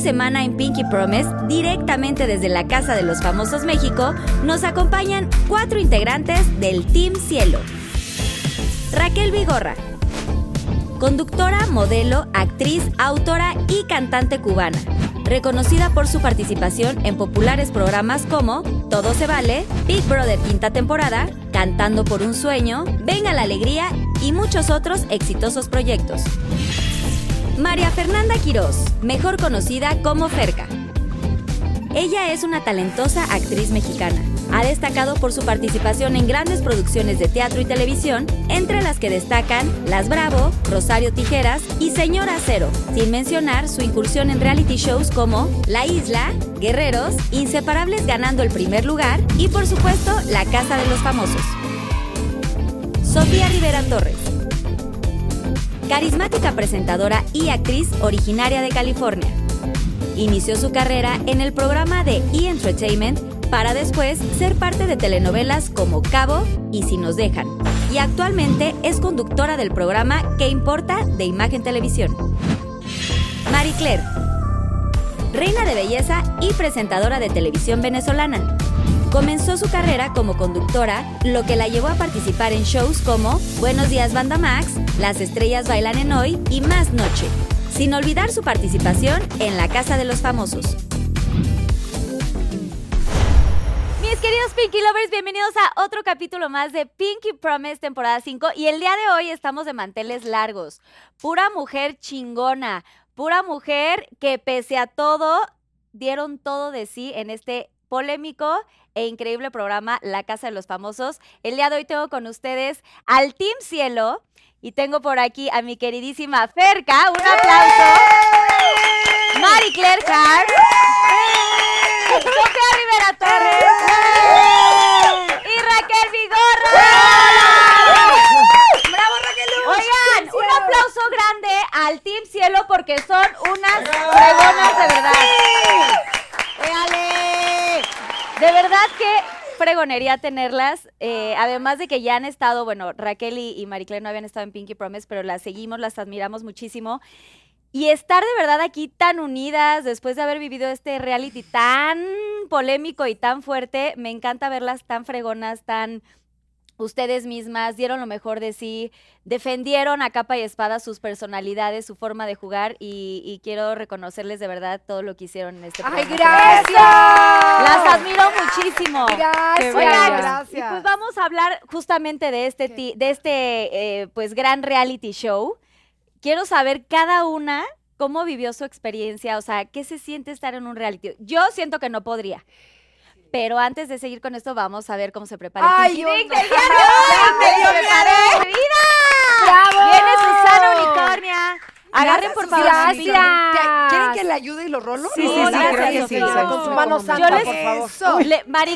semana en Pinky Promise, directamente desde la Casa de los Famosos México, nos acompañan cuatro integrantes del Team Cielo. Raquel Vigorra, conductora, modelo, actriz, autora y cantante cubana, reconocida por su participación en populares programas como Todo se vale, Big Brother quinta temporada, Cantando por un sueño, Venga la alegría y muchos otros exitosos proyectos. María Fernanda Quirós, mejor conocida como Ferca. Ella es una talentosa actriz mexicana. Ha destacado por su participación en grandes producciones de teatro y televisión, entre las que destacan Las Bravo, Rosario Tijeras y Señora Cero, sin mencionar su incursión en reality shows como La Isla, Guerreros, Inseparables ganando el primer lugar y por supuesto La Casa de los Famosos. Sofía Rivera Torres. Carismática presentadora y actriz originaria de California. Inició su carrera en el programa de E! Entertainment para después ser parte de telenovelas como Cabo y Si nos dejan. Y actualmente es conductora del programa ¿Qué importa? de Imagen Televisión. Marie Claire. Reina de belleza y presentadora de televisión venezolana. Comenzó su carrera como conductora, lo que la llevó a participar en shows como Buenos días Banda Max, Las estrellas bailan en hoy y Más Noche, sin olvidar su participación en La Casa de los Famosos. Mis queridos Pinky Lovers, bienvenidos a otro capítulo más de Pinky Promise temporada 5 y el día de hoy estamos de manteles largos. Pura mujer chingona, pura mujer que pese a todo dieron todo de sí en este polémico e increíble programa La Casa de los Famosos. El día de hoy tengo con ustedes al Team Cielo y tengo por aquí a mi queridísima Ferca. Un aplauso. Mari Claire. Sofía Rivera Torres. Y Raquel Vigorra. ¡Bravo, Raquel! Oigan, un aplauso grande al Team Cielo porque son unas fregonas de verdad. ¡Éale! De verdad que fregonería tenerlas. eh, además de que ya han estado, bueno, Raquel y, y Maricler no habían estado en Pinky Promise, pero las seguimos, las admiramos muchísimo. Y estar de verdad aquí tan unidas después de haber vivido este reality tan polémico y tan fuerte, me encanta verlas tan fregonas, tan ustedes mismas, dieron lo mejor de sí, defendieron a capa y espada sus personalidades, su forma de jugar y, y quiero reconocerles de verdad todo lo que hicieron en este ¡Ay, programa. gracias! Las admiro muchísimo. Gracias. Oigan, gracias. y pues vamos a hablar justamente de este, ti- de este eh, pues gran reality show. Quiero saber cada una cómo vivió su experiencia, o sea, qué se siente estar en un reality. Yo siento que no podría. Pero antes de seguir con esto, vamos a ver cómo se prepara el Ay, Pinky yo no. del día de hoy. Me. ¡Bravo! Viene Susana Unicornia. Agarren, por favor, Gracias, su Susana. Pinky. ¿Qué- ¿Quieren que le ayude y lo rolo? Sí, No, sí, sí, creo que sí, Con su mano Yo santa, les- por favor.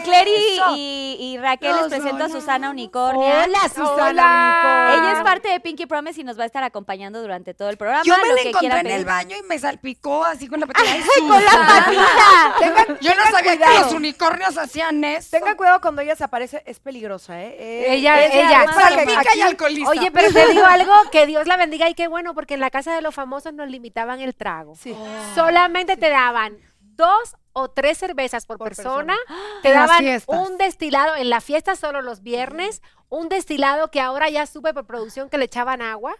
Claire y, Eso. y- y Raquel les presento a. Susana Unicornia. Hola, Susana Hola. Unicornia. Ella es parte de Pinky Promise y nos va a estar acompañando durante todo el programa. Yo me lo la que encontré en el baño y me salpicó así con la patita. ¡Ay, ¡Ay, con la patita! Yo no sabía que los unicornios hacían eso. Tengan cuidado cuando ella se aparece, es peligrosa, ¿eh? Eh, Ella- es ella. Salpica aquí- y alcoholiza. Oye, pero te digo algo, que Dios la bendiga y qué bueno, porque en la casa de los famosos nos limitaban el trago. Sí. Solamente te daban dos o tres cervezas por, Por persona, persona. te daban un destilado, en la fiesta solo los viernes, un destilado que ahora ya supe por producción que le echaban agua.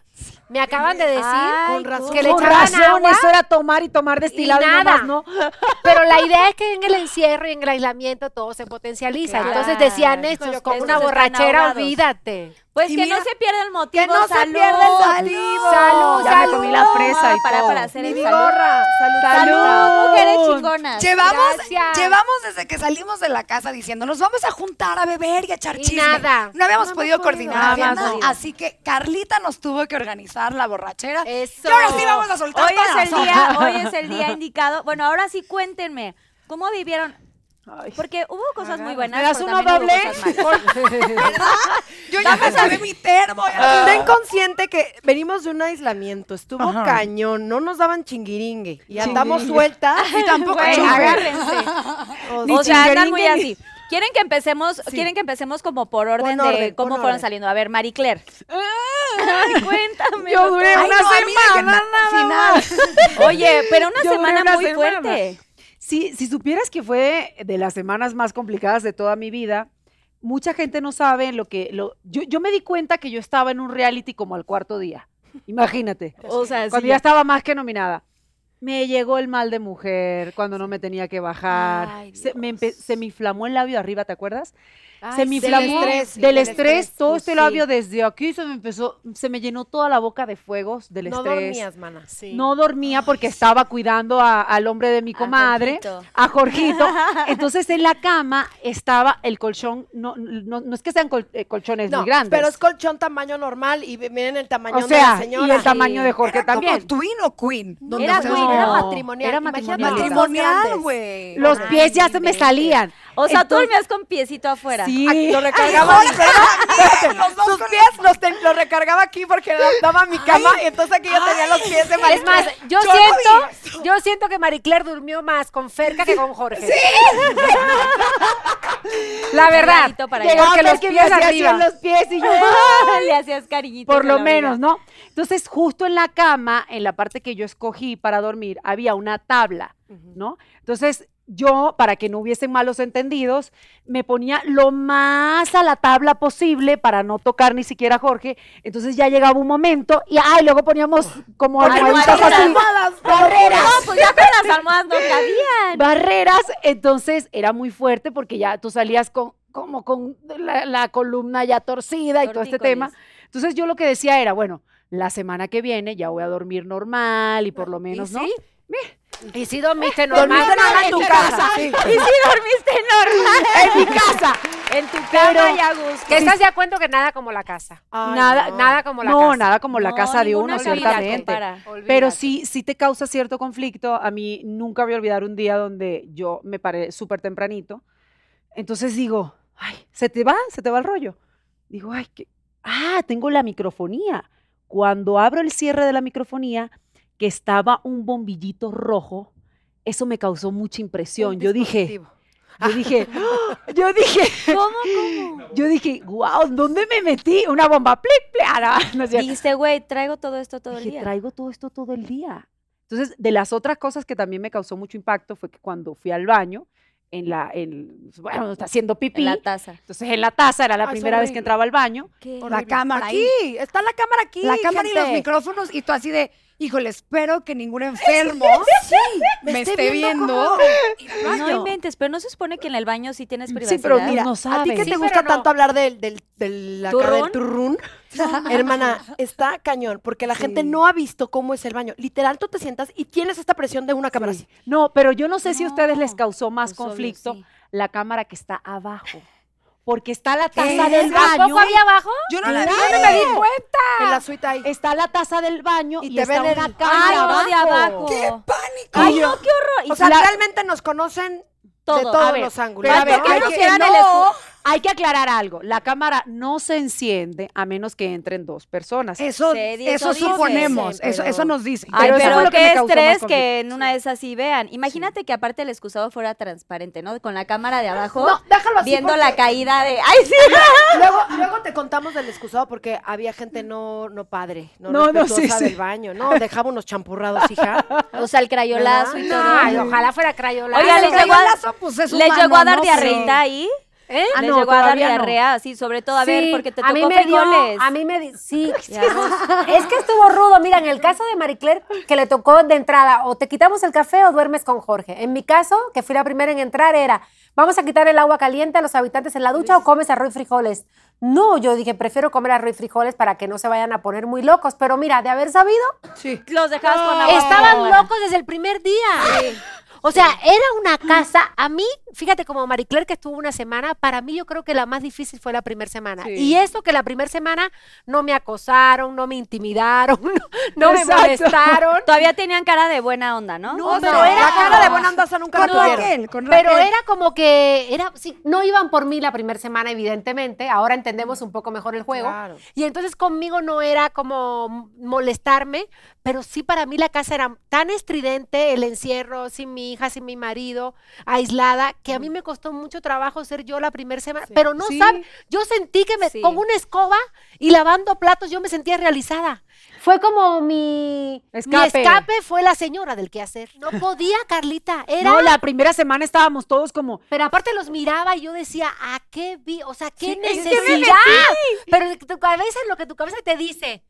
Me acaban de decir Ay, Con razón. que le Con echaban razón, agua, eso era tomar y tomar destilado y, nada. nomás, ¿no? pero la idea es que en el encierro y en el aislamiento todo se potencializa. Claro. Entonces decían estos, Estos- con una borrachera, olvídate. Pues Y que mira, no se pierda el motivo. que no se salud. pierda el motivo. Salud. comí la fresa y para, todo. para hacer Mi el salud. vigorra. Salud. Salud, mujeres chingonas. Llevamos, Gracias. llevamos desde que salimos de la casa diciendo, nos vamos a juntar a beber y a echar Y chisme. nada. No habíamos No podido coordinar Nada. Así que Carlita nos tuvo que organizar la borrachera. Eso. Y ahora sí vamos a soltar Hoy es el día, hoy es el día indicado. Bueno, ahora sí cuéntenme, ¿cómo vivieron? Ay. Porque hubo cosas muy buenas, ¿Me das pero uno doble? malas. Yo ya me sabé mi termo. ya- Ten consciente que venimos de un aislamiento, estuvo Ajá. cañón, no nos daban chinguiringue y andamos sueltas. Y tampoco Güey, agárrense. O O sea, andan muy así. ¿Quieren que empecemos, quieren que empecemos como por orden de cómo fueron orden. saliendo? A ver, Marie Claire. Ay, cuéntame. Yo duré Ay, una no, a mí de que semana na- nada final. Oye, pero una Yo semana una muy semana. fuerte. Si, si supieras que fue de las semanas más complicadas de toda mi vida, mucha gente no sabe lo que... Lo, yo, yo me di cuenta que yo estaba en un reality como al cuarto día. Imagínate. O sea, cuando sí, ya estaba más que nominada. Me llegó el mal de mujer cuando no me tenía que bajar. Ay, se me inflamó el labio arriba, ¿te acuerdas? Ay, se me inflamó estrés, del del estrés, estrés, todo pues este sí. labio desde aquí se me empezó, se me llenó toda la boca de fuegos del No estrés. dormías, mana. No dormía porque estaba cuidando a- al hombre de mi comadre, a Jorgito. Entonces en la cama estaba el colchón, no, no, no es que sean col- eh, colchones No, muy grandes. pero es colchón tamaño normal y miren el tamaño o de sea, la señora. y el tamaño de Jorge Era como también. twin o queen. donde Era, no, era matrimonial. era matrimonial. güey. Los pies ya no se me salían. O sea, tú dormías con piecito afuera. Sí. Aquí Lo recargaba. Espérate, Sus pies los, ten- los recargaba aquí porque daba mi cama y entonces aquí yo tenía los pies de Es María. más, yo, Yo siento, yo siento que Marie Claire durmió más con Ferca que con Jorge. La verdad. Llegaba Porque los pies arriba. los pies y yo, Le hacías cariñito. por lo menos. ¿no? Entonces, justo en la cama, en la parte que yo escogí para dormir, había una tabla, ¿no? Entonces, yo, para que no hubiesen malos entendidos, me ponía lo más a la tabla posible para no tocar ni siquiera a Jorge. Entonces ya llegaba un momento y ay, luego poníamos como Almohaditas. así, barreras, No, pues ya con las almohadas no cabían. barreras. Entonces era muy fuerte porque ya tú salías con como con la, la columna ya torcida y todo este tema. Entonces yo lo que decía era, bueno, la semana que viene ya voy a dormir normal y por lo menos, ¿no? sí? Y si dormiste normal. normal en tu casa. Y si dormiste normal. En mi casa. En tu cama y a gusto. Que estás ya cuento que nada como la casa. Ay, nada, no. Nada como la no, casa. nada como la No, casa de uno, ciertamente. Pero sí, sí te causa cierto conflicto. A mí nunca voy a olvidar un día donde yo me paré súper tempranito. Entonces digo, ay, ¿se te va? ¿Se te va el rollo? Digo, ay, que, ah, tengo la microfonía. Cuando abro el cierre de la microfonía, que estaba un bombillito rojo, eso me causó mucha impresión. Un Yo dije, yo dije, ¡ah! yo dije, ¿Cómo, cómo? yo dije, wow, ¿dónde me metí? Una bomba, plic, plic. Ah, no. Dijiste, güey, traigo todo esto todo el día. traigo todo esto todo el día. Entonces, de las otras cosas que también me causó mucho impacto fue que cuando fui al baño, en la, en, bueno, está haciendo pipí, En la taza. entonces en la taza era la Ay, primera vez que entraba al baño. ¿Qué? La cámara. Aquí, está la cámara aquí. La cámara y los micrófonos y tú así de, híjole, espero que ningún enfermo me, esté viendo. al No inventes, pero no se supone que en el baño sí tienes Sí, privacidad. pero Mira, no a ti que Sí, te gusta no. tanto hablar del, del, del, acá del ¿Turrún? turrún, hermana, está cañón, porque la gente no ha visto cómo es el baño. Literal, tú te sientas y tienes esta presión de una cámara así. No, pero yo no sé si a ustedes les causó más pues obvio, conflicto sí. la cámara que está abajo. Porque está la ¿Qué? taza del ¿Tampoco baño. había abajo? Yo no la vi. Yo no me di cuenta. En la suite ahí. Está la taza del baño Y y, te está ven el- una cámara Ay, no, abajo. de abajo. ¡Qué pánico! Ay, no, qué horror. Y O sea, la- realmente nos conocen todo. de todos A ver, los ángulos. pero a ver, ¿por qué hay no que- el escudo? Hay que aclarar algo. La cámara no se enciende a menos que entren dos personas. Eso, eso suponemos, pero- eso, eso nos dice. Ay, Pero eso pero fue lo que qué estrés que en una de esas sí vean. Imagínate que aparte el excusado fuera transparente, ¿no? Con la cámara de abajo, No, déjalo así. viendo porque la caída de... ¡Ay, sí! Luego, luego te contamos del excusado porque había gente no, no padre, no, No, respetuosa sí, sí. del baño. No, dejaba unos champurrados, hija. O sea, el crayolazo y todo. Ay, ojalá fuera crayola. Oiga, el les llegó a- crayolazo, pues, es ¿Les humano, llegó a dar ¿no? diarreita ahí? ¿Eh? Ah, Les no, llegó a dar no. diarrea, sí, sobre todo, a ver, Sí, porque te a mí tocó me dio, a mí me di- sí. Es que estuvo rudo. Mira, en el caso de Marie Claire, que le tocó de entrada, o te quitamos el café o duermes con Jorge. En mi caso, que fui la primera en entrar, era, vamos a quitar el agua caliente a los habitantes en la ducha o comes arroz y frijoles. No, yo dije, prefiero comer arroz y frijoles para que no se vayan a poner muy locos. Pero mira, de haber sabido, Los dejabas con agua. estaban locos desde el primer día. O sea, era una casa, a mí, fíjate como Marie Claire que estuvo una semana, para mí yo creo que la más difícil fue la primera semana. Sí. Y eso que la primera semana no me acosaron, no me intimidaron, no, no me molestaron. Todavía tenían cara de buena onda, ¿no? No, O sea, pero era la cara de buena onda nunca la Con tuvieron. Raquel, con Pero era como que, era, sí, no iban por mí la primera semana, evidentemente. Ahora entendemos un poco mejor el juego. Claro. Y entonces conmigo no era como molestarme, pero sí para mí la casa era tan estridente, el encierro, sin mi hija, sin mi marido, aislada, que a mí me costó mucho trabajo ser yo la primera semana. Pero no Sí. sabes, yo sentí que me, Sí. con una escoba y lavando platos yo me sentía realizada. Fue como mi Escape. mi escape fue la señora del quehacer. No podía, Carlita. Era No, la primera semana estábamos todos como, pero aparte los miraba y yo decía, ¿a qué vi? O sea, ¿qué Sí, es que me necesidad? Pero tu cabeza, lo que tu cabeza te dice,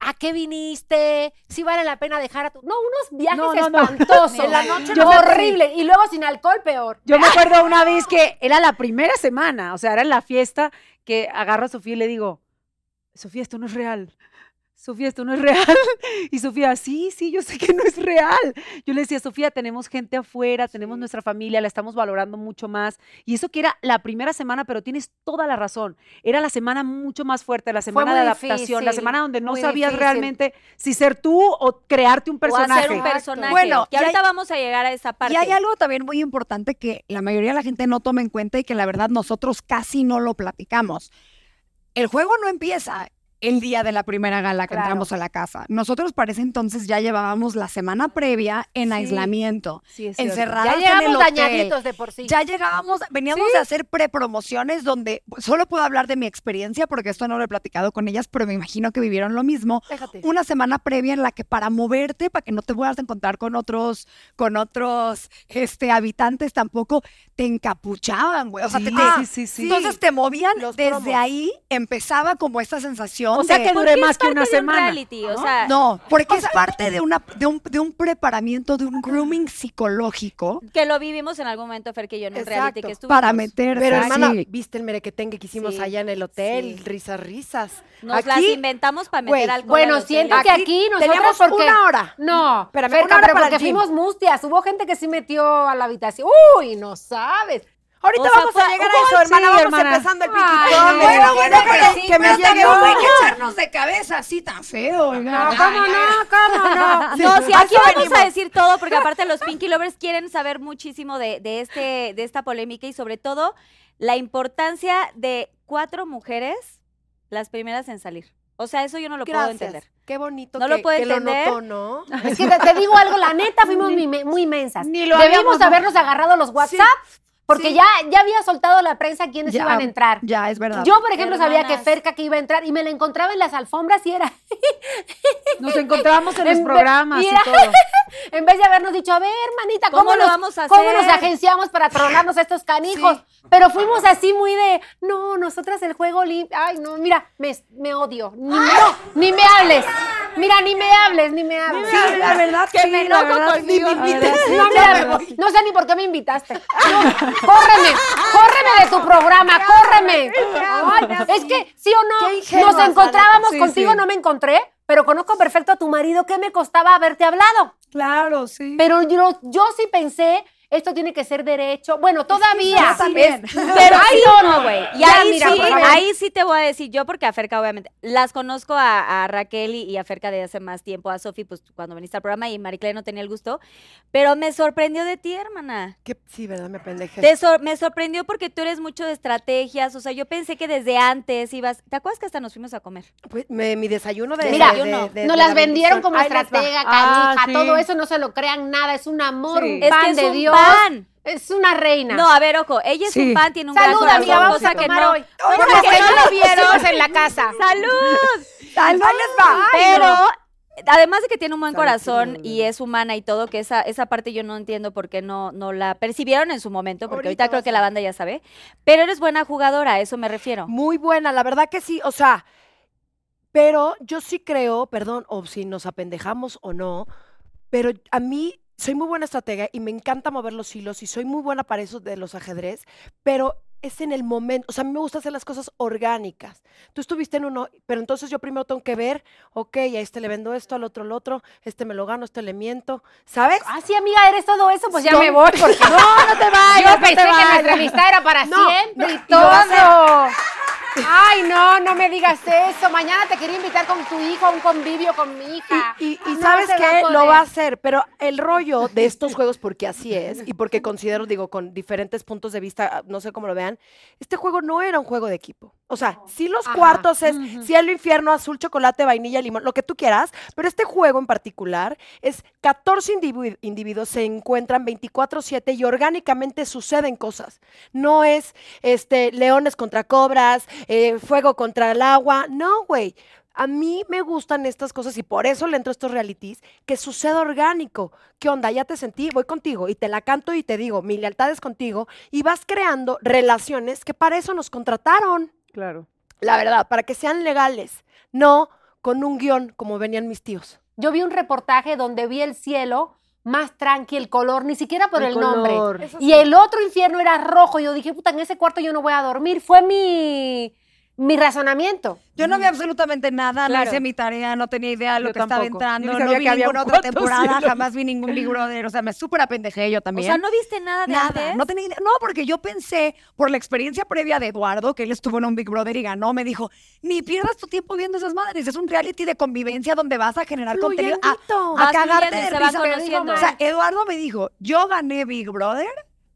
¿a qué viniste? Si vale la pena dejar a tu. No, unos viajes No, no, no. espantosos. En la noche Yo no. horrible. Y luego sin alcohol, peor. Yo me acuerdo una vez que era la primera semana, o sea, era en la fiesta que agarro a Sofía y le digo, Sofía, esto no es real. Sofía, esto no es real. Y Sofía, sí, sí, yo sé que no es real. Yo le decía, Sofía, tenemos gente afuera, tenemos nuestra familia, la estamos valorando mucho más. Y eso que era la primera semana, pero tienes toda la razón. Era la semana mucho más fuerte, la semana de adaptación, la semana donde no muy sabías difícil. realmente si ser tú o crearte un O personaje. hacer un personaje. Bueno, que y ahorita hay- vamos a llegar a esa parte. Y hay algo también muy importante que la mayoría de la gente no toma en cuenta y que la verdad nosotros casi no lo platicamos. El juego no empieza el día de la primera gala que Claro. entramos a la casa. Nosotros para ese entonces ya llevábamos la semana previa en aislamiento, Sí, es cierto. encerrados Ya en el llegamos hotel. dañaditos de por sí. Ya llegábamos, veníamos de hacer prepromociones donde solo puedo hablar de mi experiencia porque esto no lo he platicado con ellas, pero me imagino que vivieron lo mismo. Déjate. Una semana previa en la que para moverte, para que no te puedas encontrar con otros, con otros este, habitantes tampoco, te encapuchaban, güey. O sea, te- Sí, te- sí, sí, sí. Entonces te movían, Los desde promos. ahí empezaba como esta sensación O sea de- que es más que una un semana. reality, o sea, No, porque es parte de, una, de, un, de un preparamiento, de un grooming psicológico que lo vivimos en algún momento, Fer, que yo en un Exacto. reality que estuvimos. para meter Pero hermana, sí. viste el merequetengue que hicimos Sí, allá en el hotel, sí. risas, risas. Nos las inventamos para meter alcohol. Bueno, siento que aquí nosotros teníamos porque... una hora. No, Espérame, Ferca, una hora pero para porque fuimos mustias. Hubo gente que sí metió a la habitación. Uy, no sabes. Ahorita O sea, vamos a llegar a eso, hermana. sí, vamos hermana. empezando el piquitón. no. Bueno, bueno, pero que, sí, que me llegue tampoco hay que echarnos de cabeza así tan feo. oiga. No, ¿cómo no? ¿Cómo no? No, sí, aquí vamos venimos. a decir todo, porque aparte los Pinky Lovers quieren saber muchísimo de, de este, de esta polémica y sobre todo la importancia de cuatro mujeres, las primeras en salir. O sea, eso yo no lo puedo entender. Qué bonito No que, lo lo entender. notó, ¿no? Es que te, te digo algo, la neta fuimos muy, muy mensas. Ni lo Debimos habernos agarrado los WhatsApp porque sí. ya, ya había soltado la prensa quienes Ya, iban a entrar. Ya, es verdad. Yo, por ejemplo, sabía que. Ferca que iba a entrar y me la encontraba en las alfombras y era, Nos encontramos en los En ve- programas y todo. en vez de habernos dicho, a ver, hermanita, ¿cómo, ¿Cómo lo nos, vamos a cómo nos agenciamos para tronarnos a estos canijos? Pero fuimos así muy de, no, nosotras el juego limpio. Ay, no, mira, me, me odio. Ni, no, ni me hables. Mira, ni me hables, ni me hables. Sí, la verdad Que sí, me enojo verdad, sí, me verdad. No, sé ni por qué me invitaste. No, córreme, córreme de tu programa, córreme. Ay, es que, sí o no, nos encontrábamos contigo, no me encontré, pero conozco perfecto a tu marido. ¿Qué me costaba haberte hablado? Claro, sí. Pero yo, yo sí pensé, esto tiene que ser derecho. Bueno, todavía. Pero Ay, sí no, güey. Y Ya, ahí mira, sí, ahí sí te voy a decir yo, porque a Ferca, obviamente, las conozco a, a Raquel y, y a Ferca de hace más tiempo, a Sofi, pues cuando viniste al programa y Marie Claire no tenía el gusto. Pero me sorprendió de ti, hermana. Que- sí, ¿verdad? Me pendejé. Te sor- me sorprendió porque tú eres mucho de estrategias. O sea, yo pensé que desde antes ibas. ¿Te acuerdas que hasta nos fuimos a comer? Pues, me- mi desayuno de Mira, de- de- de- Nos de las la vendieron como Ahí estratega, Ah, canija, sí. todo eso, no se lo crean nada, es un amor, Sí. un Es pan que es de un Dios. Pan. Es una reina. No, a ver, ojo. Ella es Sí. un pan, tiene un Salud, gran corazón, cosa que no. hoy. Por lo que no lo vieron en la casa. ¡Salud! Tal, no les va. Pero además de que tiene un buen corazón y es humana y todo, que esa, esa parte yo no entiendo por qué no, no la percibieron en su momento, porque ahorita, Ahorita creo que la banda ya sabe. Pero eres buena jugadora, a eso me refiero. Muy buena, la verdad que sí, o sea, pero yo sí creo, perdón, o si nos apendejamos o no, pero a mí soy muy buena estratega y me encanta mover los hilos y soy muy buena para eso de los ajedrez, pero es en el momento, o sea, a mí me gusta hacer las cosas orgánicas. Tú estuviste en uno, pero entonces yo primero tengo que ver, ok, a este le vendo esto, al otro el otro, este me lo gano, este le miento, ¿sabes? Ah, sí, amiga, eres todo eso, pues ya me voy. Porque No, no te vayas, yo no te pensé que la entrevista era para No, siempre no, y todo. Ay, no, no me digas eso. Mañana te quería invitar con tu hijo a un convivio con mi hija. Y, y- y No sabes se va lo va a hacer, pero el rollo de estos juegos, porque así es, y porque considero, digo, con diferentes puntos de vista, no sé cómo lo vean, este juego no era un juego de equipo. O sea, sí los Ajá. cuartos es cielo, infierno, azul, chocolate, vainilla, limón, lo que tú quieras, pero este juego en particular es 14 individu- individuos se encuentran 24/7 y orgánicamente suceden cosas. No es este leones contra cobras, eh, fuego contra el agua, no, güey. A mí me gustan estas cosas y por eso le entro a estos realities, que suceda orgánico. ¿Qué onda? Ya te sentí, voy contigo y te la canto y te digo, mi lealtad es contigo y vas creando relaciones que para eso nos contrataron. Claro. La verdad, para que sean legales, no con un guion como venían mis tíos. Yo vi un reportaje donde vi el cielo más tranqui, el color, ni siquiera por el, El nombre. Y el otro infierno era rojo. Yo dije, puta, en ese cuarto yo no voy a dormir. Fue mi, mi razonamiento. Yo no vi absolutamente nada, Claro. no hice mi tarea, no tenía idea de lo Yo que estaba entrando, no sabía vi que había ninguna un otra temporada, cielo. jamás vi ningún Big Brother, o sea, me súper apendejé yo O también. sea, ¿no viste nada de Nada, antes? no tenía idea. No, porque yo pensé, por la experiencia previa de Eduardo, que él estuvo en un Big Brother y ganó, me dijo, ni pierdas tu tiempo viendo esas madres, es un reality de convivencia donde vas a generar contenido, a, a cagarte de risa. O sea, Eduardo me dijo, yo gané Big Brother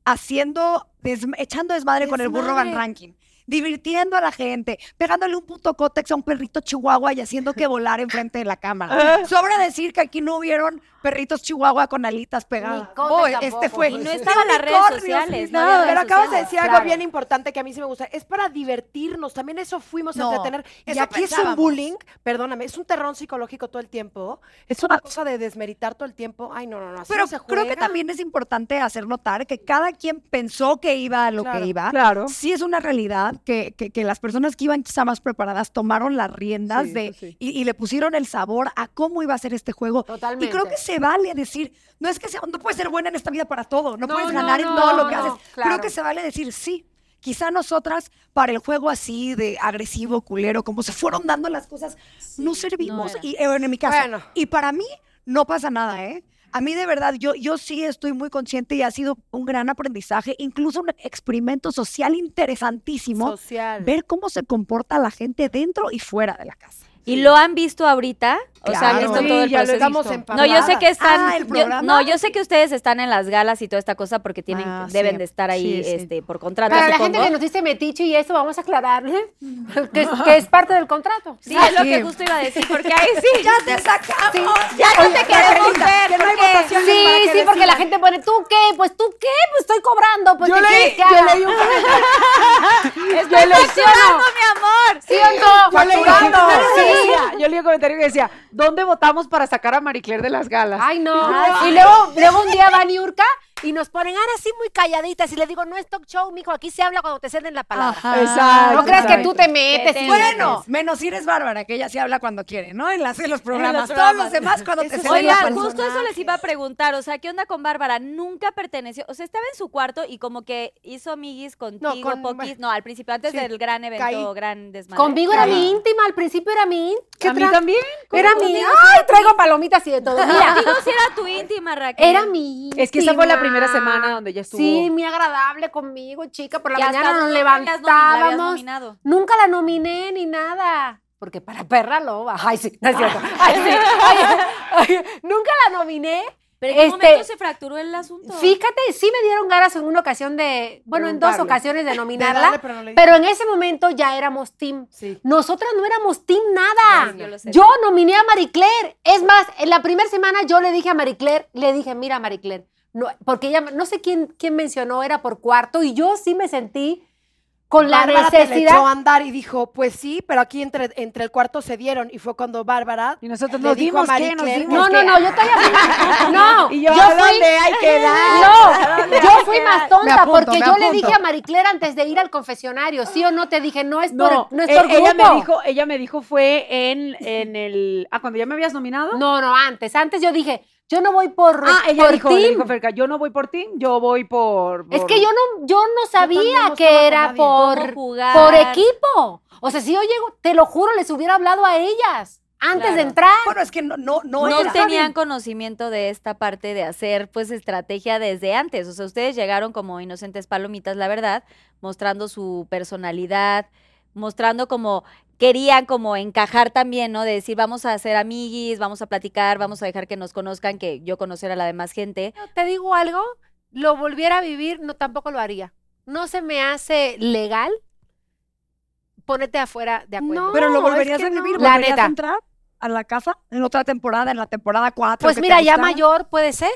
haciendo, des- echando desmadre con el burro Van Desmadre. Ranking. Divirtiendo a la gente, pegándole un puto cótex a un perrito chihuahua y haciendo que volar enfrente de la cámara. Sobra decir que aquí no hubieron perritos chihuahua con alitas pegadas. Oh, tampoco. este fue. Y no ni estaban las redes sociales, no había nada. redes Pero acabas de decir algo Claro. bien importante que a mí sí me gusta. Es para divertirnos. También eso fuimos a entretener. Y aquí es un bullying, perdóname, es un terrón psicológico todo el tiempo. Es una cosa de desmeritar todo el tiempo. Ay, no, no, no. Así Pero no se creo que también es importante hacer notar que cada quien pensó que iba a lo Claro, que iba. Claro. Sí es una realidad que, que- que las personas que iban quizá más preparadas tomaron las riendas Sí, de, sí. y, y le pusieron el sabor a cómo iba a ser este juego. Totalmente. Y creo que se vale decir, no es que sea, no puedes ser buena en esta vida para todo, no, No, puedes no, ganar en no, todo lo que no, haces. claro. Creo que se vale decir sí. Quizá nosotras, para el juego así de agresivo, culero, como se fueron dando las cosas, no servimos. y eh, en mi caso. Bueno. Y para mí, no pasa nada, ¿eh? A mí de verdad, yo, yo sí estoy muy consciente y ha sido un gran aprendizaje, incluso un experimento social interesantísimo, Social. ver cómo se comporta la gente dentro y fuera de la casa. ¿Y lo han visto ahorita? O sea, han Claro. visto Sí, todo el ya lo proceso. estamos No, yo sé que están. Ah, ¿el yo- programa? no, yo sé que ustedes están en las galas y toda esta cosa porque tienen, Ah, deben sí. de estar ahí Sí, sí. este, por contrato. Para la supongo. gente que nos dice metiche y eso, vamos a aclararle que, es- que es parte del contrato. Sí, es lo que justo iba a decir, porque ahí sí. ¡Ya te sacamos! Ya no te queremos ver. que no hay porque- votaciones Sí, para que sí, porque la decidan. gente pone, ¿tú qué? Pues tú qué, pues estoy cobrando, pues Yo ¿qué leí, quieres que yo haga? leí un ¡Estoy facturando, mi amor! ¿Sí o no? Yo leí un Facturando. comentario que Sí. Decía, yo leí un comentario que decía, ¿dónde votamos para sacar a Marie Claire de las galas? Ay, no. Y luego, luego un día va Niurka y nos ponen, ahora sí muy calladitas. Y le digo, no es talk show, mijo, aquí se habla cuando te ceden la palabra. Ajá. Exacto. No creas que tú te metes. te Bueno, menos Iris Bárbara, que ella sí habla cuando quiere, ¿no? En, las, en los programas. Todos programas. los demás cuando te Eso es ceden la palabra. justo eso les iba a preguntar, o sea, ¿qué onda con Bárbara? Nunca perteneció, o sea, estaba en su cuarto y como que hizo amiguis contigo, con- poquis, no, al principio, antes Sí, del gran evento, caí. gran desmadre. Conmigo era mi íntima, al principio era mi íntima. A mí también. Era mi. Ay, traigo palomitas y de todo. Mira, Contigo sí era tu íntima, Raquel. era mi íntima. Es que esa fue la primera semana donde ella estuvo. Sí, muy agradable conmigo, chica. Por la Y hasta mañana nos la la levantábamos. nominado. Nunca la nominé ni nada. Porque para perra loba. Ay, sí, no es cierto. Ay, sí. Ay, ay, nunca la nominé. Pero ¿en qué Este, momento se fracturó el asunto? Fíjate, sí me dieron ganas en una ocasión de, bueno, en dos ocasiones de De nominarla, darle, pero no pero en ese momento ya éramos team. Sí. Nosotras no éramos team nada. Yo lo sé. Yo nominé a Marie Claire. Es más, en la primera semana yo le dije a Marie Claire, le dije, mira Marie Claire, no, porque ella, no sé quién, quién mencionó, era por cuarto, y yo sí me sentí con la Bárbara te le necesidad. echó a andar y dijo, pues sí, pero aquí entre, entre el cuarto se dieron. Y fue cuando Bárbara Y nosotros nos dijo a dimos que nos dimos No, no, no, yo todavía. No, Y yo, yo, ¿A fui. dónde hay que dar? No, yo fui más tonta apunto, porque yo le dije a Maricler antes de ir al confesionario, ¿sí o no? Te dije, no es por, No, no es e- por ella grupo. me dijo, ella me dijo fue en, en el, ah, cuando ya me habías nominado. No, no, antes. Antes yo dije, yo no voy por, Ah, ella por dijo, team. dijo Ferca, yo no voy por team, yo voy por. Es que yo no, yo no sabía que era por, por equipo. O sea, si yo llego, te lo juro, les hubiera hablado a ellas antes de entrar. Bueno, es que no, no, no, no era- tenían conocimiento de esta parte de hacer pues estrategia desde antes. O sea, ustedes llegaron como inocentes palomitas, la verdad, mostrando su personalidad, mostrando como querían como encajar también, ¿no? De decir, vamos a hacer amiguis, vamos a platicar, vamos a dejar que nos conozcan, que yo conocer a la demás gente. Te digo algo, lo volviera a vivir, no tampoco lo haría. No se me hace legal ponerte afuera de acuerdo. No, Pero lo es volverías que a no. vivir, La ¿volverías neta. a entrar a la casa en otra temporada, en la temporada 4. Pues mira, ya mayor puede ser.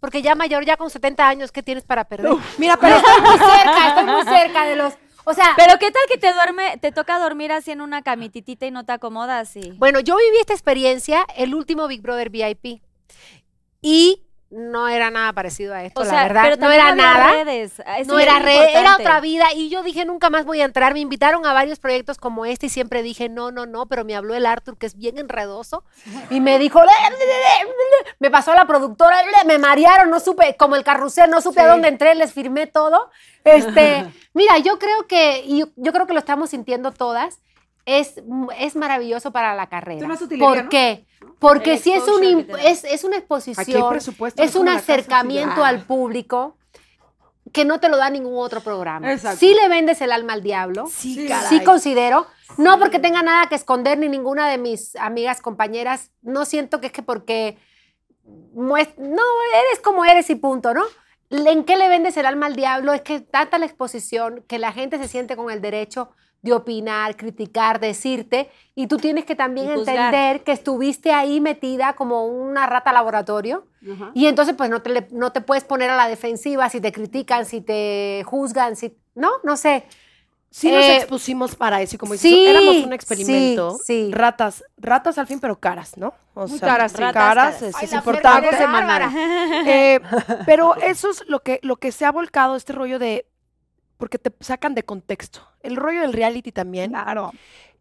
Porque ya mayor, ya con 70 años, ¿qué tienes para perder? Mira, Pero pero estoy muy cerca, estoy muy cerca de los. O sea, Pero qué tal que te duerme, te toca dormir así en una camititita y no te acomodas, sí. bueno, yo viví esta experiencia, el último Big Brother VIP. Y no era nada parecido a esto, O la sea, verdad. pero no era nada. redes. ah, No era red, era otra vida. Y yo dije, nunca más voy a entrar. Me invitaron a varios proyectos como este y siempre dije, no, no, no. Pero me habló el Arthur, que es bien enredoso. Y me dijo, me pasó la productora, me marearon, no supe, como el carrusel, no supe a dónde entré, les firmé todo. Este, mira, yo creo que, y yo creo que lo estamos sintiendo todas. Es, es maravilloso para la carrera. Es ¿Por ¿no? qué? Porque El si es, un, es, es una exposición, es un acercamiento al público que no te lo da ningún otro programa. Exacto. Sí le vendes el alma al diablo. Sí, Sí, considero, no porque tenga nada que esconder ni ninguna de mis amigas, compañeras, no siento que es que porque no, eres como eres y punto, ¿no? ¿En qué le vendes el alma al diablo? Es que tanta la exposición que la gente se siente con el derecho de opinar, criticar, decirte, y tú tienes que también entender que estuviste ahí metida como una rata laboratorio, Ajá. y entonces pues no te, no te puedes poner a la defensiva si te critican, si te juzgan, si... No, no sé. Sí nos Eh, expusimos para eso y como dices, sí, éramos un experimento. sí, sí. Ratas, ratas al fin, pero caras, ¿no? O Muy sea, caras, sí. caras, Ratas es, Ay, es la importante. Eh, pero eso es lo que, lo que se ha volcado, este rollo de, porque te sacan de contexto. El rollo del reality también Claro.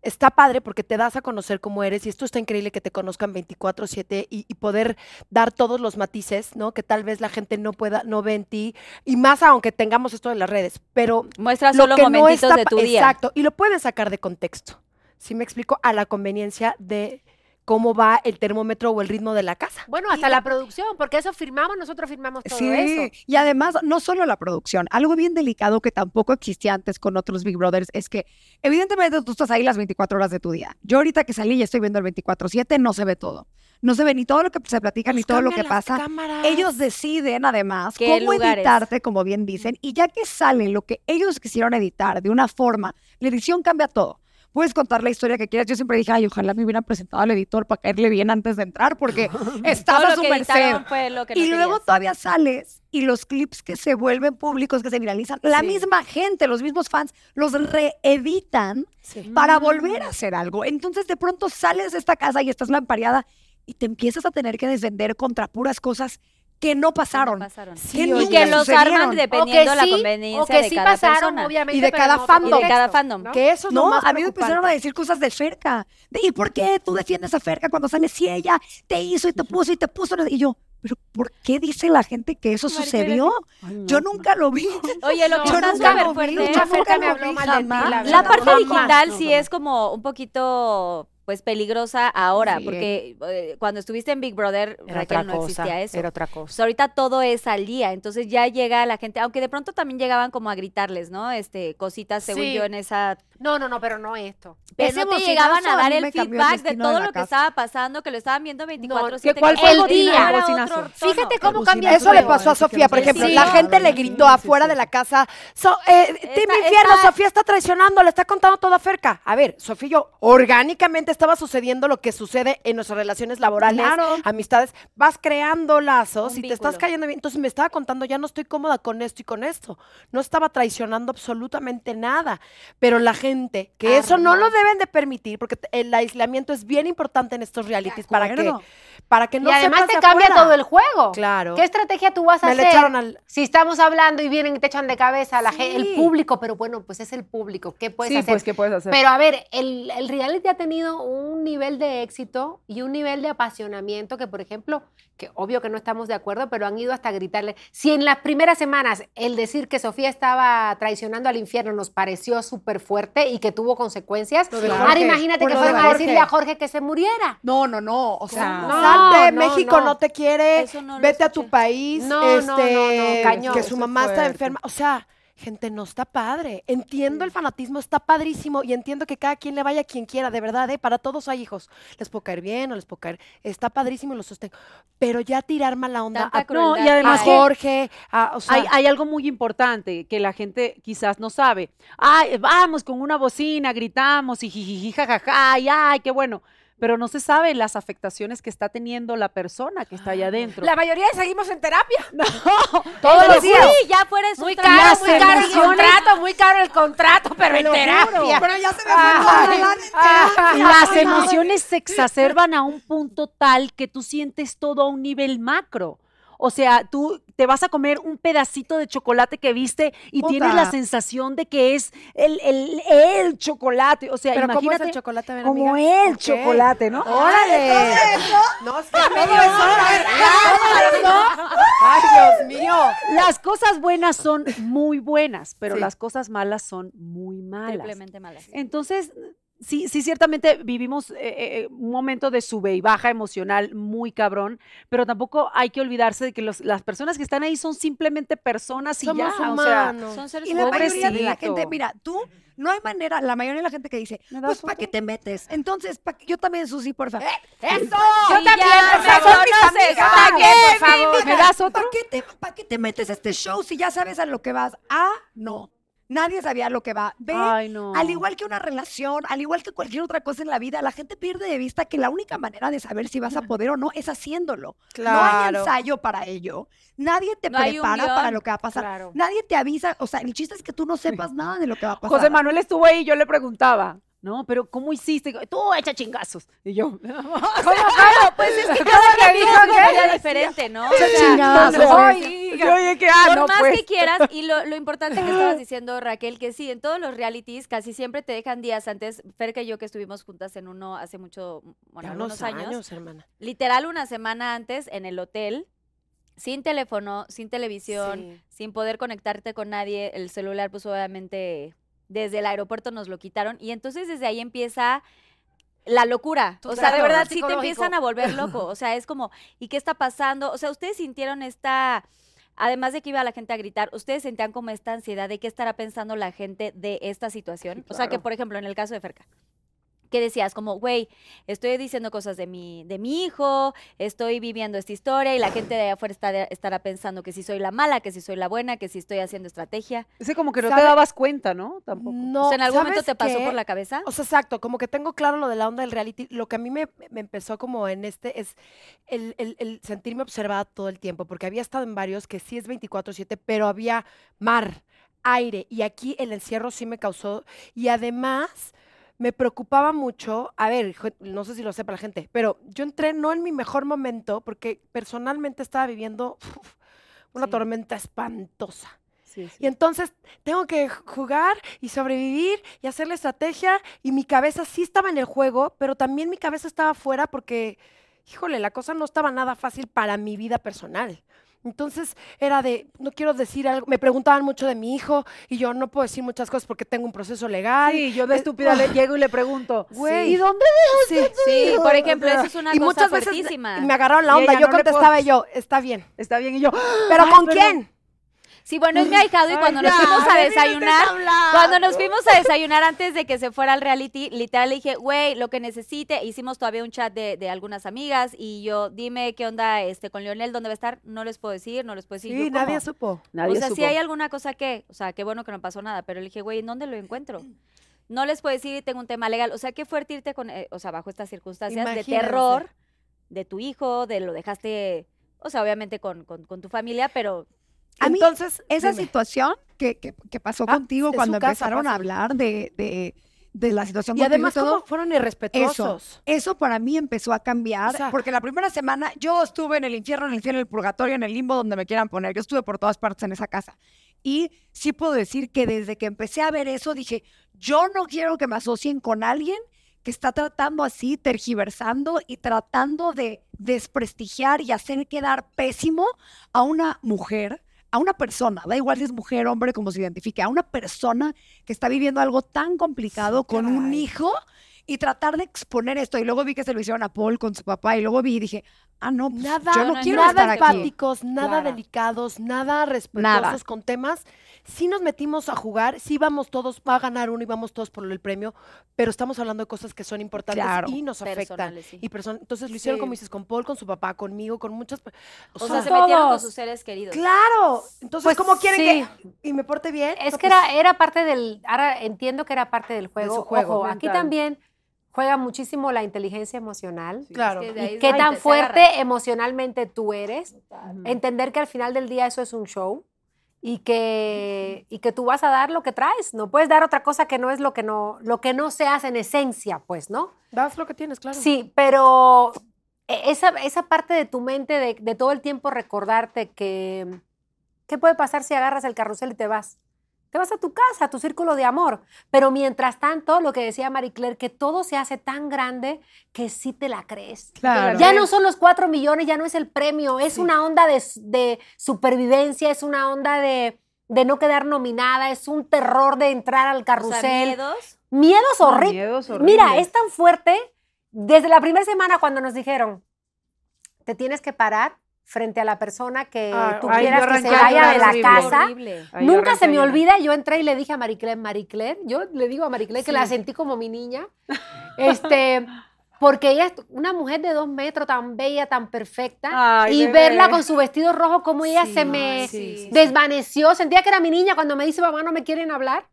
está padre porque te das a conocer cómo eres y esto está increíble que te conozcan 24/7 y, y poder dar todos los matices, ¿no? Que tal vez la gente no pueda, no ve en ti y más aunque tengamos esto en las redes, pero Muestra lo solo que no momentitos está de tu día. Exacto, y lo puedes sacar de contexto. ¿Sí me explico? A la conveniencia de cómo va el termómetro o el ritmo de la casa. Bueno, hasta la producción, porque eso firmamos, nosotros firmamos todo Sí, eso. y además, no solo la producción, algo bien delicado que tampoco existía antes con otros Big Brothers es que, evidentemente, tú estás ahí las 24 horas de tu día. Yo ahorita que salí y estoy viendo el 24-7, no se ve todo. No se ve ni todo lo que se platica, ni todo lo que pasa. cámaras. Ellos deciden, además, ¿Qué cómo lugares? editarte, como bien dicen, y ya que sale lo que ellos quisieron editar de una forma, la edición cambia todo. Puedes contar la historia que quieras. Yo siempre dije, ay, ojalá me hubieran presentado al editor para caerle bien antes de entrar, porque Todo a su merced. editaron fue lo que no Y luego querías. todavía sales y los clips que se vuelven públicos, que se viralizan, la misma gente, los mismos fans, los reeditan para volver a hacer algo. Entonces de pronto sales de esta casa y estás lampareada y te empiezas a tener que defender contra puras cosas que no Que no pasaron. Sí, que y que los sucedieron. arman dependiendo de la conveniencia o que de sí cada pasaron, persona. obviamente. Y de cada fandom. Y de cada fandom. ¿no? Que eso No, más a mí me empezaron a decir cosas de Ferca. De, ¿Y por qué tú defiendes a Ferca cuando sales si ella te hizo y te puso y te puso? Y yo, ¿pero por qué dice la gente que eso sucedió? Yo nunca lo vi. Oye, lo que Yo está nunca súper lo vi, fuerte. yo Mucha nunca me lo habló vi mal de ti, la parte digital no, sí no. es como un poquito pues peligrosa ahora, Sí. porque eh, cuando estuviste en Big Brother, Raquel, no existía cosa, eso. era otra Pues cosa. ahorita todo es al día, entonces ya llega la gente, aunque de pronto también llegaban como a gritarles, ¿no? Este, cositas, según Sí. yo, en esa... No, no, no, pero no esto. Pero Ese no te llegaban a dar el feedback de todo lo que estaba pasando, que lo estaban viendo 24/7. ¿qué- cuál que fue el el día? otro. Fíjate cómo cambia Eso le pasó a Sofía, por ejemplo. Sí. La gente le gritó afuera de la casa, so, eh, Está- Infierno, Sofía está traicionando, le está contando todo a Ferca. A ver, Sofía y yo orgánicamente estaba sucediendo lo que sucede en nuestras relaciones laborales, Claro. amistades. Vas creando lazos Un y te estás cayendo bien. Entonces me estaba contando, ya no estoy cómoda con esto y con esto. No estaba traicionando absolutamente nada. Pero la gente, que eso no lo deben de permitir, porque el aislamiento es bien importante en estos realities para que, para que no y además sepas te cambia afuera. todo el juego. Claro. ¿Qué estrategia tú vas a Me hacer? le echaron al... Si estamos hablando y vienen y te echan de cabeza la gen- Sí. el público, pero bueno, pues es el público. ¿Qué puedes sí, hacer? pues, ¿qué puedes hacer? Pero a ver, el, el reality ha tenido un nivel de éxito y un nivel de apasionamiento que, por ejemplo, que obvio que no estamos de acuerdo, pero han ido hasta gritarle. Si en las primeras semanas el decir que Sofía estaba traicionando al infierno nos pareció súper fuerte y que tuvo consecuencias, ahora imagínate que fueron de a decirle a Jorge que se muriera. No, no, no. O sea, No. Salte, no, México no. no. te quiere, Eso no lo vete a tu país, No, no, no, no, este, cañón. que su mamá está enferma. O sea, gente, no está padre. Entiendo el fanatismo, está padrísimo y entiendo que cada quien le vaya a quien quiera, de verdad, ¿eh? Para todos hay hijos. Les puedo caer bien o les puedo caer. Está padrísimo y lo sostengo. Pero ya tirar mala onda Tanta a, No, y además a Jorge, a, o sea, hay, hay algo muy importante que la gente quizás no sabe. Ay, vamos con una bocina, gritamos y jijiji, jajaja, y ay, qué bueno. Pero no se sabe las afectaciones que está teniendo la persona que está allá adentro. La mayoría seguimos en terapia. Todos Eso los sí, días. ya fuera de su Muy caro, muy caro el contrato, muy caro el contrato, pero en terapia. Pero ya se me fue. Las emociones se exacerban a un punto tal que tú sientes todo a un nivel macro. O sea, tú te vas a comer un pedacito de chocolate que viste y Puta. tienes la sensación de que es el, el, el chocolate. O sea, pero ¿cómo es imagínate el chocolate? A ver, como amiga. el chocolate, ¿no? ¡Órale! No, es que. Ay, Dios mío. Las cosas buenas son muy buenas, pero Sí. las cosas malas son muy malas. Triplemente malas. Entonces, sí, sí, ciertamente vivimos eh, eh, un momento de sube y baja emocional muy cabrón, pero tampoco hay que olvidarse de que los- las personas que están ahí son simplemente personas y Somos ya. O sea, humanos. Son seres Y la humanos. mayoría de la gente, mira, tú, no hay manera, la mayoría de la gente que dice, ¿Me das pues, ¿para qué te metes? Entonces, yo también, Susi, por favor. ¡Eso! Yo también, por favor. ¿para También, qué por favor. ¿Me das otro? ¿Para qué, te, pa' qué te metes a este show si ya sabes a lo que vas? Ah, no. Nadie sabía lo que va. Ve, Ay, no. al igual que una relación, al igual que cualquier otra cosa en la vida, la gente pierde de vista que la única manera de saber si vas a poder o no es haciéndolo. No hay Claro. ensayo para ello. Nadie te No prepara para lo que va a pasar. Claro. Nadie te avisa. O sea, el chiste es que tú no sepas nada de lo que va a pasar. José Manuel estuvo ahí y yo le preguntaba, no, pero ¿cómo hiciste? Tú echa chingazos. Y yo, Pues es que cada quien tiene una historia diferente, ¿no? Sí, yo oye que, ah, por no, más pues. que quieras, y lo, lo importante que estabas diciendo, Raquel, que sí, en todos los realities casi siempre te dejan días antes. Fer y yo que estuvimos juntas en uno hace mucho, bueno, Ya algunos años, hermana. literal una semana antes en el hotel, sin teléfono, sin televisión, Sí. sin poder conectarte con nadie, el celular pues obviamente desde el aeropuerto nos lo quitaron y entonces desde ahí empieza la locura. Tu o sea, de verdad sí te empiezan a volver loco. O sea, es como, ¿y qué está pasando? O sea, ustedes sintieron esta, además de que iba la gente a gritar, ustedes sentían como esta ansiedad de qué estará pensando la gente de esta situación. O sea, que por ejemplo, en el caso de Ferca. ¿Qué decías? Como, güey, estoy diciendo cosas de mi, de mi hijo, estoy viviendo esta historia y la gente de allá afuera estará, estará pensando que si soy la mala, que si soy la buena, que si estoy haciendo estrategia. Ese como que no te dabas cuenta, ¿no? Tampoco. No, o sea, ¿en algún momento ¿sabes te pasó qué? por la cabeza? O sea, exacto, como que tengo claro lo de la onda del reality. Lo que a mí me, me empezó como en este es el, el- el sentirme observada todo el tiempo, porque había estado en varios que sí es 24/7, pero había mar, aire, y aquí el encierro sí me causó, y además me preocupaba mucho, a ver, no sé si lo sepa la gente, pero yo entré no en mi mejor momento, porque personalmente estaba viviendo uf, una Sí. tormenta espantosa. Sí, sí. Y entonces tengo que jugar y sobrevivir y hacer la estrategia y mi cabeza sí estaba en el juego, pero también mi cabeza estaba fuera porque, híjole, la cosa no estaba nada fácil para mi vida personal. Entonces era de, no quiero decir algo, me preguntaban mucho de mi hijo y yo no puedo decir muchas cosas porque tengo un proceso legal. Sí, yo de Eh, estúpida le llego y le pregunto, Güey. ¿y dónde Sí, Sí, por ejemplo, eso es una y cosa muchas veces fuertísima. me agarraron la onda, yo no contestaba y yo, está bien. está bien? Y yo, ¿Pero Ay, con perdón. quién? Sí, bueno, es mi ahijado y Ay, cuando nos ya, fuimos a desayunar, cuando nos fuimos a desayunar antes de que se fuera al reality, literal le dije, güey, lo que necesite, hicimos todavía un chat de, de algunas amigas y yo, dime qué onda este con Leonel, dónde va a estar, no les puedo decir, no les puedo decir. Sí, Yo, nadie supo. nadie o sea, supo. si hay alguna cosa que, o sea, qué bueno que no pasó nada, pero le dije, güey, ¿en dónde lo encuentro? no les puedo decir tengo un tema legal. O sea, qué fuerte irte con, eh, o sea, bajo estas circunstancias de terror de tu hijo, de lo dejaste, o sea, obviamente con, con- con tu familia, pero A mí, Entonces, esa dime. situación que, que- que pasó Ah, contigo cuando casa, empezaron a hablar de, de- de la situación Y contigo además, todo, ¿cómo fueron irrespetuosos? Eso para mí empezó a cambiar, O sea- porque la primera semana yo estuve en el infierno, en el cielo, en el purgatorio, en el limbo, donde me quieran poner. Yo estuve por todas partes en esa casa. Y sí puedo decir que desde que empecé a ver eso, dije, yo no quiero que me asocien con alguien que está tratando así, tergiversando y tratando de desprestigiar y hacer quedar pésimo a una mujer, a una persona, da igual si es mujer, hombre, como se identifique, a una persona que está viviendo algo tan complicado con un hijo y tratar de exponer esto. Y luego vi que se lo hicieron a Paul con su papá y luego vi y dije, ah, no, pues, Nada, yo no, no, quiero nada estar aquí. empáticos, nada Claro. delicados, nada respetuosos con temas. Sí nos metimos a jugar, sí vamos todos, va a ganar uno y vamos todos por el premio, pero estamos hablando de cosas que son importantes Claro. y nos afectan. sí. Y person- entonces lo hicieron Sí. como dices, con Paul, con su papá, conmigo, con muchas... O O sea, sea, se metieron con todos. sus seres queridos. claro. Entonces, Pues ¿cómo quieren sí. que y me porte bien? Es No, que pues, era, era parte del. Ahora entiendo que era parte del juego. su juego Ojo, aquí también juega muchísimo la inteligencia emocional. Claro. Es que Y qué tan fuerte emocionalmente tú eres. Entender que al final del día eso es un show y que, y que tú vas a dar lo que traes. No puedes dar otra cosa que no es lo que no, lo que no se hace en esencia, pues, ¿no? Das lo que tienes, claro. Sí, pero e- esa, esa parte de tu mente de, de todo el tiempo recordarte que qué puede pasar si agarras el carrusel y te vas. Te vas a tu casa, a tu círculo de amor. Pero mientras tanto, lo que decía Marie Claire, que todo se hace tan grande que sí te la crees. Claro. Ya no son los cuatro millones, ya no es el premio, es una onda de, supervivencia, es una onda de, de no quedar nominada, es un terror de entrar al O carrusel. sea, miedos. Miedos No, horribles. miedos Mira, horribles. es tan fuerte. Desde la primera semana cuando nos dijeron, te tienes que parar frente a la persona que Ah, tú quieras que se vaya de la horrible. casa. Horrible. Ay, yo Nunca se me olvida, yo entré y le dije a Maricler, Maricler, yo le digo a Maricler que la sentí como mi niña, este, porque ella es una mujer de dos metros, tan bella, tan perfecta, Ay, y bebé. verla con su vestido rojo, como ella Sí, se me sí, sí, sí. desvaneció, sentía que era mi niña cuando me dice, mamá, no me quieren hablar,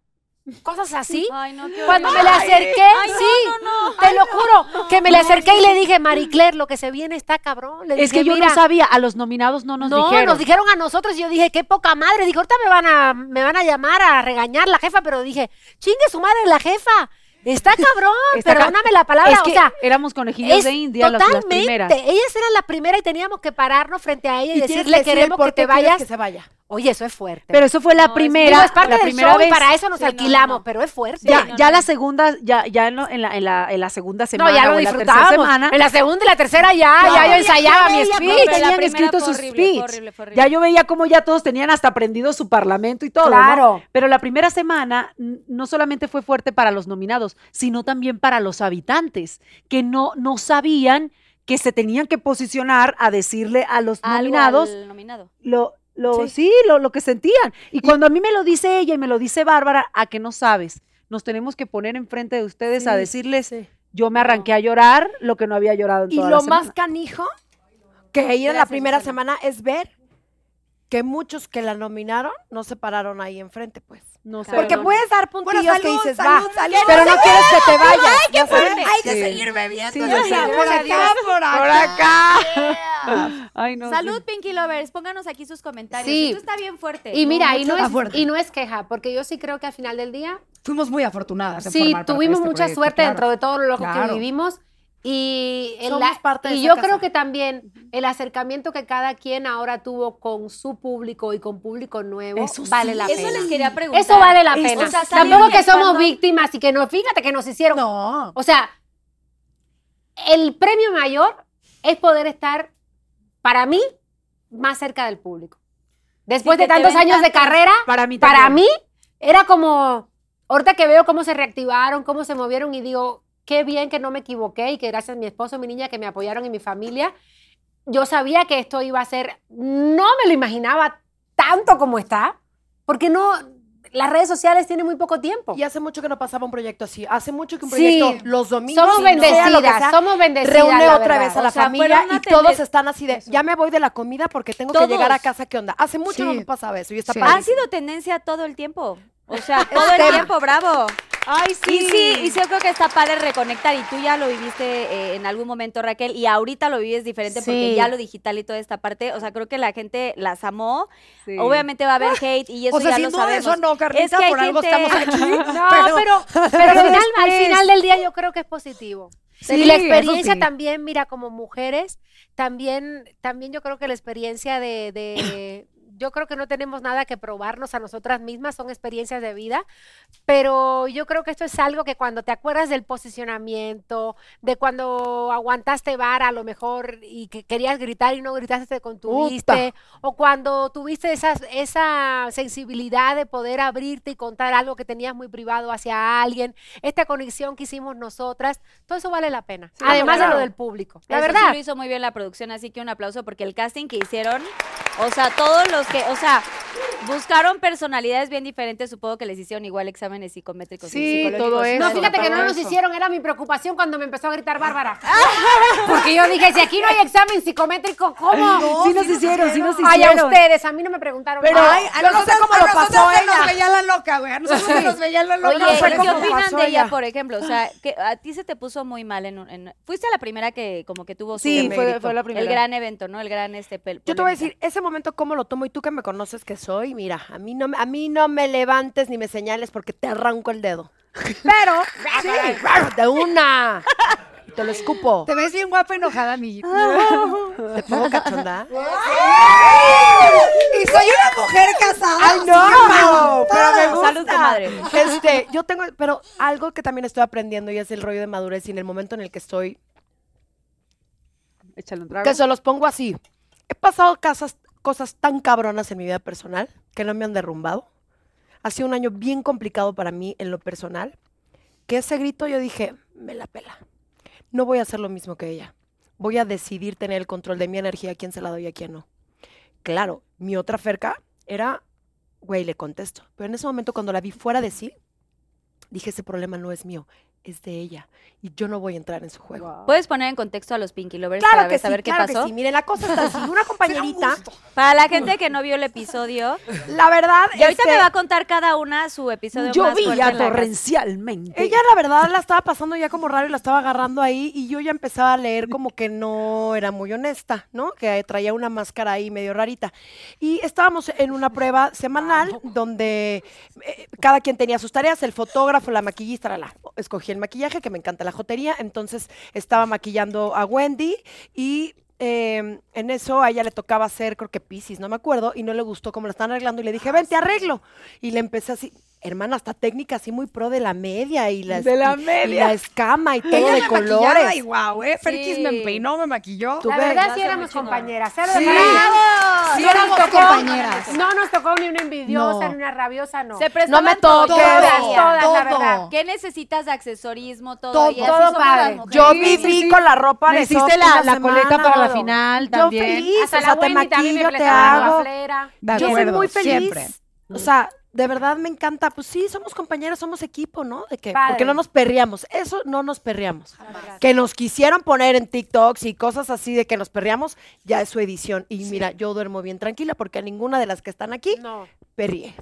cosas así. Ay, no, qué Cuando me le acerqué, Ay, no, sí, no, no. te lo juro, que me le acerqué y le dije, Maricler, lo que se viene está cabrón. Le Es dije, que yo "Mira, no sabía, a los nominados no nos no, dijeron. nos dijeron a nosotros y yo dije, qué poca madre. Dije, ahorita me van a, me van a llamar a regañar la jefa, pero dije, chingue su madre la jefa. Está cabrón, Está ca- perdóname la palabra. Es o que sea, éramos conejillos es de India las, las totalmente. primeras. Ellas eran la primera y teníamos que pararnos frente a ella y, Y decirle, que queremos que te vayas. que se vaya. Oye, eso es fuerte. Pero eso fue la No, primera, Digo, es parte la del primera show y vez. para eso nos Sí, no, no, alquilamos, no. pero es fuerte. ya, ya la segunda, ya, ya en, la, en, la, en la segunda semana No, ya lo o en la disfrutábamos. En la segunda y la tercera ya, ya yo ya- ensayaba ya mi speech. tenían escrito sus speech. Ya yo veía cómo ya todos tenían hasta aprendido su parlamento y todo. Claro. Pero la primera semana no solamente fue fuerte para los nominados, sino también para los habitantes, que no, no sabían que se tenían que posicionar a decirle a los Algo nominados al nominado. lo, lo, Sí. sí, lo, lo que sentían. Y cuando a mí me lo dice ella y me lo dice Bárbara, a que no sabes, nos tenemos que poner enfrente de ustedes a decirles, sí. yo me arranqué a llorar lo que no había llorado en Y toda lo la semana. más canijo que ir en la primera semana es ver que muchos que la nominaron no se pararon ahí enfrente, pues. No sé, Porque no. puedes dar puntillos Bueno, que salud, dices, salud, va, salud. pero no quieres que te vayas. ya sabes. Hay que seguir bebiendo. Sí, sea, por acá, por acá. Por acá. Ay, no. Salud, Pinky Lovers. Pónganos aquí sus comentarios. Sí. Esto está bien fuerte. Y mira, y, no es, fuerte. y no es queja, porque yo sí creo que al final del día Fuimos muy afortunadas. en Sí, formar tuvimos este mucha proyecto, suerte claro. dentro de todo lo loco que Claro. vivimos. Y, en Somos la- parte de y yo casa. creo que también el acercamiento que cada quien ahora tuvo con su público y con público nuevo Eso vale sí. la Eso pena. les quería preguntar. Eso vale la Eso, pena. o sea, ¿saben Tampoco que somos cuando- víctimas y que no, fíjate que nos hicieron. No. O sea, el premio mayor es poder estar, para mí, más cerca del público. Después de tantos años de carrera, Para mí para mí era como, ahorita que veo cómo se reactivaron, cómo se movieron y digo, qué bien que no me equivoqué y que gracias a mi esposo, mi niña, que me apoyaron y mi familia, yo sabía que esto iba a ser, no me lo imaginaba tanto como está, porque no, las redes sociales tienen muy poco tiempo. Y hace mucho que no pasaba un proyecto así. Hace mucho que un Sí. proyecto los domingos. somos sea lo que bendecidas, sea, somos bendecidas. reúne la otra verdad. vez a la O sea, familia y todos están así de, ya me voy de la comida porque tengo que llegar a casa, ¿qué onda? Hace mucho no Sí. me pasaba eso y está Sí. Ha sido tendencia todo el tiempo. O sea, todo el tiempo, bravo. Ay, Y sí, y sí, yo creo que está padre reconectar. Y tú ya lo viviste eh, en algún momento, Raquel, y ahorita lo vives diferente porque Sí. ya lo digital y toda esta parte. O sea, creo que la gente las amó. Sí. Obviamente va a haber hate y eso o sea, ya sin lo duda sabemos. eso no, Carlita, Es que por algo gente- estamos aquí. No, pero- pero, pero al, final, al después- final del día yo creo que es positivo. Sí, y la experiencia sí. también, mira, como mujeres, también, también yo creo que la experiencia de, de- yo creo que no tenemos nada que probarnos a nosotras mismas, son experiencias de vida, pero yo creo que esto es algo que cuando te acuerdas del posicionamiento, de cuando aguantaste vara a lo mejor y que querías gritar y no gritaste, te contuviste, o cuando tuviste esas, esa sensibilidad de poder abrirte y contar algo que tenías muy privado hacia alguien, esta conexión que hicimos nosotras, todo eso vale la pena. Sí, Además de lo del público. La Eso sí verdad. lo hizo muy bien la producción, así que un aplauso porque el casting que hicieron, o sea, todos los que, o sea, buscaron personalidades bien diferentes, supongo que les hicieron igual exámenes psicométricos y Sí, psicológicos. todo eso. No, fíjate que no nos hicieron, era mi preocupación cuando me empezó a gritar Bárbara. Porque yo dije, si aquí no hay examen psicométrico, ¿cómo? sí nos hicieron, sí nos Ay, a hicieron. ustedes, a mí no me preguntaron. Pero-. Ay, a Yo no sé cómo a lo nosotros nos veía la loca, güey. A nosotros se nos veía la loca. Oye, No sé ¿qué opinan pasó de ella, ella. por ejemplo? O sea, que a ti se te puso muy mal en, un- en- fuiste la primera que como que tuvo su Sí, fue, fue la primera. el gran evento, ¿no? El gran este pel- Yo te voy a decir, ese momento cómo lo tomo y tú que me conoces que soy, mira, a mí no, me- a mí no me levantes ni me señales porque te arranco el dedo. Pero, sí, de una. Y te lo escupo. Te ves bien guapa enojada, amiguita. Te pongo cachonda. Y soy una mujer casada. ¡Ay, sí, no! Pero me gusta. Salud, comadre. Este, yo tengo, pero algo que también estoy aprendiendo y es el rollo de madurez y en el momento en el que estoy, Échale un trago. que se los pongo así. He pasado casas, cosas tan cabronas en mi vida personal que no me han derrumbado. Ha sido un año bien complicado para mí en lo personal. Que ese grito yo dije, me la pela. No voy a hacer lo mismo que ella. Voy a decidir tener el control de mi energía, a quién se la doy y a quién no. Claro, mi otra ferca era, güey, le contesto. Pero en ese momento cuando la vi fuera de sí, dije, ese problema no es mío, es de ella. Y yo no voy a entrar en su juego. Wow. ¿Puedes poner en contexto a los Pinky Lovers Claro para que ver, sí, saber qué claro que pasó? sí. Mire, la cosa está así. Una compañerita, Para la gente que no vio el episodio, la verdad, y ahorita este, me va a contar cada una su episodio más fuerte en la casa. torrencialmente. Ella la verdad la estaba pasando ya como raro y la estaba agarrando ahí y yo ya empezaba a leer como que no era muy honesta, ¿no? Que traía una máscara ahí medio rarita. Y estábamos en una prueba semanal donde eh, cada quien tenía sus tareas, el fotógrafo, la maquillista, la, la. El maquillaje, que me encanta la jotería, entonces estaba maquillando a Wendy y... eh, en eso a ella le tocaba hacer, creo que Pisces, no me acuerdo, y no le gustó cómo la están arreglando. Y le dije, ven, te arreglo. Y le empecé así, hermana, hasta técnica así muy pro de la media y la, De la y- y media. la escama y todo Ella de me colores. y guau, ¿eh? Ferkis me Sí. peinó, me maquilló. La verdad sí éramos chingón. compañeras. Sí. Sí, No nos éramos tocó- compañeras. No nos tocó ni una envidiosa, No. ni una rabiosa, no. Se prestaban me todo, toques. yo Todas, todas, la todo. verdad. ¿Qué necesitas de accesorismo? Todo. Todo, y así todo somos las padre. mujeres. Yo Sí, viví sí, sí. con la ropa de hiciste la- la coleta para la final Yo también. feliz, Hasta o la te maquillo, te la hago. Yo soy muy feliz. siempre. O sea, de verdad me encanta. Pues sí, somos compañeras, somos equipo, ¿no? De que, Padre. porque no nos perreamos. Eso no nos perreamos. Verdad. Que nos quisieron poner en TikToks y cosas así de que nos perreamos, ya es su edición. Y mira, yo duermo bien tranquila porque a ninguna de las que están aquí No. perrié.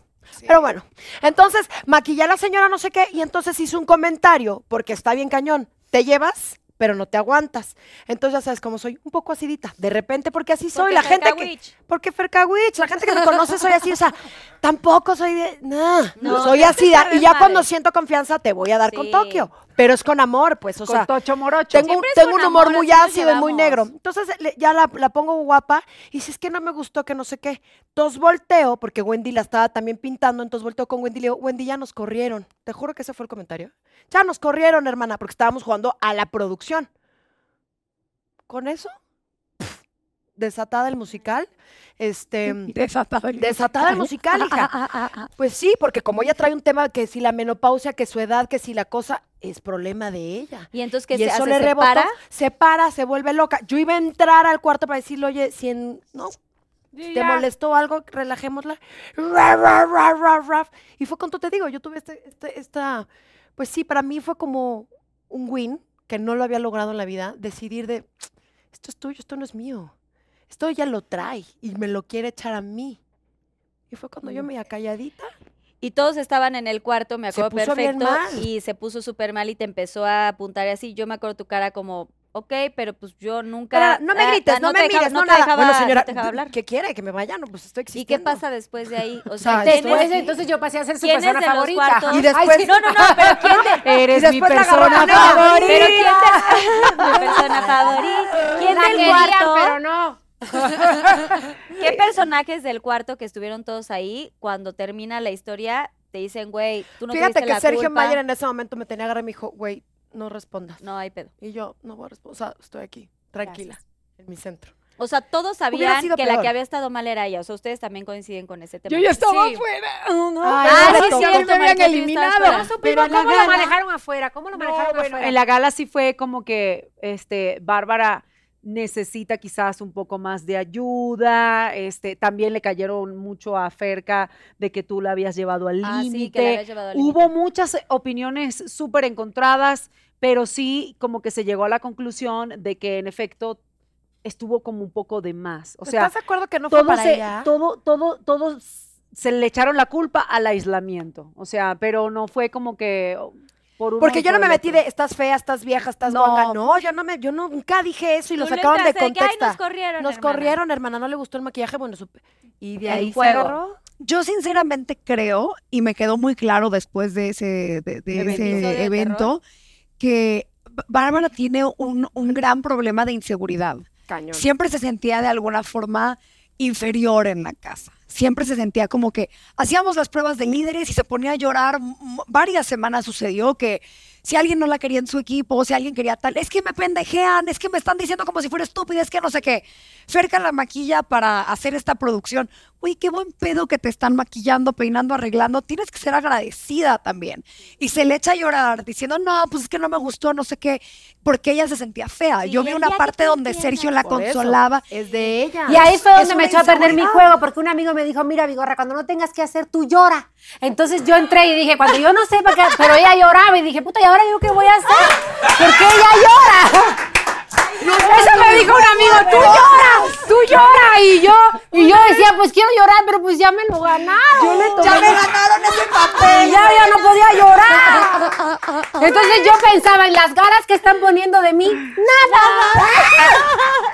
Pero bueno, entonces maquillé a la señora no sé qué y entonces hizo un comentario, porque está bien cañón, te llevas, pero no te aguantas. Entonces ya sabes cómo soy, un poco acidita, de repente porque así soy, Porque la gente que... Porque Fercawitch, la gente que me conoce soy así, o sea, tampoco soy de... No, No, soy así, y ya cuando siento confianza te voy a dar con. Tokio, pero es con amor, pues, o Con sea... Tocho Morocho. Tengo, un- tengo un humor amor, muy ácido y muy negro. Entonces le- ya la, la pongo guapa y si es que no me gustó que no sé qué. Entonces volteo, porque Wendy la estaba también pintando, entonces volteo con Wendy y le digo, Wendy, ya nos corrieron. Te juro que ese fue el comentario. Ya nos corrieron, hermana, porque estábamos jugando a la producción. Con eso, desatada el musical. Este, Desatada el desatada el musical, hija. Pues sí, porque como ella trae un tema que si la menopausia, que su edad, que si la cosa, es problema de ella. Y entonces, ¿qué y se eso hace? le ¿Se rebotó, para? se para, se vuelve loca. Yo iba a entrar al cuarto para decirle, oye, si en, no, te molestó algo, relajémosla. Ra, ra, ra, ra, ra. Y fue cuando te digo, yo tuve este, este, esta, pues sí, para mí fue como un win que no lo había logrado en la vida, decidir de, esto es tuyo, esto no es mío. Esto ella lo trae y me lo quiere echar a mí. Y fue cuando yo me iba calladita. Y todos estaban en el cuarto, me Se acuerdo puso bien perfecto. mal. Y se puso súper mal y te empezó a apuntar y así. Yo me acuerdo tu cara como, ok, pero pues yo nunca. Pero no me ah, grites, ah, no, te me mires, no, te nada. dejaba- bueno, no señora, te dejaba hablar. ¿qué quiere? Que me vaya, no, pues estoy ¿Y qué existiendo. pasa después de ahí? O sea, sea, ¿quién después- es- Entonces yo pasé a ser su ¿Quién es persona favorita. Y después- Ay, sí, no, no, no, pero ¿quién te, Eres mi persona favorita. pero quién te, mi persona favorita? ¿Quién La del quería, cuarto? pero no. ¿Qué personajes del cuarto que estuvieron todos ahí, cuando termina la historia, te dicen, güey, tú no Fíjate que la Sergio culpa? Mayer en ese momento me tenía agarrado y me dijo, güey, no respondas. No hay pedo. Y yo, no voy a responder, o sea, estoy aquí, tranquila, en mi centro. O sea, todos sabían que la que había estado mal era ella. O sea, ustedes también coinciden con ese tema. Yo ya estaba Sí. afuera. Ay, Ah, no sí, sí, me habían eliminado. Pero ¿Cómo lo manejaron afuera? ¿Cómo lo manejaron No, bueno, afuera? en la gala sí fue como que este, Bárbara necesita quizás un poco más de ayuda. Este, también le cayeron mucho a Ferca de que tú la habías llevado al Ah, límite. Hubo muchas opiniones súper encontradas, pero sí como que se llegó a la conclusión de que en efecto estuvo como un poco de más. O sea, ¿Estás de acuerdo que no fue todo para se, ella? todo, todo, todo se le echaron la culpa al aislamiento. O sea, pero no fue como que oh, por Porque yo no por me metí de estás fea, estás vieja, estás No. guanga. No, yo no me, yo nunca dije eso y Tú los lo sacaban de entraste que, "Ay, contexto. nos corrieron, Nos hermana". corrieron, hermana, no le gustó el maquillaje, bueno, supe. Y de ahí se agarró. Yo sinceramente creo, y me quedó muy claro después de ese, de, ese de evento, que Bárbara tiene un, un gran problema de inseguridad. Cañón. Siempre se sentía de alguna forma inferior en la casa. Siempre se sentía como que hacíamos las pruebas de líderes y se ponía a llorar. Varias semanas sucedió que si alguien no la quería en su equipo, o si alguien quería tal, es que me pendejean, es que me están diciendo como si fuera estúpida, es que no sé qué. Ferca la maquilla para hacer esta producción. Uy, qué buen pedo que te están maquillando, peinando, arreglando. Tienes que ser agradecida también. Y se le echa a llorar diciendo, no, pues es que no me gustó, no sé qué, porque ella se sentía fea. Sí, Yo vi una parte te donde. Sergio la Por eso, consolaba. Es de ella. Y ahí fue donde me echó a perder mi juego, porque un amigo me dijo, mira, Vigorra, cuando no tengas que hacer, tú llora. Entonces yo entré y dije, cuando yo no sepa qué, pero ella lloraba y dije, puta, ¿y ahora yo qué voy a hacer? ¿Por qué ella llora? Eso me dijo un amigo, tú lloras, tú lloras. Y yo, y yo decía, pues quiero llorar, pero pues ya me lo ganaron. Ya me ganaron ese Y papel. ya, ya no podía llorar. Entonces yo pensaba en las galas que están poniendo de mí, nada.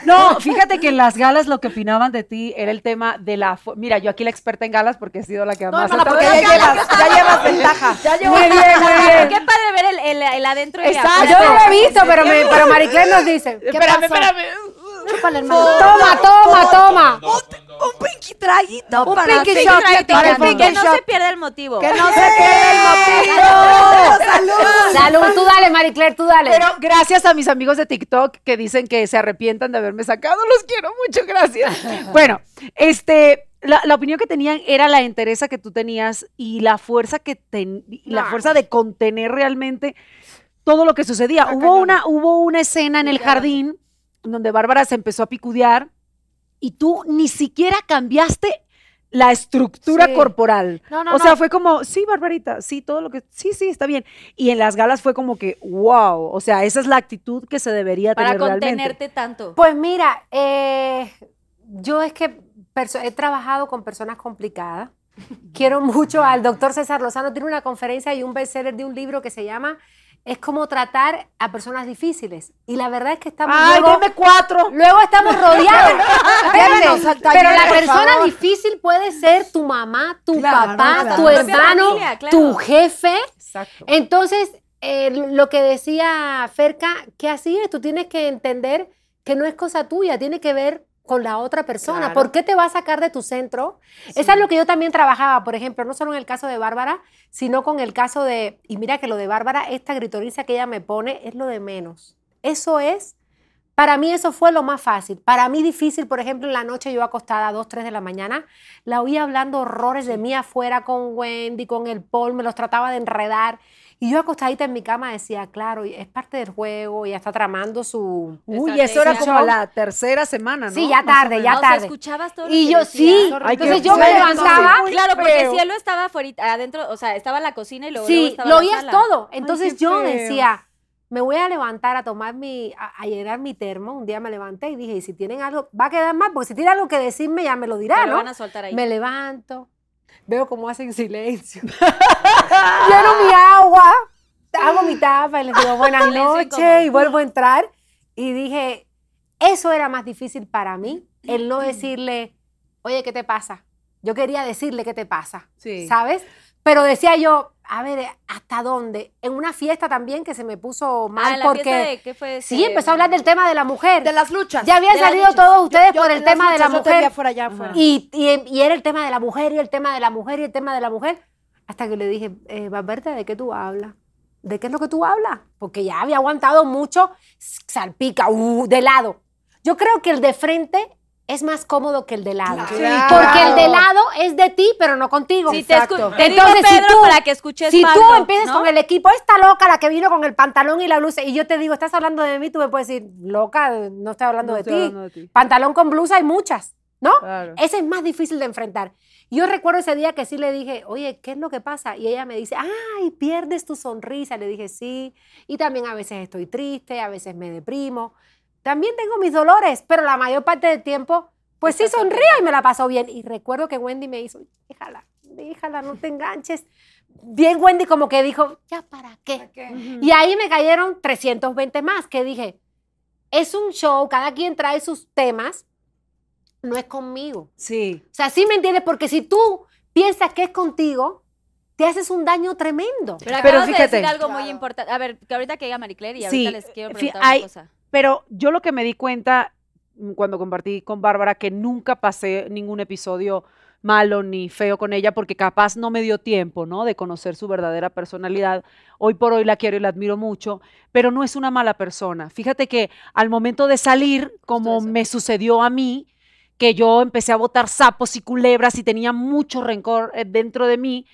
No, fíjate que en las galas lo que opinaban de ti era el tema de la... Mira, yo aquí la experta en galas porque he sido la que No, más... ha porque tratado ya llevas, ya llevas ventaja. Ya llevas Muy bien, muy bien. Qué padre ver el, el, el adentro y Exacto. afuera. Yo no lo he visto, pero, me, pero Mariclé nos dice. ¿Qué Espérame, pasó? espérame. Chúpale, hermano. Toma, toma, toma. Un, un pinky traguito Un para pinky shot, para el Que pinky no shot. se pierda el motivo. Que no se quede el motivo. ¡Salud! Salud, tú dale, Maricler, tú dale. Pero gracias a mis amigos de TikTok que dicen que se arrepientan de haberme sacado, los quiero mucho, gracias. Bueno, este, la, la opinión que tenían era la entereza que tú tenías y la fuerza que ten- y la No. fuerza de contener realmente todo lo que sucedía. Está Hubo cañón. una, hubo una escena en el jardín donde Bárbara se empezó a picudear y tú ni siquiera cambiaste la estructura Sí. corporal. No, no, o sea, no. fue como, sí, Barbarita, sí, todo lo que, sí, sí, está bien. Y en las galas fue como que, wow, o sea, esa es la actitud que se debería Para tener realmente. contenerte tanto. Pues mira, eh, yo es que he trabajado con personas complicadas. Quiero mucho al doctor César Lozano. Tiene una conferencia y un bestseller de un libro que se llama Es cómo tratar a personas difíciles. Y la verdad es que estamos Ay, luego, deme cuatro. luego estamos rodeados. Pero la persona favor. difícil puede ser tu mamá, tu Claro, papá, tu hermano, familia, claro. tu jefe. Exacto. Entonces, eh, lo que decía Ferca, que así es, tú tienes que entender que no es cosa tuya, tiene que ver con la otra persona. Claro. ¿Por qué te va a sacar de tu centro? Eso es lo que yo también trabajaba, por ejemplo, no solo en el caso de Bárbara, sino con el caso de, y mira que lo de Bárbara, esta gritoriza que ella me pone es lo de menos. Eso es, para mí eso fue lo más fácil. Para mí difícil, por ejemplo, en la noche yo acostada a 2, 3 de la mañana, la oía hablando horrores de mí afuera con Wendy, con el Paul, me los trataba de enredar. Y yo acostadita en mi cama decía, claro, y es parte del juego, y ya está tramando su... Uy, eso era como la tercera semana, ¿no? Sí, ya tarde, ya Ah, o sea, tarde. escuchabas todo lo Y que yo decía. sí, Ay, entonces yo me levantaba. Claro, porque feo. Cielo estaba afuera, adentro, o sea, estaba en la cocina y luego, luego Sí, estaba lo oías todo. Entonces yo feo. decía, me voy a levantar a tomar mi, a, a llenar mi termo. Un día me levanté y dije, y si tienen algo, va a quedar mal, porque si tiene algo que decirme ya me lo dirá, ¿no? van a soltar ahí. Me levanto, Veo cómo hacen silencio. Lleno mi agua, hago mi tapa y les digo buenas noches y vuelvo a entrar. Y dije, eso era más difícil para mí, el no decirle, oye, ¿qué te pasa? Yo quería decirle qué te pasa, Sí. ¿sabes? Pero decía yo, a ver, ¿hasta dónde? En una fiesta también que se me puso mal Ah, la porque... de, ¿qué fue? Sí, empezó a hablar del tema de la mujer. De las luchas. Ya habían salido todos ustedes Yo- por yo el tema de la mujer. afuera, allá afuera. Y, y- y era el tema de la mujer y el tema de la mujer y el tema de la mujer. Hasta que le dije, eh, Valverde, ¿de qué tú hablas? ¿De qué es lo que tú hablas? Porque ya había aguantado mucho, salpica, uh, de lado. Yo creo que el de frente es más cómodo que el de lado. Claro. Porque el de lado es de ti, pero no contigo. Sí, te Exacto. te digo, Entonces, si Pedro, tú- para que escuches Si tú Pablo, empiezas ¿no? con el equipo, esta loca, la que vino con el pantalón y la blusa, y yo te digo, estás hablando de mí, tú me puedes decir, loca, no estoy hablando, No de, estoy ti. hablando de ti. Pantalón con blusa hay muchas, ¿no? Claro. Ese es más difícil de enfrentar. Yo recuerdo ese día que sí le dije, oye, ¿qué es lo que pasa? Y ella me dice, ay, pierdes tu sonrisa. Le dije, sí. Y también a veces estoy triste, a veces me deprimo. También tengo mis dolores, pero la mayor parte del tiempo, pues sí sonrío y me la paso bien. Y recuerdo que Wendy me hizo, déjala, déjala, no te enganches. Bien Wendy como que dijo, ¿ya para qué? Y ahí me cayeron 320 más, que dije, es un show, cada quien trae sus temas, no es conmigo. Sí. O sea, ¿sí me entiendes? Porque si tú piensas que es contigo, te haces un daño tremendo. Pero, Pero acabas de fíjate. decir algo muy importante. A ver, que ahorita que diga Maricler y Sí, ahorita les quiero fi- preguntar hay- una cosa. Pero yo lo que me di cuenta mm, cuando compartí con Bárbara, que nunca pasé ningún episodio malo ni feo con ella, porque capaz no me dio tiempo, ¿no? De conocer su verdadera personalidad. Hoy por hoy la quiero y la admiro mucho, pero no es una mala persona. Fíjate que al momento de salir, como me sucedió a mí, que yo empecé a botar sapos y culebras y tenía mucho rencor eh, dentro de mí,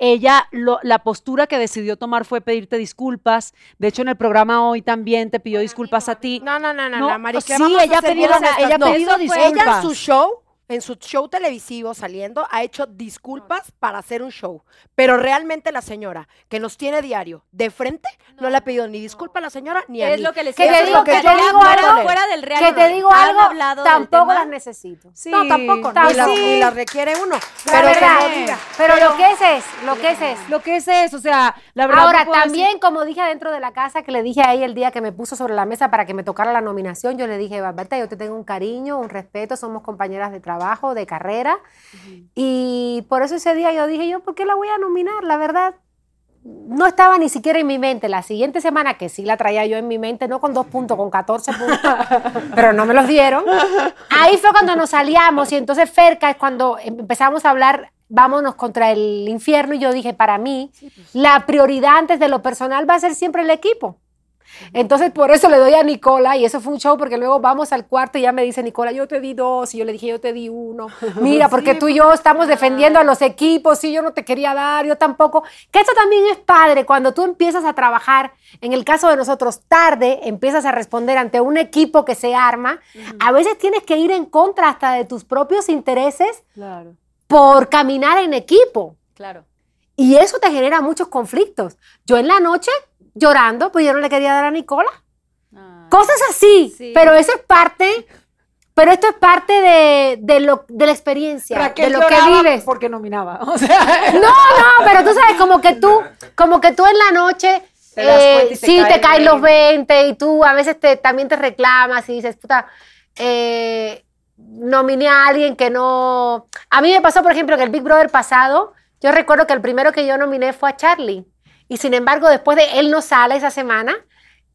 ella, lo- la postura que decidió tomar fue pedirte disculpas. De hecho, en el programa hoy también te pidió disculpas a ti. No, no, no, no, No, no, Mari, que sí, vamos a ella ha ser pedido- honestas. ella No, pedido eso fue- Ella en disculpas. su show, en su show televisivo saliendo, ha hecho disculpas para hacer un show. Pero realmente la señora, que nos tiene diario de frente, no, le ha pedido ni disculpa a la señora ni a Es mí. lo que les Que te digo que te fuera- digo algo, fuera del real que te digo ¿Han algo, hablado tampoco las necesito. Sí. No, tampoco, Tam- ni las, sí. las requiere uno. La Pero que verdad, lo que es es, lo que es es. Lo que es es, o sea, la verdad. Ahora, no decir- también, como dije adentro de la casa, que le dije a ella el día que me puso sobre la mesa para que me tocara la nominación, yo le dije, Barbarita, yo te tengo un cariño, un respeto, somos compañeras de trabajo, de carrera. Y por eso ese día yo dije, yo, ¿por qué la voy a nominar? La verdad, no estaba ni siquiera en mi mente. La siguiente semana, que sí la traía yo en mi mente, no con dos puntos, con 14 puntos, pero no me los dieron. Ahí fue cuando nos salíamos y entonces Ferca es cuando empezamos a hablar, vámonos contra el infierno y yo dije, para mí, la prioridad antes de lo personal va a ser siempre el equipo. Entonces, por eso le doy a Nicola, y eso fue un show, porque luego vamos al cuarto y ya me dice Nicola, yo te di dos, y yo le dije, yo te di uno. Mira, porque tú y yo estamos defendiendo a los equipos, y yo no te quería dar, yo tampoco. Que esto también es padre, cuando tú empiezas a trabajar, en el caso de nosotros, tarde, empiezas a responder ante un equipo que se arma, a veces tienes que ir en contra hasta de tus propios intereses Claro. por caminar en equipo. Claro. Y eso te genera muchos conflictos. Yo en la noche, llorando, pues yo no le quería dar a Nicola. Ah. Cosas así. Sí. Pero eso es parte, pero esto es parte de, de lo, de la experiencia, de lo que vives. Porque nominaba. O sea, No, no, pero tú sabes, como que tú, como que tú en la noche, eh, te sí, cae te caen los 20. 20 y tú a veces te, también te reclamas y dices, puta, eh, nominé a alguien que no... A mí me pasó, por ejemplo, que el Big Brother pasado, yo recuerdo que el primero que yo nominé fue a Charlie. Y sin embargo, después de él no sale esa semana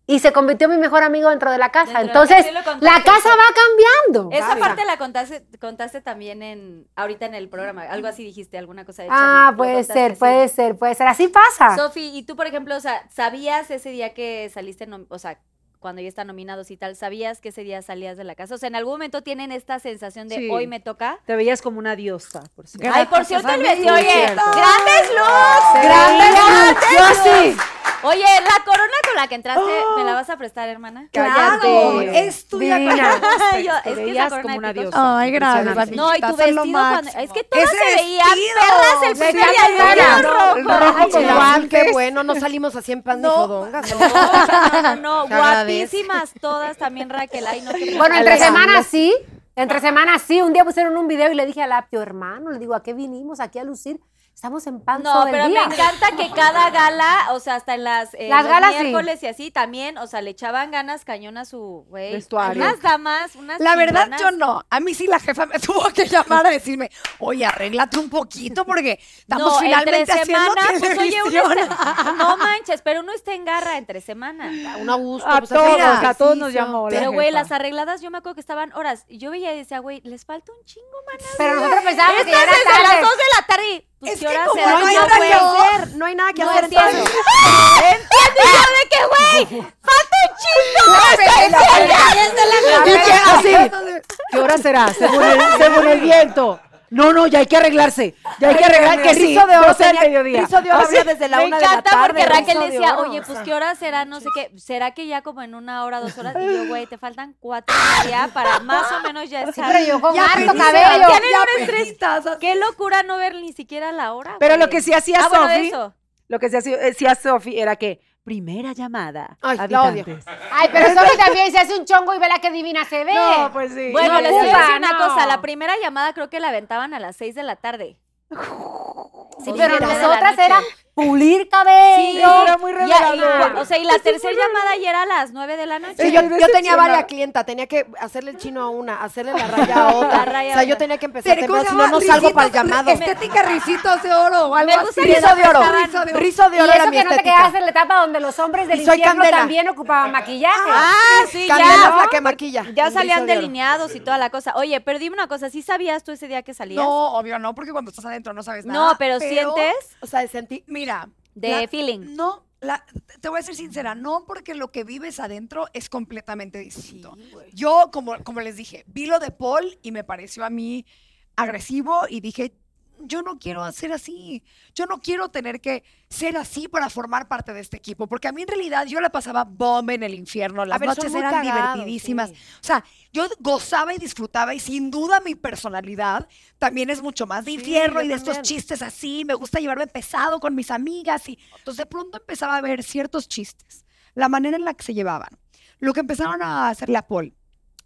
y se convirtió en mi mejor amigo dentro de la casa. Dentro de la Entonces, casa, la casa va cambiando. Esa parte la contaste, contaste también en ahorita en el programa. Algo así dijiste, alguna cosa de Ah, puede ser, puede ser, puede ser. Así pasa. Sofi, y tú, por ejemplo, o sea, ¿sabías ese día que saliste, o sea, cuando ya están nominados y tal, ¿sabías que ese día salías de la casa? O sea, ¿en algún momento tienen esta sensación de Sí. hoy me toca? te veías como una diosa, por cierto. Ay, por cierto, el vestido, oye, grandes looks, Grandes grandes Yo sí. Oye, la corona con la que entraste, ¿me la vas a prestar, hermana? Cállate. es tuya. Yo, es que esa corona como de una diosa. Ay, gracias. No, y tu vestido cuando, es que todas Ese se veían vestido. perras el Me primer día, el rojo. El rojo Ay, con guantes. qué bueno, no salimos así en pan ni No. fodongas. No, no, no, guapísimas todas también, Raquel. Ay, no, Bueno, entre semanas sí, Entre semana sí, un día pusieron un video y le dije al apio, hermano, le digo, ¿a qué vinimos aquí a lucir? Estamos en panzo No, pero día. me encanta que cada gala, o sea, hasta en las, eh, Las los galas sí. miércoles y así también, o sea, le echaban ganas cañón a su güey. Vestuario. Unas damas, unas La verdad, yo no. A mí sí la jefa me tuvo que llamar a decirme, oye, arréglate un poquito porque estamos no, finalmente entre haciendo semana, pues oye, uno televisión". está, no manches, pero uno está en garra entre semana. Un a gusto. A pues, todos, hacer a todos nos ejercicio. llamó la Pero güey, jefa. las arregladas, yo me acuerdo que estaban horas, y yo veía y decía, güey, les falta un chingo, manas. Pero nosotros pensábamos que ya era desde las. 2 de la tarde. Pues, Es ¿qué que hora será? no hay nada que hacer, no hay nada que No hacer entiendo. y yo de que, güey, falta un chingo. Que así, ¿qué hora será? Según el, según el viento. No, no, ya hay que arreglarse. Ya hay que arreglar que sí. Rizo de oro 12 del tenía- mediodía. Rizo de oro Así. había desde la Me una de la encanta tarde. porque Raquel Rizo de decía, oye, pues qué hora será, no sé qué, será que ya como en una hora, dos horas, y yo, güey, te faltan cuatro y media para más o menos ya estar. pero yo con Ya harto cabello. ya. Qué locura no ver ni siquiera la hora. Pero lo que sí hacía ah, Sofi, lo que sí hacía, hacía Sofi era que primera llamada. Ay, la odio. habitantes. Ay, pero Sofi también se hace un chongo y vela qué divina se ve. No, pues sí. Bueno, No les voy a decir una no. cosa, la primera llamada creo que la aventaban a las seis de la tarde. Sí, pero la nosotras era pulir Sí, cabello. era muy y- y- revelador. o sea, y la tercera llamada ya era a las nueve de la noche. Sí, yo, tenía varias clientas, tenía que hacerle el chino a una, hacerle la raya a otra. La raya o sea, yo tenía que empezar Pero, ¿cómo temprano, si no, no salgo para el llamado. Estética ricitos de oro o algo así. Rizo de oro. Rizo de oro. Rizo de Y oro era eso mi que no te quedaste en la etapa donde los hombres del Y infierno también ocupaban maquillaje. Ah, sí, Candela ya. es la que maquilla. Ya salían delineados y toda la cosa. Oye, pero dime una cosa, ¿sí sabías tú ese día que salías? No, obvio no, porque cuando estás adentro no sabes nada. No, pero, sientes O sea, sentí. Mira. de la- feeling. No, la- te voy a ser sincera, no porque lo que vives adentro es completamente distinto. Yo, como, como les dije, vi lo de Paul y me pareció a mí agresivo y dije, yo no quiero hacer así, yo no quiero tener que ser así para formar parte de este equipo, porque a mí en realidad yo la pasaba bomba en el infierno, las ver, noches eran cagados, divertidísimas. sí. O sea, yo gozaba y disfrutaba y sin duda mi personalidad también es mucho más de Sí, infierno y de estos también. chistes así, me gusta llevarme pesado con mis amigas y entonces de pronto empezaba a ver ciertos chistes, la manera en la que se llevaban, lo que empezaron a hacerle a Paul,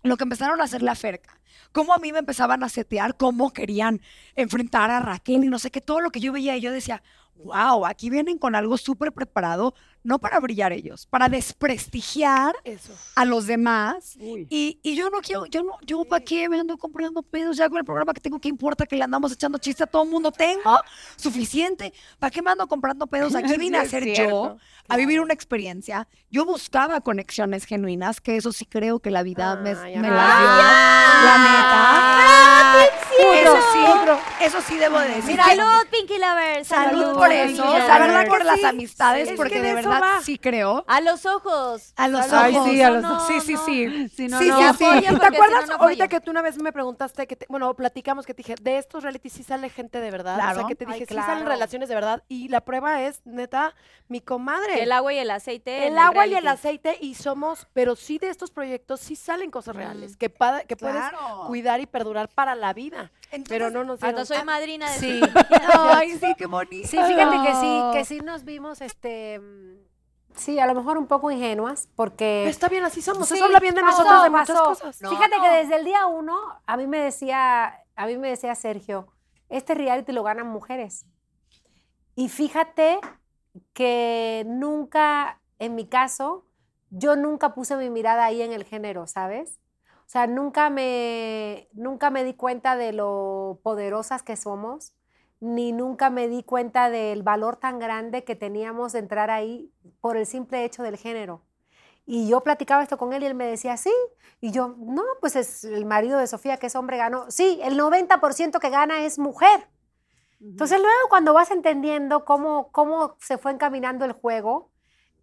lo que empezaron a hacerle a Ferca, cómo a mí me empezaban a setear, cómo querían enfrentar a Raquel y no sé qué, todo lo que yo veía y yo decía, wow, aquí vienen con algo súper preparado, no para brillar ellos, para desprestigiar Eso. a los demás. Y, y yo no quiero, yo no, yo para qué me ando comprando pedos ya con el programa que tengo, ¿qué importa que le andamos echando chiste a todo el mundo? Tengo suficiente. ¿Para qué me ando comprando pedos? Aquí vine a ser yo, a vivir una experiencia. Yo buscaba conexiones genuinas, que eso sí creo que la vida me, Ay, me ay. las dio. La neta. Eso sí, eso sí debo de decir. Salud, Pinky Lovers. Salud por eso, Pinky la verdad por las amistades, es que porque de de eso verdad va. sí creo. A los ojos. A los Ay, ojos. sí, a los No, ojos. Sí, sí, no. sí. Sí, no, Sí, no, sí, no. sí. apoya ¿Te porque si acuerdas no, no ahorita apoya. que tú una vez me preguntaste, que te- bueno, platicamos que te dije, de estos reality sí sale gente de verdad? O Claro. sea, que te Ay, dije, sí salen relaciones de verdad. Y la prueba es, neta, mi comadre. El agua y el aceite. en El agua y el reality. aceite y somos, pero sí de estos proyectos sí salen cosas reales, que, pa- que puedes Claro. cuidar y perdurar para la vida. Pero no nos Cuando dieron- soy madrina de Sí. Ay, sí, qué bonito. Sí, fíjate que sí, que sí nos vimos, este, sí, a lo mejor un poco ingenuas, porque... Está bien, así somos. Sí, Eso habla bien de pasó, nosotros de muchas pasó. cosas. Fíjate que desde el día uno, a mí me decía, a mí me decía Sergio, este reality lo ganan mujeres. Y fíjate que nunca, en mi caso, yo nunca puse mi mirada ahí en el género, ¿sabes? O sea, nunca me, nunca me di cuenta de lo poderosas que somos, ni nunca me di cuenta del valor tan grande que teníamos de entrar ahí por el simple hecho del género. Y yo platicaba esto con él y él me decía, sí. Y yo, no, pues es el marido de Sofía, que es hombre, ganó. Sí, el 90% que gana es mujer. Entonces luego cuando vas entendiendo cómo, cómo se fue encaminando el juego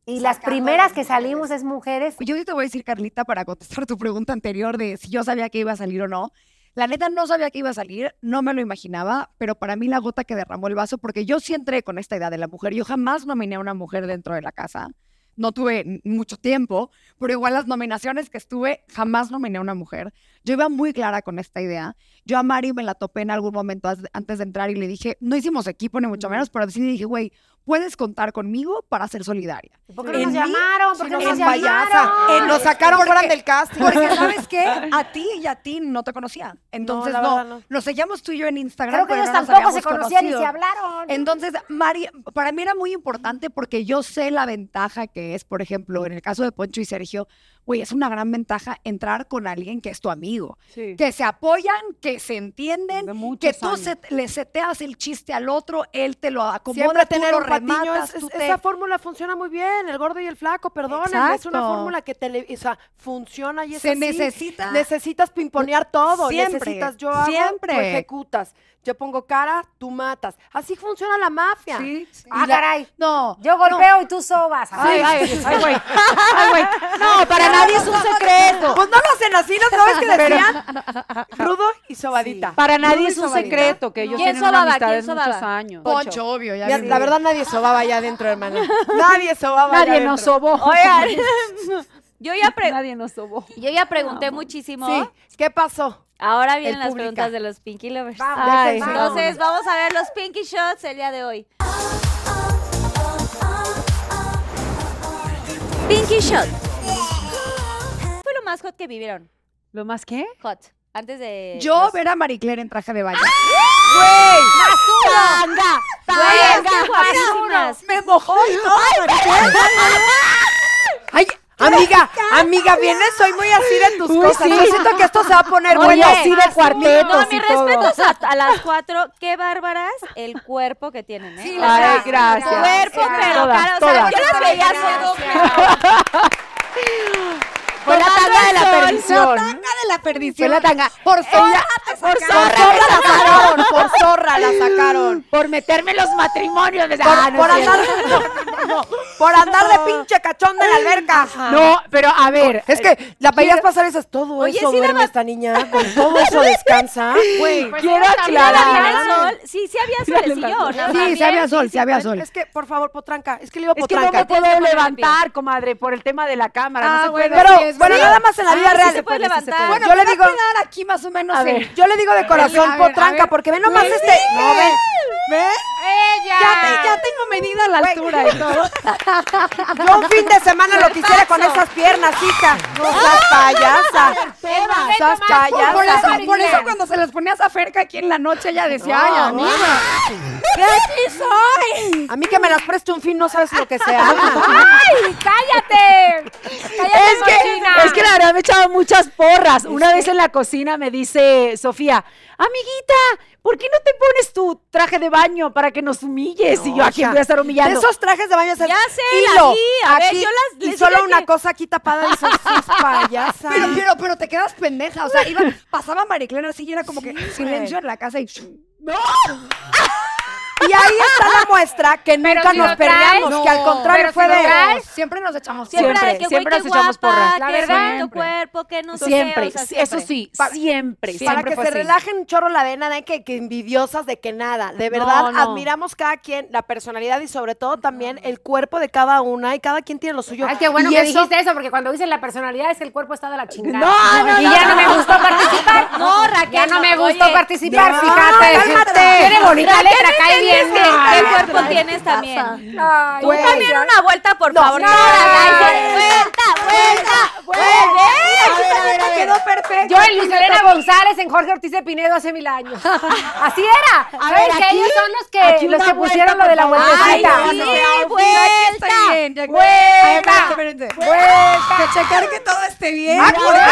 y las primeras que salimos es mujeres, Yo sí te voy a decir, Carlita, para contestar tu pregunta anterior de si yo sabía que iba a salir o no. La neta no sabía que iba a salir, no me lo imaginaba, pero para mí la gota que derramó el vaso, porque yo sí entré con esta idea de la mujer. Yo jamás nominé a una mujer dentro de la casa. No tuve mucho tiempo, pero igual las nominaciones que estuve, jamás nominé a una mujer. Yo iba muy clara con esta idea. Yo a Mari me la topé en algún momento antes de entrar y le dije, no hicimos equipo ni mucho menos, pero sí le dije, güey, puedes contar conmigo para ser solidaria. ¿Por qué no nos mí, llamaron? ¿Por qué no no nos payasa. llamaron? Eh, nos sacaron fuera del casting. Porque, ¿sabes qué? A ti y a ti no te conocía. Entonces, no, nos seguíamos tú y yo en Instagram, Creo que pero ellos no tampoco se conocían ni se conocido. hablaron. Entonces, Mari, para mí era muy importante porque yo sé la ventaja que es, por ejemplo, en el caso de Poncho y Sergio, güey, es una gran ventaja entrar con alguien que es tu amigo, Sí. que se apoyan, que se entienden, De que tú años. se- le seteas el chiste al otro, él te lo acomoda, Siempre tú tener lo un patiño, rematas, es- es- tú te- esa fórmula funciona muy bien, el gordo y el flaco, perdón, es una fórmula que tele- o sea, funciona y es Se así. necesita. Necesitas pimponear todo, Siempre, necesitas yo hago, tú siempre. ejecutas. Yo pongo cara, tú matas. Así funciona la mafia. Sí, sí. Ah, la- caray. No, Yo golpeo y tú sobas. Ay, ay, ay, güey. Ay, güey. No, para nadie es un secreto. Pues no lo hacen así, ¿no sabes qué decían? Rudo y sobadita. Para nadie Rudo es un sobadita. secreto que ellos ¿Quién tienen una sobaba? amistad ¿Quién de muchos sobaba? años. Poncho, obvio, ya la verdad nadie sobaba allá adentro, hermana. Nadie sobaba allá Nadie nos sobó. Oigan, yo ya, Nadie nos sobó. yo ya pregunté muchísimo. Sí, ¿qué pasó? Ahora vienen El las pública. preguntas de los Pinky Lovers. Ay, Entonces, vamos a ver los Pinky Shots el día de hoy. Pinky Shot. Fue lo más hot que vivieron. ¿Lo más qué? Hot. Antes de. Yo los- ver a Marie Claire en traje de baño. ¡Tanga! Güey, que guapísimas. Me mojó y todo, Marie Claire. Ay, amiga, amiga, vienes hoy muy así de tus Uy, cosas. sí. Yo siento que esto se va a poner Oye, bueno. así de cuartetos No, y mis todo. respetos a, a las cuatro. Qué bárbaras el cuerpo que tienen, ¿eh? Sí, Ay, gracias. Cuerpo, pero cara, o sea, todas. yo las veía Fue la tanga de la perdición. Tanga de la perdición. Fue la tanga. Por zorra. Por zorra la sacaron, por zorra la sacaron. Por meterme en los matrimonios. de- Por, Ah, andar, por andar de pinche cachón de la alberca. No, pero a ver. Es que la veías pasar dices, todo Oye, eso la duerme esta niña, con todo eso descansa. Güey, quiero aclarar. Sí, sí había solecillo. Sí, sí había sol, sí había sol. es que, por favor, potranca, es que le iba Es que no potranca. me puedo levantar, comadre, por el tema de la cámara. Ah, no se puede. Bueno, nada más en la vida Ah, real. se puede puede, sí se levantar. puede. Bueno, Yo le digo- a aquí más o menos A en- ver. Yo le digo de corazón potranca, porque ve nomás Pues este. No, ve. Ve. Ya, te- ya tengo medida la Güey. altura y todo. Yo un fin de semana lo quisiera con esas piernas, hija. No seas payasa. Seas Por payasa. eso, por eso cuando se las ponías a Ferca aquí en la noche ella decía, ay, amiga, ¿qué aquí soy? A mí que me las preste un fin, no sabes lo que sea. ¡Ay, cállate! ¡Cállate, Es que, es que la verdad me he echado muchas porras. Una vez en la cocina me dice Sofía, amiguita, ¿por qué no te pones tu traje de baño para que nos humilles? y yo, ¿a quién voy a estar De humillando? esos trajes de baño es el Ya sé, hilo, la vi. A ver, aquí, yo las- y solo una que- cosa aquí tapada y dices, sí es payasa. Pero, pero, pero te quedas pendeja, o sea, iba, pasaba Marie Claire así y era como que silencio en la casa y... Y ahí está la muestra que nunca si nos peleamos, que al contrario Pero fue si de... traes, Siempre nos echamos Siempre, Siempre, que, siempre nos qué echamos guapa, porras. que La verdad. cuerpo, que no siempre, o sea, sí, eso siempre. sí, Para- siempre, Para siempre que se así. relajen un chorro la vena de que, que envidiosas de que nada. De verdad, No, no. admiramos cada quien, la personalidad y sobre todo también el cuerpo de cada una y cada quien tiene lo suyo. Ay, qué bueno Y que eso- dijiste eso, porque cuando dicen la personalidad es que el cuerpo está de la chingada. No, no, y no, ya no, no. me gustó participar. No, Raquel, Ya no me gustó participar, fíjate. cálmate. Tiene bonita letra, bien. ¿qué, qué cuerpo tienes también? Ay, Tú también una vuelta, por favor. no, No, vuelta, vuelta, vuelta. Quedó perfecto. Yo en Luis Elena González, en Jorge Ortiz de Pinedo hace mil años. Así era. ¿Sabes ver, que aquí- ellos son los que, los que pusieron lo de la vueltecita? vuelta. Vuelta. Vuelta. Que checar que todo esté bien. ¡Ay, por ahí!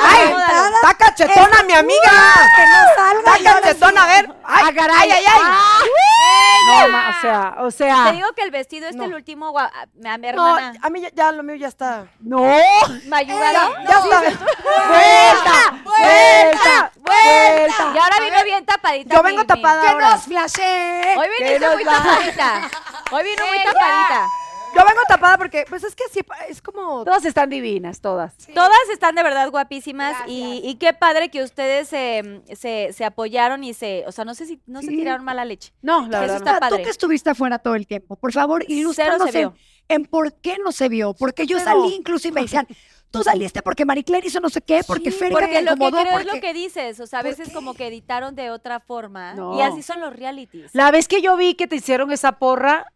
¡Ay! ¡Está cachetona, mi amiga! Que no salga. ¡Está cachetona! A ver. ¡Ay, Ah, ay, ay! No, ma- o sea, o Te sea, digo que el vestido este, No. el último, gua- a mi, a mi No, hermana, a mí ya, ya lo mío ya está. no. ¿me ayudaron? Ya está. Vuelta, vuelta, vuelta. Y ahora vino bien tapadita. Yo vengo tapada Que ahora. nos. Hoy viniste muy va. tapadita. Hoy vino muy tapadita. Yo vengo tapada porque, pues es que sí, es como... Todas están divinas, todas. Todas están de verdad guapísimas y, y qué padre que ustedes eh, se, se apoyaron y se, o sea, no sé si no se Sí. tiraron mala leche. No, la Eso verdad. está no. Ah, Tú padre. que estuviste afuera todo el tiempo, por favor, ilústranos se en, en por qué no se vio. Porque yo Pero- salí incluso y me decían, tú saliste porque Marie Claire hizo no sé qué, porque Sí, Ferca Porque te lo que creo es lo porque- que dices, o sea, a ¿Por veces como que editaron de otra forma No. y así son los realities. La vez que yo vi que te hicieron esa porra,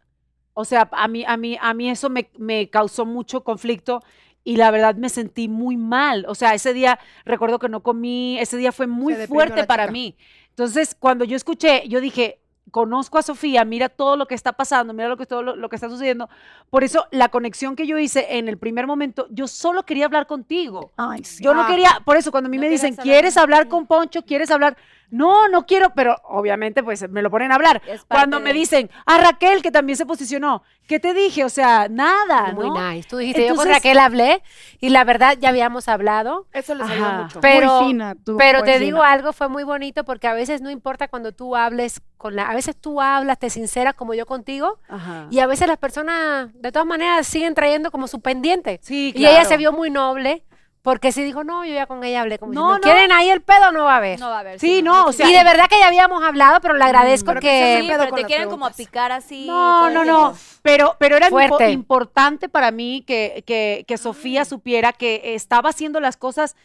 o sea, a mí, a mí, a mí eso me, me causó mucho conflicto y la verdad me sentí muy mal. O sea, ese día, recuerdo que no comí, ese día fue muy fuerte para chica. mí. Entonces, cuando yo escuché, yo dije, conozco a Sofía, mira todo lo que está pasando, mira lo que, todo lo, lo que está sucediendo. Por eso, la conexión que yo hice en el primer momento, yo solo quería hablar contigo. Ay, sí. Yo no Ah. quería, por eso cuando a mí No me dicen, hablar ¿quieres hablar nadie". con Poncho? ¿Quieres hablar? No, no quiero, pero obviamente pues me lo ponen a hablar. Cuando me dicen, a Raquel, que también se posicionó, ¿qué te dije? O sea, nada, Muy ¿no? nice. Tú dijiste, yo con Raquel hablé y la verdad ya habíamos hablado. Eso les ayuda mucho. Pero, Muy fina, tú, pero te fina. digo algo, fue muy bonito porque a veces no importa cuando tú hables con la, a veces tú hablas, te sinceras como yo contigo Ajá. y a veces las personas de todas maneras siguen trayendo como su pendiente. Sí, Y ella claro. se vio muy noble porque sí dijo, no, yo ya con ella hablé. Como No, no, no. quieren ahí el pedo, no va a haber. No va a haber. Sí, no, o sea, y de verdad que ya habíamos hablado, pero le agradezco Pero que. Sí, pedo pero te quieren como picar así. No, no, no. Pero, pero era Fuerte. importante para mí que, que, que Sofía supiera que estaba haciendo las cosas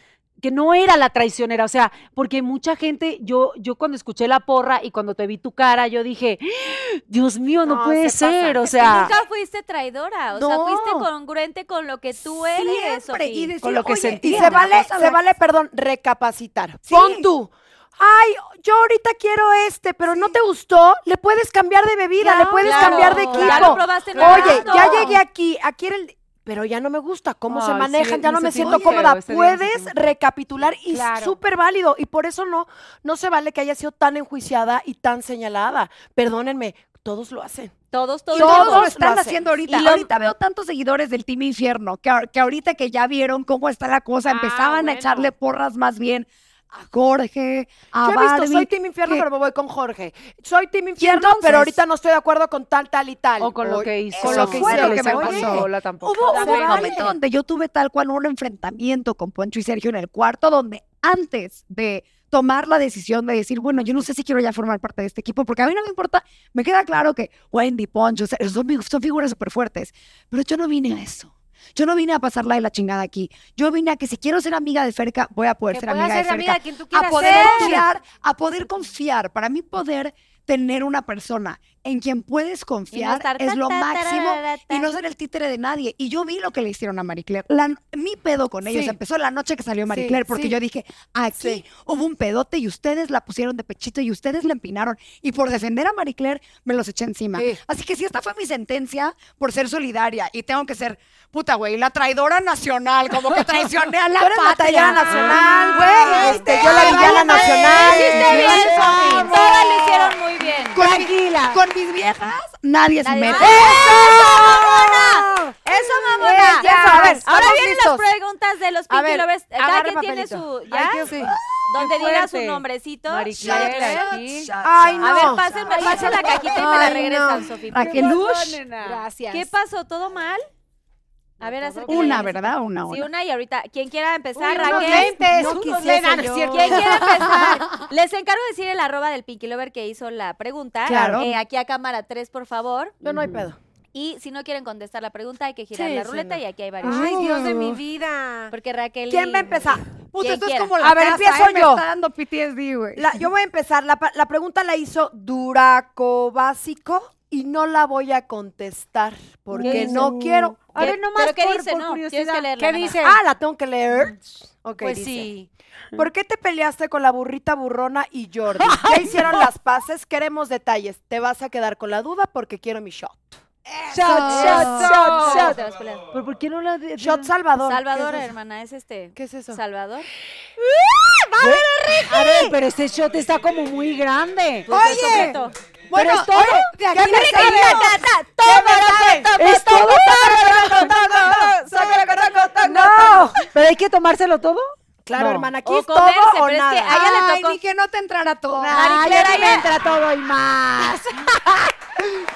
que no era la traicionera, o sea, porque mucha gente, yo, yo cuando escuché la porra y cuando te vi tu cara, yo dije. Dios mío, no, No, puede se ser, o sea, nunca fuiste traidora, o sea, fuiste congruente con lo que tú eres, Siempre. Y Sofía. decir, Con lo que sentí. Y se vale, se vale, perdón, recapacitar. Sí. Pon tú. Ay, yo ahorita quiero este, pero no te gustó, le puedes cambiar de bebida, le puedes Claro, cambiar de equipo. Ya lo probaste, no Oye, ya llegué aquí, aquí era el... Pero ya no me gusta cómo se sí, manejan, ya no me siento cómoda. Puedes recapitular y Claro. súper válido. Y por eso no, no se vale que haya sido tan enjuiciada y tan señalada. Perdónenme, todos lo hacen. Todos, todos, Y todos Todos lo están haciendo ahorita. Y lo- Ahorita veo tantos seguidores del Team Infierno que, ahor- que ahorita que ya vieron cómo está la cosa, Ah, empezaban a echarle porras más bien a Jorge, a Yo he visto, Barbie. soy Team Infierno, que- pero me voy con Jorge. Soy Team Infierno, pero ahorita no estoy de acuerdo con tal, tal y tal. o con lo que hizo. con lo que hizo, lo que me pasó. Tampoco. Hubo, hubo un momento donde yo tuve tal cual un enfrentamiento con Poncho y Sergio en el cuarto, donde antes de tomar la decisión de decir, bueno, yo no sé si quiero ya formar parte de este equipo, porque a mí no me importa, me queda claro que Wendy, Poncho, son, son figuras súper fuertes, pero yo no vine a eso. Yo no vine a pasarla de la chingada aquí. Yo vine a que si quiero ser amiga de Ferca, voy a poder Que ser amiga de amiga Ferca. de quien tú a poder ser. confiar, a poder confiar. Para mí poder tener una persona en quien puedes confiar es lo máximo y no ser el títere de nadie. Y yo vi lo que le hicieron a Marie Claire. La- mi pedo con ellos Sí. empezó la noche que salió Marie Sí, Claire, porque sí. yo dije, aquí hubo un pedote y ustedes la pusieron de pechito y ustedes la empinaron. Y por defender a Marie Claire, me los eché encima. Sí. Así que si esta fue mi sentencia por ser solidaria y tengo que ser, puta güey, la traidora nacional, como que traicioné a la patria. nacional, güey. Este, yo la villana nacional. Todas lo hicieron muy bien. Con, Tranquila. con mis viejas, nadie, se mete. ¡Eso, Eso, mamona! a ver, Ahora vienen listos. las preguntas de los A Pinky ver, Lovers. Cada quien tiene papelito. su... ¿Ya? Ay, sí. Donde diga su nombrecito. Aquí. Ay, no. A ver, pásenme, pasen la cajita y me la regresan. Sofía. Gracias. ¿Qué pasó? ¿Todo mal? A ver, Una, ¿verdad? Una, Sí, una. una y ahorita, quien quiera empezar, Uy, unos Raquel. lentes, no unos quisiese es yo. cierto. ¿Quién quiere empezar? Les encargo decir el arroba del Pinky Lover que hizo la pregunta. Claro. Eh, aquí a cámara 3, por favor. Yo no hay pedo. Y si no quieren contestar la pregunta, hay que girar Sí, la sí, ruleta no. y aquí hay varios. Ay, Dios de mi vida. Porque Raquel. ¿Quién va a empezar? Puta, Quien esto es quiera. como la A ver, casa, empiezo ¿eh? Me yo. está dando PTSD, güey. La- yo voy a empezar. La, la pregunta la hizo Duraco Básico y no la voy a contestar porque no quiero. A ¿Qué- ver, nomás ¿Pero qué por- dice? por no, curiosidad. que leerla. ¿Qué dice? Ah, la tengo que leer. Ok, Pues dice, sí. ¿Por qué te peleaste con la burrita burrona y Jordi? Ya hicieron las paces, queremos detalles. Te vas a quedar con la duda porque quiero mi shot. Shot, shot, shot, shot. te vas peleando. ¿Pero por qué no la de- Shot Salvador. Salvador, hermana, es este. ¿Qué es eso? Salvador. A ver, pero este shot está como muy grande. Pues es Bueno, es todo. oye, de aquí me le sabe? Toma, Es todo. No, pero hay que tomárselo todo. Claro, No. hermana, aquí O es todo o pero es que nada. a ella le tocó. ni que no te entrara todo. Marie Ay, me entra todo y más.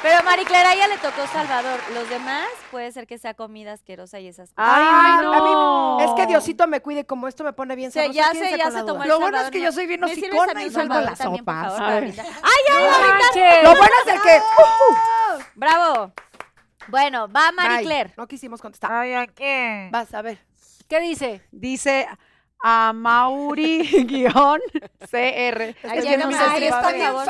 Pero Marie Claire, a ella le tocó Salvador. Los demás puede ser que sea comida asquerosa y esas cosas. Ay, a no. mí- es que Diosito me cuide, como esto me pone bien Sí, sabrosa. ya se, ya se tomó el Lo bueno es que ¿no? yo soy bien ¿Me sirves hocicona y Salvador las sopas. ¡Ay, ay. Lo bueno es el que... uh, ¡Bravo! Bueno, va Marie Bye. Claire. No quisimos contestar. Ay, ¿a qué? Vas, a ver. ¿Qué dice? Dice a Mauri-CR. Ay, Es ya que no no me sé hagas si esto, va por bien. favor.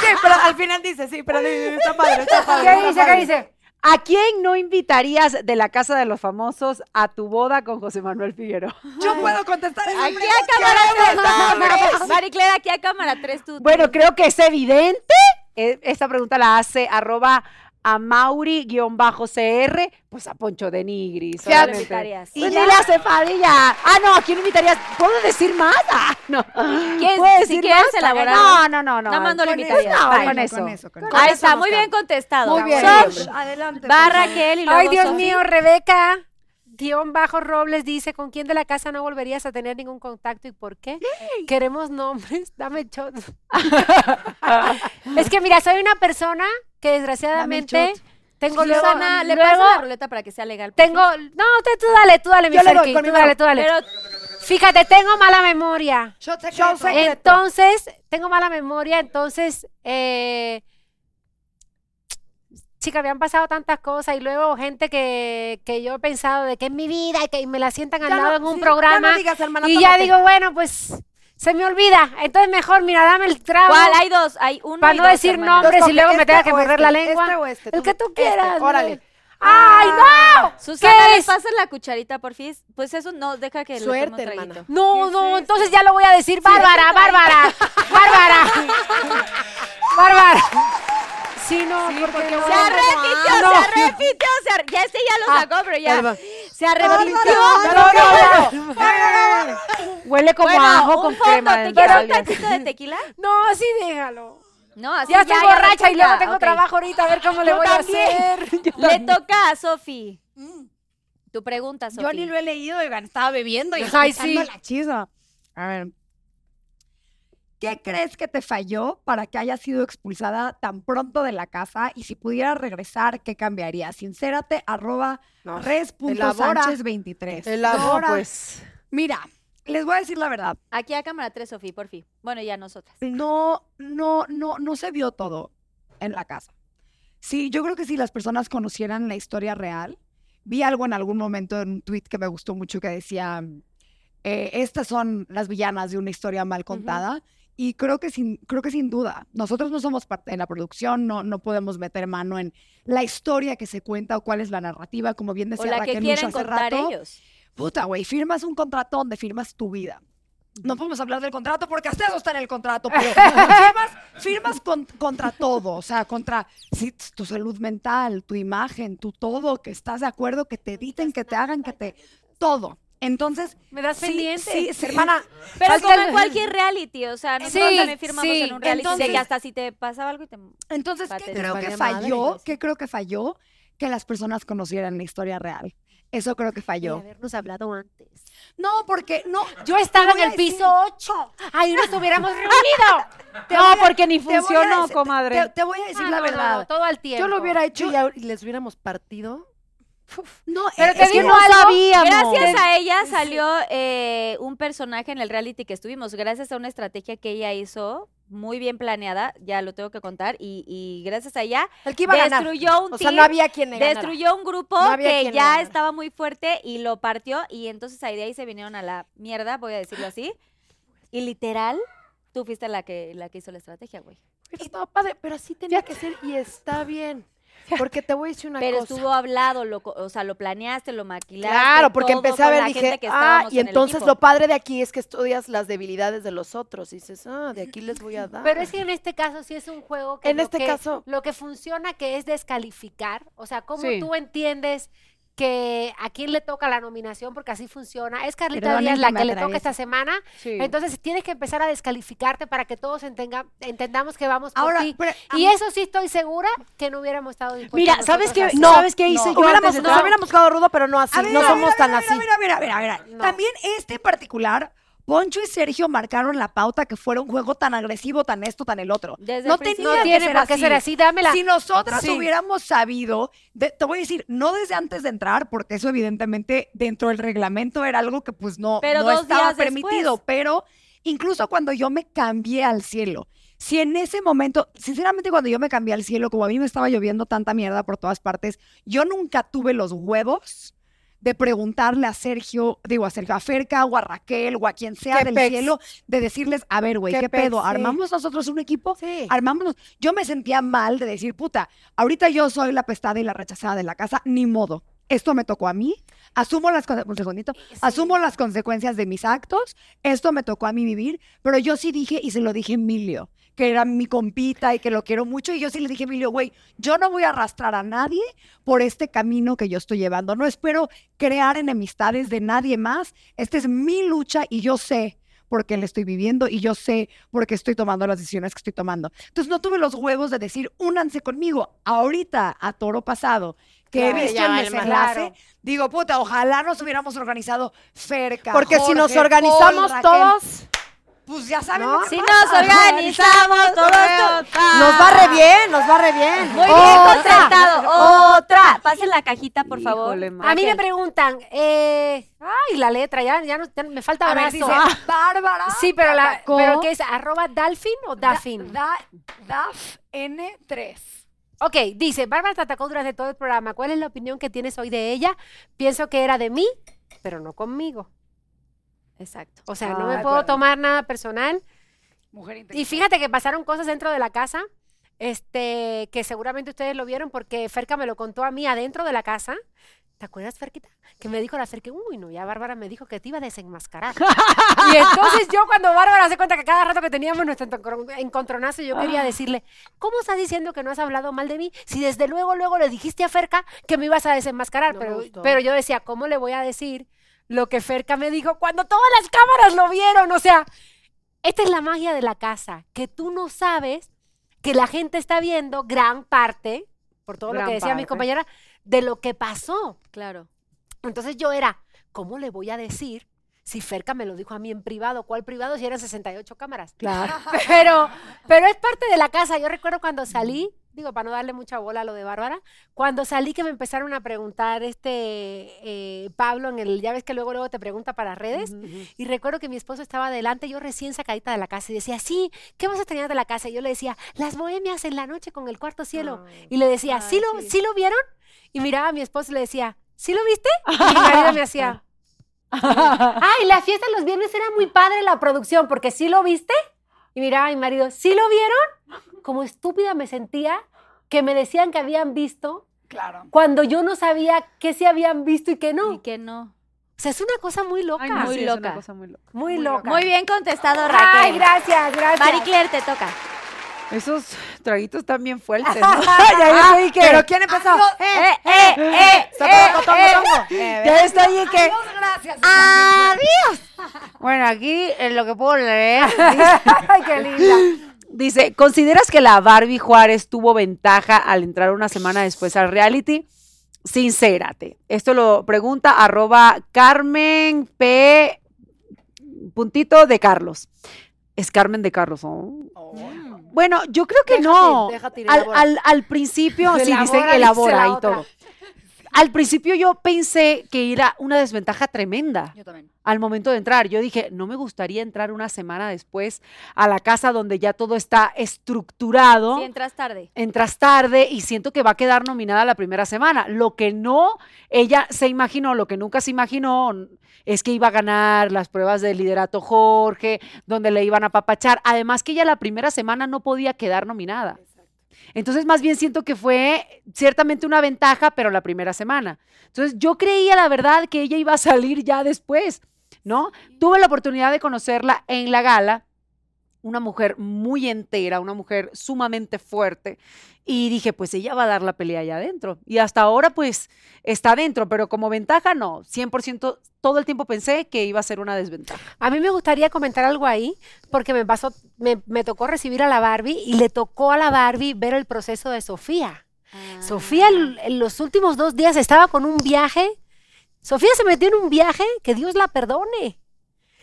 Sí, pero al final dice, sí, pero está padre, está padre. ¿Qué está dice? ¿Qué dice? ¿A quién no invitarías de la casa de los famosos a tu boda con José Manuel Figueroa? Yo puedo contestar esa Aquí a cámara 3. Mariclera, aquí a cámara 3 tú. Bueno, creo que es evidente. Eh, Esta pregunta la hace arroba a Mauri-CR, pues a Poncho de Nigris. ¿Quién obviamente. invitarías? Pues ni la Cefadilla. Ah, no, ¿a quién invitarías? ¿Puedo decir más? Ah, no. ¿Quieres- ¿Puedo si decir quieres más? elaborar? No, no, no, no. Nada más no lo Con invitarías. eso, Bye. con eso. Con eso, con eso. Ahí eso está, muy bien contestado. Muy bien. Sof, Adelante. Va. Raquel y luego Ay, Dios mío, Rebeca. Guión bajo Robles dice, ¿con quién de la casa no volverías a tener ningún contacto y por qué? Queremos nombres, dame shot. es que mira, soy una persona que desgraciadamente tengo luego, Susana, le luego paso la ruleta para que sea legal. tengo, no, tú, tú dale, tú dale, mi Yo le doy, tú dale, tú dale. Pero Fíjate, tengo mala memoria. Secreto. Shot secreto. Entonces, tengo mala memoria, entonces, eh, chica, habían pasado tantas cosas y luego gente que, que yo he pensado de que es mi vida y que me la sientan al Ya no- lado en un sí, programa Ya no digas, hermana, y ya digo, bueno, pues se me olvida. Entonces mejor, mira, dame el trago ¿Cuál? Hay dos. Hay uno para y no dos, decir hermana. nombres y luego me este tenga que o morder este, la lengua. Este o este. el tú- que tú este, quieras. órale. ¡Ay, no! Susana, ¿Qué ¿le es? pasas la cucharita, porfis? Pues eso no, deja que le Suerte, hermana. traguito. No, no, entonces ya lo voy a decir, Bárbara, Bárbara, Bárbara, Bárbara. Sí, no, porque no. Se arrepintió, No. se arrepintió, se ar- ya este ya lo Ah, sacó, pero ya se arrepintió. Huele como Bueno, a ajo con fondo, crema. ¿te de quieres un tantito de tequila? No, sí, déjalo. No, así Ya estoy borracha y luego tengo trabajo ahorita, a ver cómo le voy también. a hacer. Le toca a Sofi. Tu pregunta, Sofi. Yo ni lo he leído, oigan, estaba bebiendo y Ay, sí. la chisma. A ver. ¿Qué crees que te falló para que hayas sido expulsada tan pronto de la casa? Y si pudieras regresar, ¿qué cambiaría? Sincérate, arroba No, res.sánchez23. elabora. No, pues. Mira, les voy a decir la verdad. Aquí a cámara 3, Sofi, por fin. Bueno, ya nosotras. No, no, no, no se vio todo en la casa. Sí, yo creo que si las personas conocieran la historia real, vi algo en algún momento en un tweet que me gustó mucho que decía, eh, estas son las villanas de una historia mal contada. Y creo que, sin, creo que sin duda, nosotros no somos parte de la producción, no, no podemos meter mano en la historia que se cuenta o cuál es la narrativa, como bien O decía la que Raquel Mucho quieren hace contar rato. ellos. Puta, güey, firmas un contrato donde firmas tu vida. No podemos hablar del contrato porque hasta eso está en el contrato, pero firmas, firmas con- contra todo, o sea, contra sí, tu salud mental, tu imagen, tu todo, que estás de acuerdo, que te editen, que te hagan, que te... Todo. Entonces, Me das sí, pendiente. sí, sí, Hermana, Pero como el- en cualquier reality, o sea, nosotros Sí, también firmamos sí, en un reality de entonces- que hasta si te pasaba algo y te... Entonces, ¿qué creo que falló? ¿Qué creo que falló? Que las personas conocieran la historia real. Eso creo que Y falló. habernos hablado antes. No, porque no. Yo estaba en el decir- piso 8. Ahí nos hubiéramos reunido. Te No, a- porque ni funcionó, decir- comadre. Te, te voy a decir Ah, la no, verdad. no, todo al tiempo. yo lo hubiera hecho y, y les hubiéramos partido. No, Pero es te que digo no algo. sabíamos. Gracias a ella salió eh, un personaje en el reality que estuvimos, gracias a una estrategia que ella hizo, muy bien planeada, ya lo tengo que contar, y, y gracias a ella El que iba a ganar. destruyó un O sea, team, no había quien le destruyó un grupo No que ya estaba muy fuerte y lo partió, y entonces ahí de ahí se vinieron a la mierda, voy a decirlo así, y literal, tú fuiste la que, la que hizo la estrategia, güey. Estaba padre, pero así tenía que ser y está bien. Porque te voy a decir una Pero cosa. estuvo hablado, lo, co- o sea, lo planeaste, lo maquilaste. Claro, porque todo empecé a ver, dije, ah, y en entonces lo padre de aquí es que estudias las debilidades de los otros. Y dices, ah, de aquí les voy a dar. Pero es que en este caso sí es un juego que En lo este que- caso- lo que funciona que es descalificar, o sea, cómo Sí. tú entiendes que a quién le toca la nominación, porque así funciona. Es Carlita Díaz la que le toca esta semana, Sí. entonces tienes que empezar a descalificarte para que todos entenga- entendamos que vamos por Ahora, ti. pero Y mí- eso sí estoy segura que no hubiéramos estado dispuestos Mira, ¿sabes qué? No, ¿Sabes qué hice no. yo Hubiéramos, hubiéramos quedado rudo, pero no así. Ver, no mira, somos mira, tan mira, así. Mira, mira, mira, mira. No. También este en particular, Poncho y Sergio marcaron la pauta que fuera un juego tan agresivo, tan esto, tan el otro. Desde no el tenía No que tiene ser por qué así. ser así, dámela. Si nosotras Sí. hubiéramos sabido, de- te voy a decir, no desde antes de entrar, porque eso evidentemente dentro del reglamento era algo que pues no, Pero no estaba permitido, después. pero incluso cuando yo me cambié al cielo, si en ese momento, sinceramente cuando yo me cambié al cielo, como a mí me estaba lloviendo tanta mierda por todas partes, yo nunca tuve los huevos de preguntarle a Sergio, digo a Sergio, a Ferca o a Raquel o a quien sea ¿Qué del pex? cielo, de decirles, a ver, güey, ¿Qué ¿qué, pex? pedo? Sí. ¿Armamos nosotros un equipo? Sí. Armámonos. Yo me sentía mal de decir, puta, ahorita yo soy la pestada y la rechazada de la casa, ni modo. Esto me tocó a mí, asumo las, un segundito, asumo las consecuencias de mis actos, esto me tocó a mí vivir, pero yo sí dije, y se lo dije a Emilio, que era mi compita y que lo quiero mucho, y yo sí le dije Emilio, güey, yo no voy a arrastrar a nadie por este camino que yo estoy llevando, no espero crear enemistades de nadie más, esta es mi lucha y yo sé porque la estoy viviendo y yo sé por qué estoy tomando las decisiones que estoy tomando. Entonces no tuve los huevos de decir, únanse conmigo. Ahorita, a toro pasado, que Claro, he visto ya el desenlace, Claro. digo, puta, ojalá nos hubiéramos organizado Ferca, Porque si nos organizamos Paul, todos, pues ya saben ¿No? Si nos organizamos todo esto. nos va re bien, nos va re bien. Muy bien Otra. contestado. Otra. Pasen la cajita, por favor. A mí me preguntan, eh, ay, la letra, ya, ya, no- ya me falta A ver, brazo. dice, Bárbara. Sí, pero la, pero ¿qué es? ¿Arroba Dalfin o Dafin? Da, Daf N3. Ok, dice, Bárbara te atacó durante todo el programa. ¿Cuál es la opinión que tienes hoy de ella? Pienso que era de mí, pero no conmigo. Exacto. O sea, no Ay, me puedo tomar nada personal. Mujer Y inteligente. fíjate que pasaron cosas dentro de la casa, este, que seguramente ustedes lo vieron porque Ferca me lo contó a mí adentro de la casa. ¿Te acuerdas, Ferquita? Que me dijo la Ferca, uy, no, ya Bárbara me dijo que te iba a desenmascarar. y entonces yo cuando Bárbara se cuenta que cada rato que teníamos nuestro encontro- encontronazo, yo quería decirle, ¿cómo estás diciendo que no has hablado mal de mí? Si desde luego, luego le dijiste a Ferca que me ibas a desenmascarar. No pero, pero yo decía, ¿cómo le voy a decir lo que Ferca me dijo cuando todas las cámaras lo vieron? O sea, esta es la magia de la casa, que tú no sabes que la gente está viendo gran parte, por todo lo que decía mi parte. compañera, de lo que pasó. Claro. Entonces yo era, ¿cómo le voy a decir si Ferca me lo dijo a mí en privado? ¿Cuál privado si eran 68 cámaras? Claro. Pero, pero es parte de la casa. Yo recuerdo cuando salí, digo, para no darle mucha bola a lo de Bárbara, cuando salí que me empezaron a preguntar este eh, Pablo en el, ya ves que luego luego te pregunta para redes, y recuerdo que mi esposo estaba adelante, yo recién sacadita de la casa, y decía, sí, ¿qué vas a extrañar de la casa? Y yo le decía, las bohemias en la noche con el cuarto cielo. Y le decía, ¿sí, lo, ¿sí lo vieron? Y miraba a mi esposo y le decía, ¿sí lo viste? Y mi marido me hacía, Ay, la fiesta los viernes era muy padre la producción, porque sí lo viste. Y miraba a mi marido, ¿sí lo vieron? Como estúpida me sentía que me decían que habían visto Claro. cuando yo no sabía qué sí habían visto y qué no. Y que no. O sea, es una cosa muy loca. Ay, no, Muy sí, es una loca. cosa muy loca. muy, loca. Muy bien contestado, Raquel. Ay, gracias, gracias. Marie Claire, te toca. Esos traguitos están bien fuertes, ¿no? ya estoy que... Pero ¿quién empezó? ¡Eh, eh, eh! Tongo, tongo, tongo. ya estoy en que... Adiós, gracias. Bueno, aquí en lo que puedo leer... Ay, qué linda. Dice, ¿consideras que la Barbie Juárez tuvo ventaja al entrar una semana después al reality? Sincérate. Esto lo pregunta arroba Carmen P. Puntito de Carlos. Es Carmen de Carlos. oh. Bueno, yo creo que Déjate, no. déjate al, al- al principio, sí, dicen dice elabora la y todo. Al principio yo pensé que era una desventaja tremenda Yo también. al momento de entrar. Yo dije, no me gustaría entrar una semana después a la casa donde ya todo está estructurado. Si entras tarde. Entras tarde y siento que va a quedar nominada la primera semana. Lo que no, ella se imaginó, lo que nunca se imaginó es que iba a ganar las pruebas de liderato Jorge, donde le iban a papachar. Además que ella la primera semana no podía quedar nominada. Entonces, más bien siento que fue ciertamente una ventaja, pero la primera semana. Entonces, yo creía, la verdad, que ella iba a salir ya después, ¿no? Tuve la oportunidad de conocerla en la gala, una mujer muy entera, una mujer sumamente fuerte, y dije, pues ella va a dar la pelea allá adentro. Y hasta ahora, pues, está adentro, pero como ventaja, no, 100%, todo el tiempo pensé que iba a ser una desventaja. A mí me gustaría comentar algo ahí, porque me pasó, me, me tocó recibir a la Barbie y le tocó a la Barbie ver el proceso de Sofía. Sofía el- en los últimos dos días estaba con un viaje. Sofía se metió en un viaje, que Dios la perdone.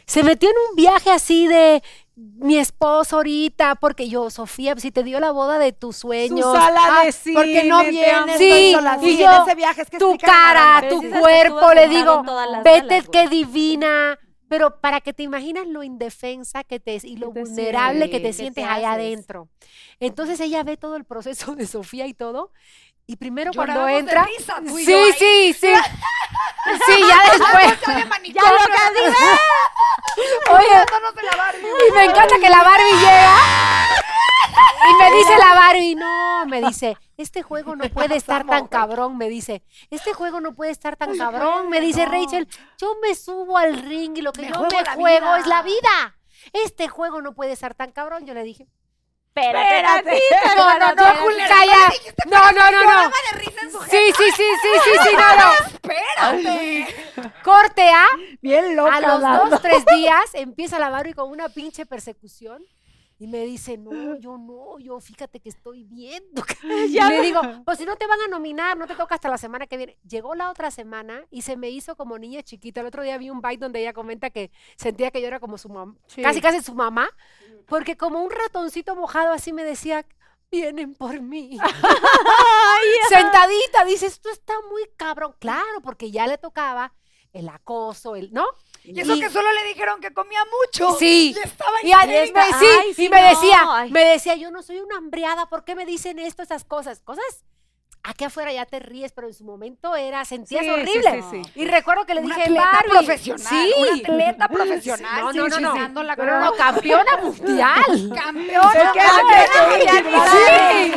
Se metió en un viaje así de mi esposo ahorita, porque yo, Sofía, si te dio la boda de tus sueños. Ah, de porque no vienes. Sí, y Sí, yo, en ese viaje es que tu cara, tu que cuerpo, le digo, vete güey. divina. Pero para que te imaginas lo indefensa que te y lo te vulnerable que te sientes? sientes ¿Qué te allá haces? adentro. Entonces ella ve todo el proceso de Sofía y todo. Y primero cuando de entra. risa, tú y sí, yo ahí. sí, sí. Sí, ya después. Ya lo Oye, y me encanta que la Barbie llega. Y me dice la Barbie, no, me dice, este juego no puede estar tan cabrón, me dice, este juego no puede estar tan cabrón, me dice Rachel, yo me subo al ring y lo que Me yo juego me la juego vida". es la vida. Este juego no puede estar tan cabrón, yo le dije, Espérate, no, no, no, espérate. Julia, calla. No, no, no, no. Sí, sí, sí, sí, sí, sí, no, no. Corte A, Bien loca. a los dos, tres días empieza la Barbie con una pinche persecución y me dice, no, yo no, yo fíjate que estoy viendo. Y le digo, pues si no te van a nominar, no te toca hasta la semana que viene. Llegó la otra semana y se me hizo como niña chiquita. El otro día vi un bite donde ella comenta que sentía que yo era como su mamá, Sí. casi casi su mamá, porque como un ratoncito mojado así me decía, vienen por mí. Sentadita, dice, esto está muy cabrón. Claro, porque ya le tocaba el acoso, el, ¿no? Y eso que solo le dijeron que comía mucho. Sí. Y estaba Y, me, sí, Ay, sí, y me no, decía, ay. me decía, yo no soy una hambriada, ¿por qué me dicen esto, esas cosas? Cosas, aquí afuera ya te ríes, pero en su momento era, sentías Sí, horrible. sí, sí. Y recuerdo que le Una dije, atleta Barbie, profesional. sí. Una atleta profesional. No, no, no, no. la no, campeona mundial. Campeona. mundial.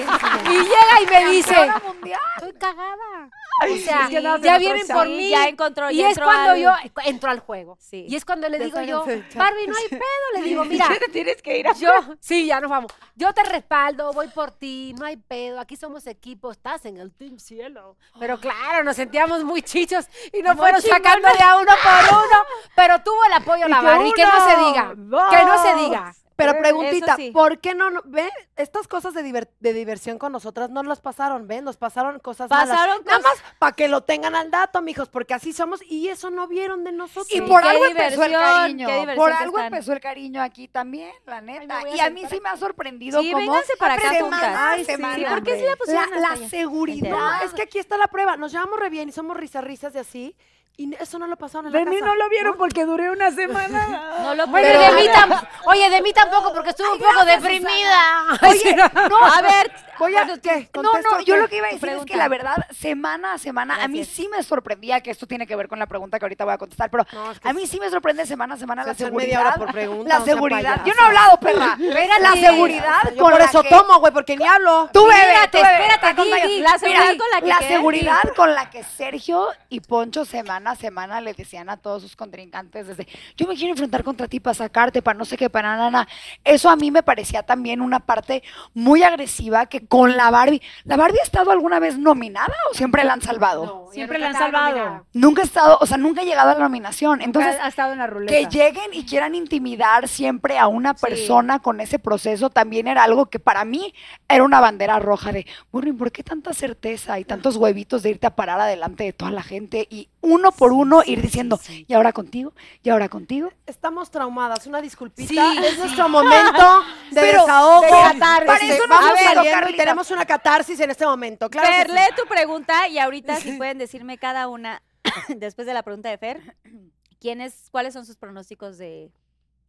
Y llega y me dice, mundial. estoy cagada. O sea, Sí, ya vienen por mí. Ya encontró, Y ya es cuando al- yo entro al juego. Sí. Y es cuando le digo yo. Barbie, no hay pedo. Le digo, mira, Tienes que ir a... yo, sí, ya nos vamos. Yo te respaldo, voy por ti, no hay pedo. Aquí somos equipo, estás en el Team Cielo. Pero claro, nos sentíamos muy chichos y nos fueron sacando de a uno por uno. Pero tuvo el apoyo la que Barbie. Que no se diga. Que no se diga. Pero preguntita, sí. ¿por qué no, no- ve? Estas cosas de, diver- de diversión con nosotras no las pasaron, ¿ven? Nos pasaron cosas Pasaron malas. Nada más para que lo tengan al dato, mijos, porque así somos y eso no vieron de nosotros. Y por algo empezó el cariño. Por algo están. empezó el cariño aquí también, la neta. a y a mí sí me ha sorprendido Sí, cómo para acá semana Ay, semana. sí, ¿por qué sí la pusieron La, la seguridad. No, es que aquí está la prueba. Nos llevamos re bien y somos risas, risas de así. Y eso no lo pasaron en la De mí no lo vieron porque duré una semana. No lo Bueno, de mí tam- Oye, de mí tampoco, porque estuve un poco deprimida. Oye, no, A ver, Voy a, ¿qué? No, ¿Contesto no, yo qué? lo que iba a Tu decir es que pregunta. la verdad, semana a semana, a mí Gracias. sí me sorprendía, que esto tiene que ver con la pregunta que ahorita voy a contestar, pero No, es que a mí sí me sorprende semana a semana Se la seguridad. media hora por pregunta, la seguridad. Yo no he hablado, perra. La seguridad Yo con por la eso que- tomo, güey, porque ni hablo. Tú bebé, Espérate, tú bebé, espérate, di. La seguridad con la que la qué? seguridad con la que Sergio y Poncho semana a semana le decían a todos sus contrincantes desde yo me quiero enfrentar contra ti para sacarte, para no sé qué, para nada. Eso a mí me parecía también una parte muy agresiva que con la Barbie. ¿La Barbie ha estado alguna vez nominada o siempre la han salvado? No, Siempre la han salvado. nominada. Nunca ha estado, o sea, nunca ha llegado a la nominación. Entonces, ha estado en la ruleta. que lleguen y quieran intimidar siempre a una persona con ese proceso también era algo que para mí era una bandera roja de, bueno, ¿y por qué tanta certeza y tantos huevitos de irte a parar adelante de toda la gente y uno por uno ir diciendo, y ahora contigo, y ahora contigo? Estamos traumadas, una disculpita. Sí, es nuestro momento de Pero- desahogo. de catarsis. Para Este, eso nos vamos gusta, saliendo y Carlita. tenemos una catarsis en este momento. Claro Fer, sí. lee tu pregunta y ahorita si pueden decirme cada una, después de la pregunta de Fer, ¿quiénes, ¿cuáles son sus pronósticos de,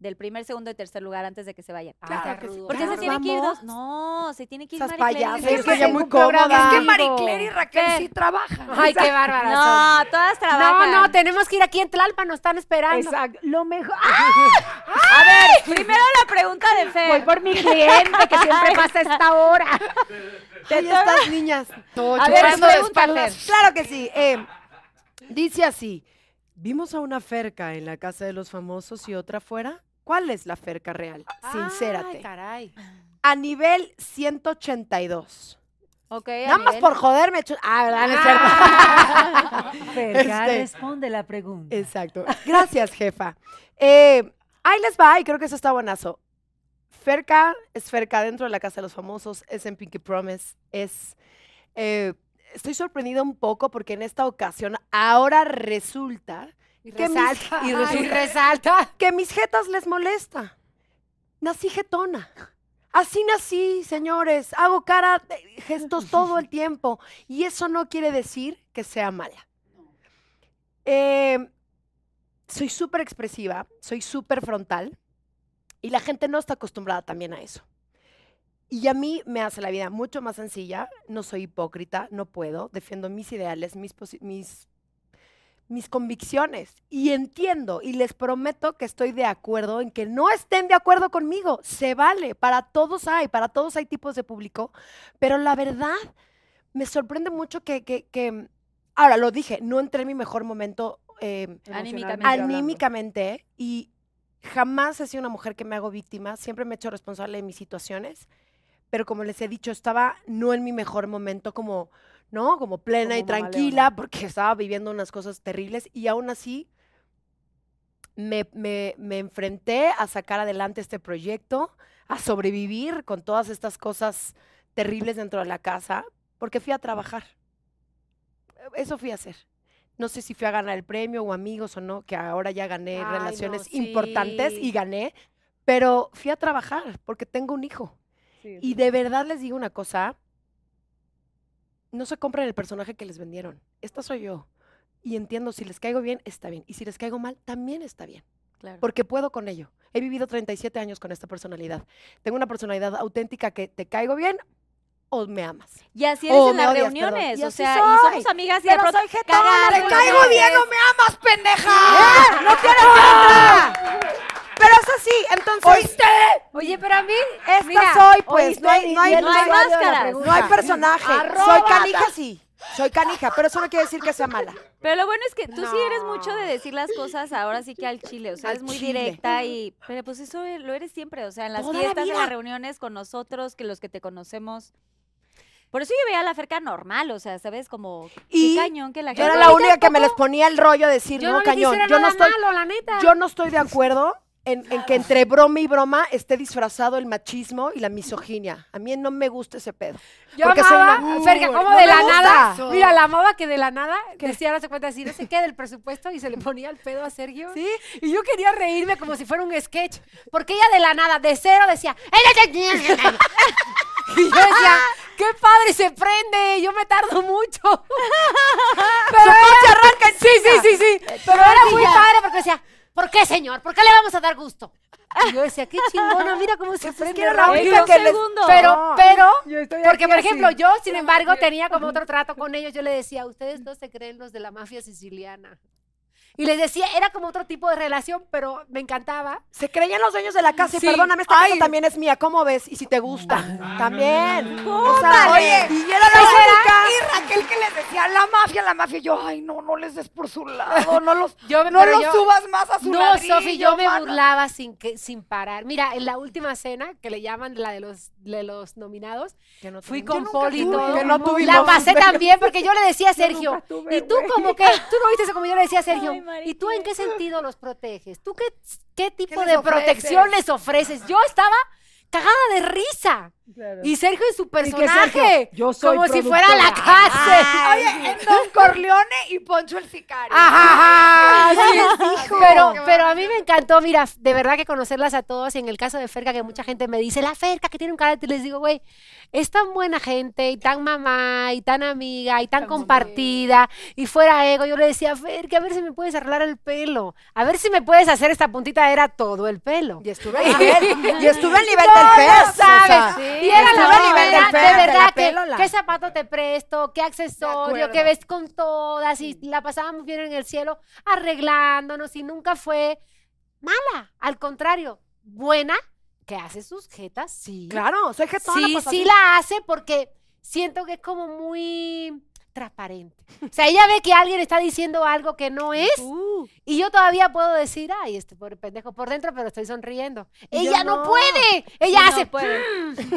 del primer, segundo y tercer lugar antes de que se vayan? Ah, Claro que sí. rudo. ¿Por qué Ya se nos tiene que ir dos? No, se tiene que ir Esas Marie Claire es que ella muy cómoda. Es que Amigo. Maricler y Raquel Fer. sí trabajan. Ay, qué bárbara. No, todas No, trabajan. no, tenemos que ir aquí en Tlalpan, nos están esperando. Exacto. Lo mejor. A ver, primero la pregunta de Fer. Voy por mi cliente que siempre pasa esta hora. Ahí estas niñas. A ver. Fer. Claro que sí. eh, dice así: ¿Vimos a una ferca en la casa de los famosos y otra fuera? ¿Cuál es la ferca real? Sincérate. Ay, caray. a nivel 182. Ok, Nada más por joderme. chu- Ah, ¿verdad? No es cierto. Ferga, Este. responde la pregunta. Exacto. Gracias, jefa. Eh, ahí les va, y creo que eso está buenazo. Ferca es Ferca dentro de la Casa de los Famosos, es en Pinky Promise, es... eh, estoy sorprendida un poco porque en esta ocasión ahora resulta Y mis- resalta. Y que mis jetas les molesta. Nací jetona. Así nací, señores. Hago cara, gestos todo el tiempo. Y eso no quiere decir que sea mala. Eh, soy súper expresiva, soy súper frontal. Y la gente no está acostumbrada también a eso. Y a mí me hace la vida mucho más sencilla. No soy hipócrita, no puedo. Defiendo mis ideales, mis, mis mis convicciones y entiendo y les prometo que estoy de acuerdo en que no estén de acuerdo conmigo. Se vale, para todos hay, para todos hay tipos de público, pero la verdad me sorprende mucho que, que- que- ahora lo dije, no entré en mi mejor momento eh, Anímicamente anímicamente y jamás he sido una mujer que me hago víctima, siempre me he hecho responsable de mis situaciones, pero como les he dicho, estaba no en mi mejor momento como, ¿no? Como plena y Como tranquila leona. porque estaba viviendo unas cosas terribles y aún así me, me- me enfrenté a sacar adelante este proyecto, a sobrevivir con todas estas cosas terribles dentro de la casa, porque fui a trabajar. Eso fui a hacer. No sé si fui a ganar el premio o amigos o no, que ahora ya gané Ay, no, relaciones importantes y gané, pero fui a trabajar porque tengo un hijo. Y de verdad les digo una cosa, no se compren el personaje que les vendieron. Esta soy yo. Y entiendo, si les caigo bien, está bien. Y si les caigo mal, también está bien. Claro. Porque puedo con ello. He vivido 37 años con esta personalidad. Tengo una personalidad auténtica que te caigo bien o me amas. Y así eres Oh, en las reuniones, o sea, y somos amigas y de pronto soy jetona, te caigo bien o me amas, pendeja. ¡No tienes otra! Es así, entonces. ¿Oíste? Oye, pero a mí. Esta mira, soy, pues. No hay, no hay, no hay máscaras. no hay personaje. Soy canija, sí. Soy canija, pero eso no quiere decir que sea mala. Pero lo bueno es que tú sí eres mucho de decir las cosas ahora sí que al chile, o sea, Al eres muy chile. directa y pero pues eso lo eres siempre, o sea, en las Toda la fiestas, en las reuniones con nosotros, que los que te conocemos. Por eso yo veía a la Ferca normal, o sea, ¿sabes? Como Y qué cañón que la Yo gente era la única que me les ponía el rollo de decir, Yo no, cañón. Yo no estoy, malo, la neta. yo no estoy de acuerdo en, en que entre broma y broma esté disfrazado el machismo y la misoginia. A mí no me gusta ese pedo. Yo porque soy amaba, una- Ferga, como no de la gusta nada. eso. Mira, la amaba que de la nada decía, no se cuenta así, no sé qué, del presupuesto y se le ponía el pedo a Sergio. ¿Sí? Y yo quería reírme como si fuera un sketch. Porque ella de la nada, de cero, decía. y yo decía, qué padre se prende, yo me tardo mucho. Pero ella arranca Sí, sí, sí, sí. Pero era muy padre porque decía, ¿por qué, señor? ¿Por qué le vamos a dar gusto? Y yo decía, qué chingona, mira cómo se Pues es prende. que era la rápido". única un que les- segundo. Pero, pero, porque por así. ejemplo, yo, sin embargo, tenía como otro trato con ellos. Yo le decía, ustedes no se creen los de la mafia siciliana. Y les decía, era como otro tipo de relación, pero me encantaba. Se creían los dueños de la casa y Sí. perdóname, esta casa también es mía. ¿Cómo ves? Y si te gusta, también. O sea, Oye, y era la única. Y Raquel que les decía la mafia, la mafia. Yo, ay, no, no les des por su lado. No los, Yo, no los yo- subas más a su No, ladrillo, Sofi, yo me burlaba sin, que, sin parar. Mira, en la última cena, que le llaman la de los, de los nominados, Que no fui con Poli y tuve, todo. que no tuvimos. La pasé también porque yo le decía a Sergio, y tú como que, tú no viste eso como yo le decía a Sergio, ¿y tú en qué sentido los proteges? ¿Tú qué, qué tipo de ofreces? protección les ofreces? Yo estaba cagada de risa. Claro. Y Sergio en su ¿Y qué, Sergio? personaje, Yo soy como si fuera la cárcel. Oye, en Don Corleone y Poncho el sicario. Ajá, ajá, sí. Pero, pero a mí me encantó, mira, de verdad que conocerlas a todos. Y en el caso de Ferca, que mucha gente me dice, la Ferca que tiene un carácter, les digo, güey, es tan buena gente, y tan mamá, y tan amiga, y tan compartida, y fuera ego. Yo le decía, Ferca, a ver si me puedes arreglar el pelo, a ver si me puedes hacer esta puntita, era todo el pelo. Y estuve al nivel, y estuve al nivel No, del no fest. o sabes. sea, y era la nivel del fest, de verdad, que, qué zapato te presto, qué accesorio, qué ves con todas, y la pasábamos bien en el cielo arreglándonos, y nunca fue mala, al contrario, buena, que hace sus jetas, sí. Claro, soy jetona. Sí, pues, sí así. la hace porque siento que es como muy transparente. O sea, ella ve que alguien está diciendo algo que no es Uh, y yo todavía puedo decir, ay, este pobre pendejo por dentro, pero estoy sonriendo. Y Ella no. no. puede. Ella no hace. puede.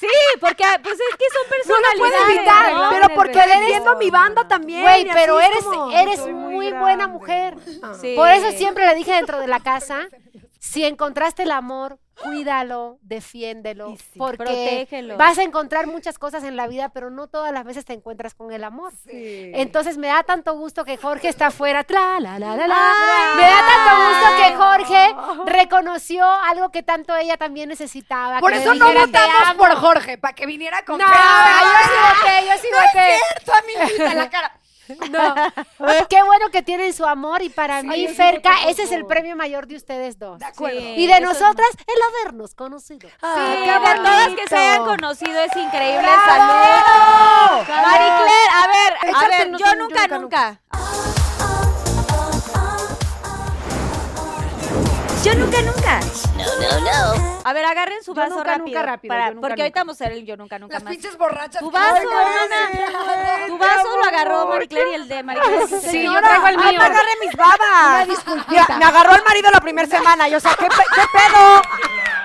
sí, porque ah, pues es que son No lo puede personalidades. evitar, ¿no? Pero porque defiendo mi banda también. Güey, pero es eres, como- eres muy muy buena mujer. Ah. Sí. Por eso siempre le dije dentro de la casa, si encontraste el amor, cuídalo, defiéndelo, sí, porque protégelo. vas a encontrar muchas cosas en la vida, pero no todas las veces te encuentras con el amor. Sí. Entonces me da tanto gusto que Jorge está afuera. Tra, la, la, la, la. Me da tanto gusto que Jorge reconoció algo que tanto ella también necesitaba. Por eso no dijera, "Te votamos amo". por Jorge, para que viniera con No, yo sí voté, yo sí voté. Cierto, amiguita, la cara. No. Qué bueno que tienen su amor y para mí, Ferca, ese es el premio mayor de ustedes dos. De acuerdo. Sí, Y de es- nosotras, el habernos conocido. Ah, Sí, de todas que se hayan conocido es increíble. ¡Bravo! Salud. Maricler, a ver, a ver, yo nunca, nunca, nunca. Yo nunca, nunca. No, no, no. A ver, agarren su Yo vaso nunca, rápido. nunca rápido, para- yo nunca, porque ahorita vamos a hacer el yo nunca, nunca Las más. pinches borrachas. Tu vaso, Ay, hermana. Tu vaso lo agarró Maricler y el de Maricler. Sí, Sí, yo traigo el Ay, mío. me agarré mis babas. disculpita. Me agarró el marido la primera semana. Yo, o sea, ¿qué, pe- qué pedo?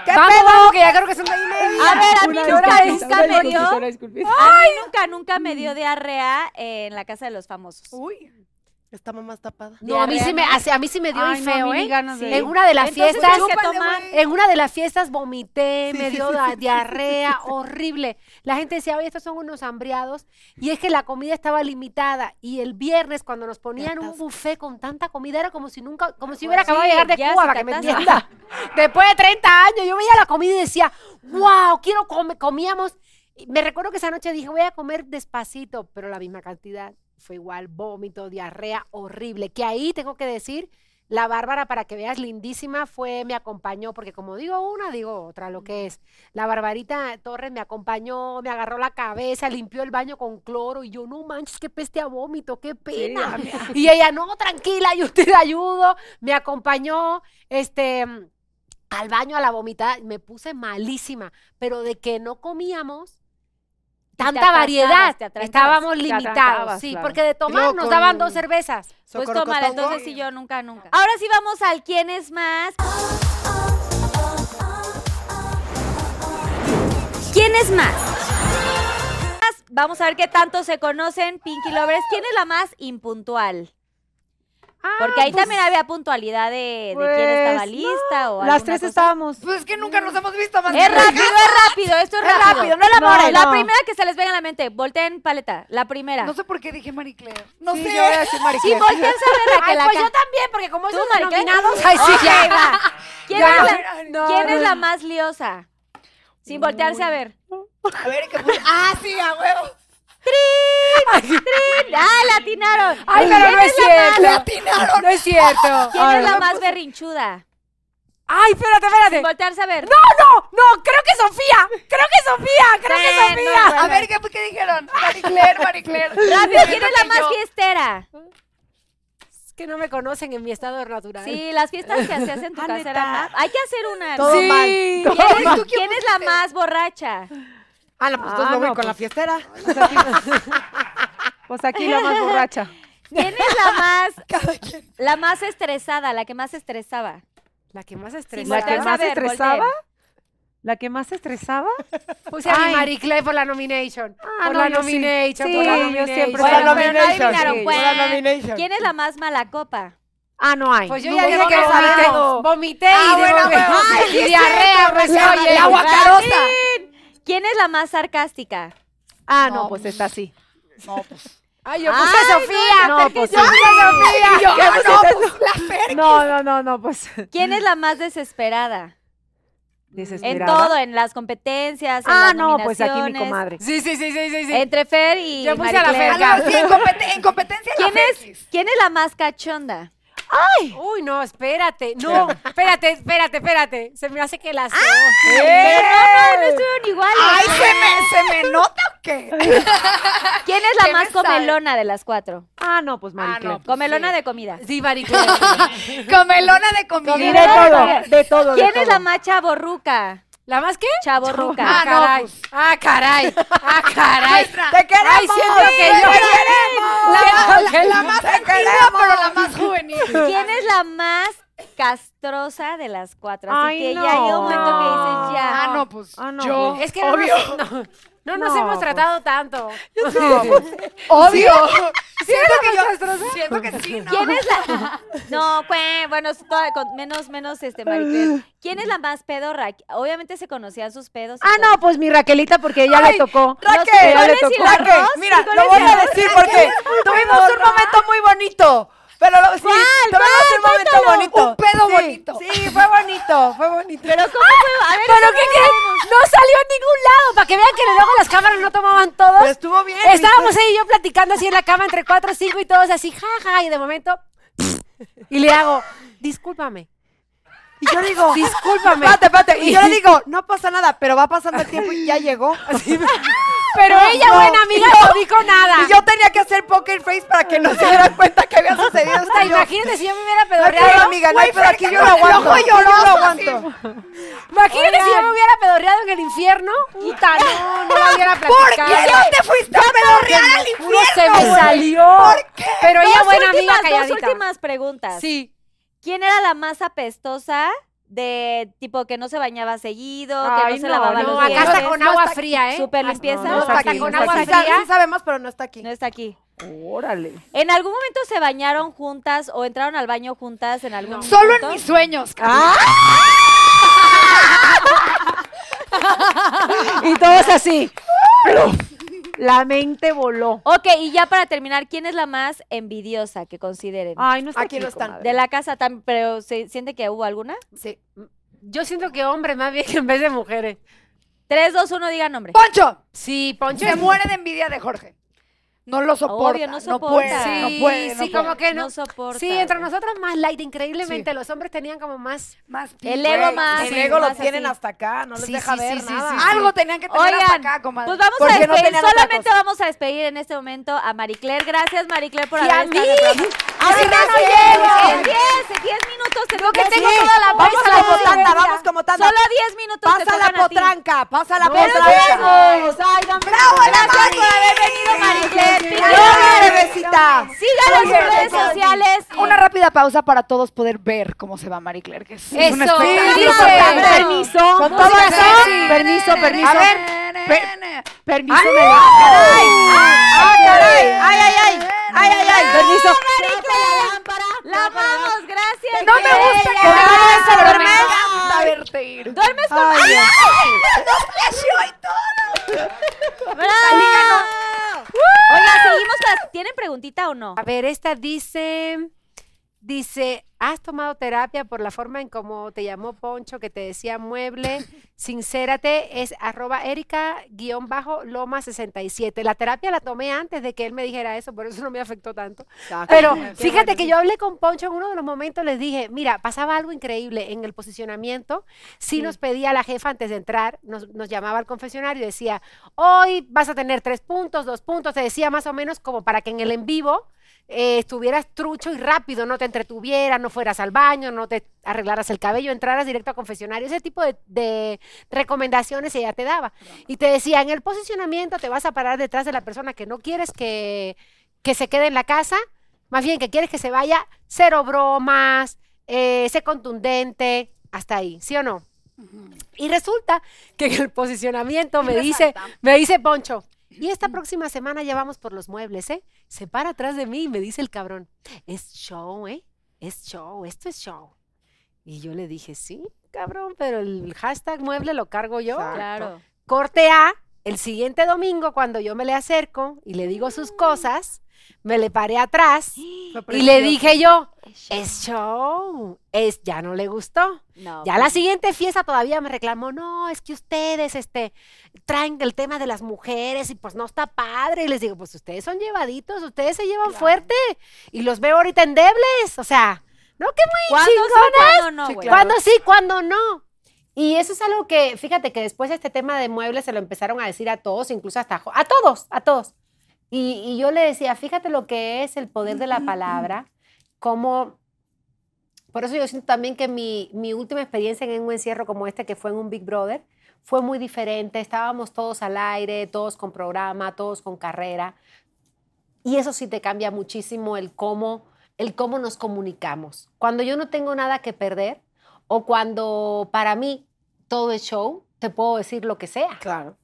¿Qué Vamos, pedo? vamos, que ya creo que son de ahí y media. A ver, a mí Una nunca, nunca una me dio. una. A mí nunca, nunca me dio diarrea en la casa de los famosos. Uy, esta mamá está tapada. No, a mí sí me, a mí sí me dio Ay, y no, a feo, mí ni ¿eh? ganas de En una de las Entonces fiestas, en una de las fiestas vomité, me dio da- diarrea horrible. La gente decía, oye, estos son unos hambriados. Y es que la comida estaba limitada. Y el viernes, cuando nos ponían un buffet con tanta comida, era como si nunca, como si hubiera Sí, acabado de llegar de ya Cuba, se para que me entienda. Después de 30 años, yo veía la comida y decía, wow, quiero comer. Comíamos. Y Me recuerdo que esa noche dije, voy a comer despacito, pero la misma cantidad. Fue igual, vómito, diarrea, horrible. Que ahí tengo que decir, la Bárbara, para que veas, lindísima, fue, me acompañó, porque como digo una, digo otra, lo que es. La Barbarita Torres me acompañó, me agarró la cabeza, limpió el baño con cloro, y yo, no manches, qué peste a vómito, qué pena. y ella, no, tranquila, yo te ayudo. Me acompañó, este al baño a la vomitada, me puse malísima, pero de que no comíamos tanta variedad, estábamos limitados, sí, claro. porque de tomar nos daban dos cervezas. Pues tómala, entonces sí, yo nunca, nunca. Ahora sí vamos al quién es más. ¿Quién es más? Vamos a ver qué tanto se conocen, Pinky Lovers. ¿Quién es la más impuntual? Porque ahí también había puntualidad de, de quién estaba pues, lista o Las tres cosa. estábamos. Pues es que nunca nos hemos visto más. Es rápido, es rápido, esto es, Es rápido, no elaboren. La No. primera que se les venga a la mente, volteen paleta, la primera. No sé por qué dije Marie Claire. No Sí, sé. yo voy a decir Marie Sí, Claire. volteen a ver Raquel Ay, pues yo también, porque como ¿Tú, esos Marie Claire? nominados, ay, sí, Ok, ya. va. ¿Quién, Ya. es la, No, quién es no. la más liosa? Sin voltearse a ver. A ver, ¿qué? Ah, sí, a huevo. ¡Ah, la atinaron! Ay, pero no es cierto. atinaron. No es cierto. ¿Quién Ay, es la no, más berrinchuda? Ay, espérate, Sin espérate. voltearse a ver. No, no, no, creo que Sofía. Creo que Sofía, creo que Sofía. no, A ver, ¿qué, qué dijeron? Marie Claire, Marie Claire. Rápido, ¿quién es la más yo- fiestera? Es que no me conocen en mi estado natural. Sí, las fiestas que hacías en tu Ah, casa. Hay que hacer una. Todo ¿no? mal. ¿Quién, ¿Tú es, quién quién es la más borracha? Ah, no, pues entonces Ah, me voy con la pues. fiestera. Pues aquí la más borracha. ¿Quién es la más, la más estresada, la que más estresaba? La que más Sin estresa. ¿La que más ver, estresaba? volteen. ¿La que más estresaba? Puse a mi. Marie Claire por la nomination. Ah, por no, la sí. nomination, Sí, por la nomination. siempre Por la Bueno, nomination. adivinaron. Sí. pues. Por la nomination. ¿Quién es la más mala copa? Ah, no hay. Pues yo No, ya no, dije que no, vomité, no. vomité Ah, y, bueno, de- bueno. Ay, Sí, diarrea, pues oye. la. ¿Quién es la más sarcástica? Ah, no, No, pues está así. No, pues. Ay, yo puse Ay, Sofía. no, pues yo sí. puse Sofía. Y yo, ah, no, pues la Fer. No, no, no, no, pues. ¿Quién es la más desesperada? En Desesperada. todo, en las competencias, en Ah, las no, pues aquí mi nominaciones. comadre. Sí, sí, sí, sí, sí. sí. Entre Fer y Yo puse a la Claire. Ferca. Ah, no, sí, en, competen- en competencia la ¿Quién es. ¿Quién es la más cachonda? Uy, no, espérate. No, espérate, espérate, espérate. Se me hace que las. Pero no, no, no estuvieron iguales. Ay, ¿se me, ¿se me nota o qué? ¿Quién es la ¿qué más sabe? comelona de las cuatro? Ah, no, pues Marie Ah, no, pues Comelona sí. de comida. Sí, Marie. Comelona de comida. De todo, de todo, de ¿Quién es la más chaborruca? ¿La más qué? Chaborruca. Ah, no, caray. pues. Ah, caray. Ah, caray. Nuestra- ¡Te queremos! Ay, siento que yo. La, más Te antigua, pero la más juvenil. ¿Quién es la más castrosa de las cuatro? Así Ay, que no. ya hay un momento que dices ya. Ah, no, pues Ah, no, yo, Es que no obvio, nos, no, no nos No, hemos pues. tratado tanto. obvio. Siento que yo, siento que sí, ¿no? ¿Quién es la.? No, pues, bueno, con menos, menos este, Maricel. ¿Quién es la más pedorra? Obviamente se conocían sus pedos. Ah, todo. no, pues mi Raquelita, porque ella Ay, le tocó. Raquel, Raquel, mira, lo voy a decir porque tuvimos un momento muy bonito. Pero lo, sí, un momento bonito. Un pedo Sí, bonito. Sí, fue bonito, fue bonito. Pero ¿cómo fue? A ver, ¿Pero qué? No salió en ningún lado. Para que vean que luego las cámaras no tomaban todos. Pero estuvo bien. Estábamos ¿viste? ahí y yo platicando así en la cama entre cuatro, cinco y todos así, jaja, y de momento, y le hago, discúlpame. Y yo digo, Discúlpame. espérate, espérate. Y yo le digo, no pasa nada, pero va pasando el tiempo y ya llegó. Pero ella, No, buena amiga, no dijo nada. Y yo tenía que hacer poker face para que no se dieran cuenta que había sucedido esto. Imagínate si yo me hubiera No pedorreado. pedo, amiga, no pedo, aquí yo lo aguanto. Yo lo aguanto. Imagínate si yo me hubiera pedorreado en el infierno. Puta, no, no hubiera platicado. ¿Por qué no te fuiste a pedorrear al juro, se infierno, me salió. ¿Por qué? Pero ella, Dos buena amiga, últimas, dos calladita. últimas preguntas. Sí. ¿Quién era la más apestosa de tipo que no se bañaba seguido, que no se lavaba No, los acá dientes? está con agua fría, ¿eh? Súper Hasta- limpieza. No, No está aquí, con agua está aquí. fría. Sí sabemos, pero no está aquí. No está aquí. Órale. ¿En algún momento se bañaron juntas o entraron al baño juntas en algún Solo momento? en mis sueños. Y todos así. La mente voló. Ok, y ya para terminar, ¿quién es la más envidiosa que consideren? Ay, no está Aquí no están. De la casa también, pero ¿se siente que hubo alguna? Sí. Yo siento que hombres más bien en vez de mujeres. 3, 2, 1, digan nombre. Poncho, Sí, Poncho. se muere de envidia de Jorge. No lo soporta. Obvio, no no soporta. puede, Sí, no puede. no sí, puede. como que no. No soporta. Sí, entre güey. nosotros más light, increíblemente. Los hombres tenían como más. Más El ego más. El sí, ego lo tienen así. hasta acá, no les Sí, deja sí, ver sí, sí, nada. sí, Algo tenían que tener hasta Oigan, acá, comadre. pues vamos a no despedir, solamente vamos a despedir en este momento a Maricler. Gracias, Maricler, por Y haber a estado. Ahorita no en llego. 10, en 10 minutos tengo que que tengo toda la Vamos bolsa a la potranca, vamos como tanda. Solo 10 minutos te Pasa la potranca, pasa la No potranca. ¡Bravo, la Gracias Mari! por haber venido, Maricler. Síganos en redes sociales. Una rápida pausa para todos poder ver cómo se va Marie Claire, que es, es un espectáculo. Permiso. Con todo eso. Permiso, permiso. A ver, Permiso, Ay, me ¡Ay! ¡Ah, caray! ¡Ay, ay, ay! ¡Ay, ay, ay! Permiso. La amamos, gracias. no me gusta que me encanta verte ir. Duermes con Ay. ¡Bravo! Oiga, seguimos con las- ¿Tienen preguntita o no? A ver, esta dice. Dice, ¿has tomado terapia por la forma en cómo te llamó Poncho, que te decía mueble? Sincérate, es arroba Erika-Loma67. La terapia la tomé antes de que él me dijera eso, por eso no me afectó tanto. Pero fíjate que yo hablé con Poncho en uno de los momentos, les dije, mira, pasaba algo increíble en el posicionamiento. Sí, nos pedía la jefa antes de entrar, nos, nos llamaba al confesionario y decía, hoy vas a tener tres puntos, dos puntos, te decía más o menos como para que en el en vivo eh, estuvieras trucho y rápido, no te entretuvieras, no fueras al baño, no te arreglaras el cabello, entraras directo a confesionario, ese tipo de, de recomendaciones ella te daba. Y te decía, en el posicionamiento te vas a parar detrás de la persona que no quieres que, que se quede en la casa, más bien que quieres que se vaya, cero bromas, eh, sé contundente, hasta ahí, ¿sí o no? Y resulta que en el posicionamiento me dice, me dice Poncho, y esta próxima semana ya vamos por los muebles, ¿eh? Se para atrás de mí y me dice el cabrón, es show, ¿eh? Es show, esto es show. Y yo le dije, sí, cabrón, pero el hashtag mueble lo cargo yo. Claro. Corte A, el siguiente domingo, cuando yo me le acerco y le digo sus cosas, me le paré atrás y le dije yo, es show, es, ya no le gustó. No. Ya la siguiente fiesta todavía me reclamó, no, es que ustedes este, traen el tema de las mujeres y pues no está padre. Y les digo, pues ustedes son llevaditos, ustedes se llevan fuerte y los veo ahorita endebles. O sea, no, que muy ¿Cuándo sí, chingonas. cuándo no, Sí, claro. Cuando sí, cuando no. Y eso es algo que, fíjate que después este tema de muebles se lo empezaron a decir a todos, incluso hasta a todos, a todos. Y, y yo le decía, fíjate lo que es el poder de la palabra, como, por eso yo siento también que mi, mi última experiencia en un encierro como este, que fue en un Big Brother, fue muy diferente. Estábamos todos al aire, todos con programa, todos con carrera. Y eso sí te cambia muchísimo el cómo, el cómo nos comunicamos. Cuando yo no tengo nada que perder o cuando para mí todo es show, te puedo decir lo que sea. Claro.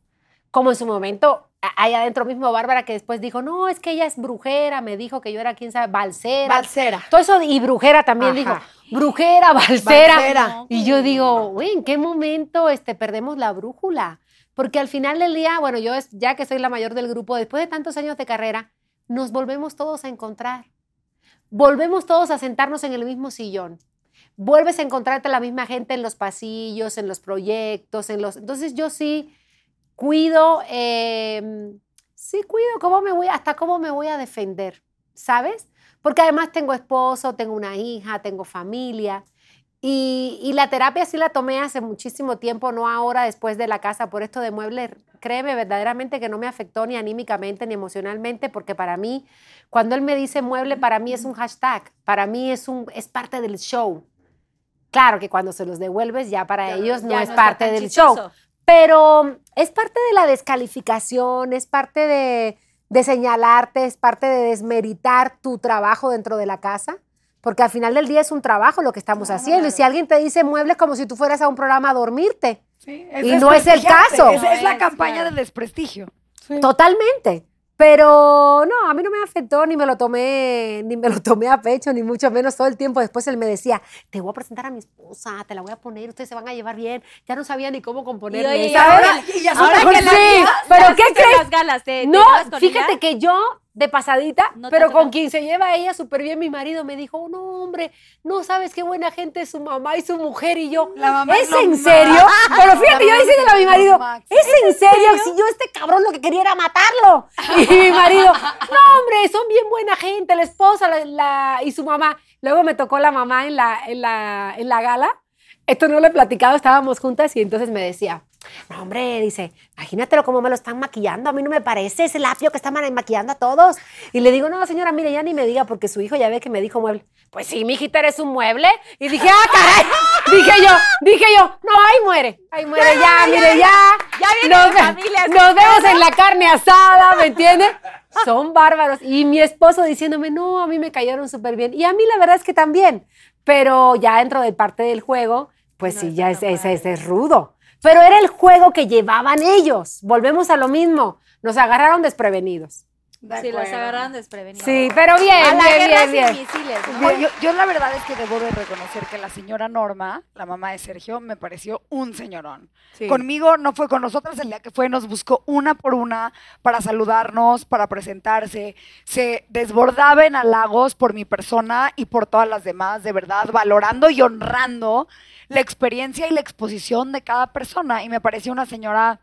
Como en su momento, a- ahí adentro mismo Bárbara que después dijo, no, es que ella es brujera, me dijo que yo era, quién sabe, balsera. Balsera. Todo eso, y brujera también dijo, brujera, balsera. Balsera. Y yo digo, güey, ¿en qué momento este, perdemos la brújula? Porque al final del día, bueno, yo es, ya que soy la mayor del grupo, después de tantos años de carrera, nos volvemos todos a encontrar. Volvemos todos a sentarnos en el mismo sillón. Vuelves a encontrarte la misma gente en los pasillos, en los proyectos, en los... Entonces yo sí cuido, eh, sí cuido cómo me voy, hasta cómo me voy a defender, ¿sabes? Porque además tengo esposo, tengo una hija, tengo familia. Y, y la terapia sí la tomé hace muchísimo tiempo, no ahora después de la casa, por esto de muebles. Créeme verdaderamente que no me afectó ni anímicamente ni emocionalmente, porque para mí, cuando él me dice mueble, para mí es un hashtag, para mí es, un, es parte del show. Claro que cuando se los devuelves ya para ellos no Ya es está parte del chistoso. show. Pero es parte de la descalificación, es parte de, de señalarte, es parte de desmeritar tu trabajo dentro de la casa, porque al final del día es un trabajo lo que estamos haciendo. Y si alguien te dice muebles como si tú fueras a un programa a dormirte, Y no es el caso. Es, es la campaña claro. del desprestigio. totalmente. Pero no, a mí no me afectó, ni me lo tomé, ni me lo tomé a pecho, ni mucho menos todo el tiempo. Después él me decía, te voy a presentar a mi esposa, te la voy a poner, ustedes se van a llevar bien. Ya no sabía ni cómo componerme. oye, y ahora- Y ya son Ahora mejores que la sí, pero ¿te ¿qué crees? las galas? ¿Te- No, fíjate ella? que yo de pasadita, No pero con quien se lleva ella súper bien, mi marido me dijo, "Oh, no, hombre, no sabes qué buena gente es su mamá y su mujer. Y yo, La mamá ¿es en serio? Pero fíjate, yo diciéndole a mi marido. ¿es en serio? Si yo este cabrón lo que quería era matarlo. Y mi marido, no, hombre, son bien buena gente, la esposa la- la- y su mamá. Luego me tocó la mamá en la, en la, en la gala. Esto no lo he platicado, estábamos juntas y entonces me decía, no, hombre, dice, imagínatelo cómo me lo están maquillando, a mí no me parece ese lapio que están ma- maquillando a todos. Y le digo, no, señora, mire, ya ni me diga, porque su hijo ya ve que me dijo mueble. Pues sí, mijita, eres un mueble. Y dije, ah, caray. dije yo, dije yo, no, ahí muere, ahí muere, ya, mire, ya. Ya viene nos, ve- familia, nos vemos en la carne asada, ¿me entiendes? Son bárbaros. Y mi esposo diciéndome, no, a mí me cayeron súper bien. Y a mí la verdad es que también. Pero ya dentro de parte del juego, pues sí, ya es, es, es- es rudo. Pero era el juego que llevaban ellos. Volvemos a lo mismo. Nos agarraron desprevenidos. Sí, los agarraron desprevenidos. Sí, pero bien, A la bien, guerra bien, sin bien. misiles, ¿no? Yo, yo la verdad es que debo de reconocer que la señora Norma, la mamá de Sergio, me pareció un señorón. Sí. Conmigo no fue con nosotras el día que fue, nos buscó una por una para saludarnos, para presentarse. Se desbordaba en halagos por mi persona y por todas las demás, de verdad, valorando y honrando la experiencia y la exposición de cada persona. Y me pareció una señora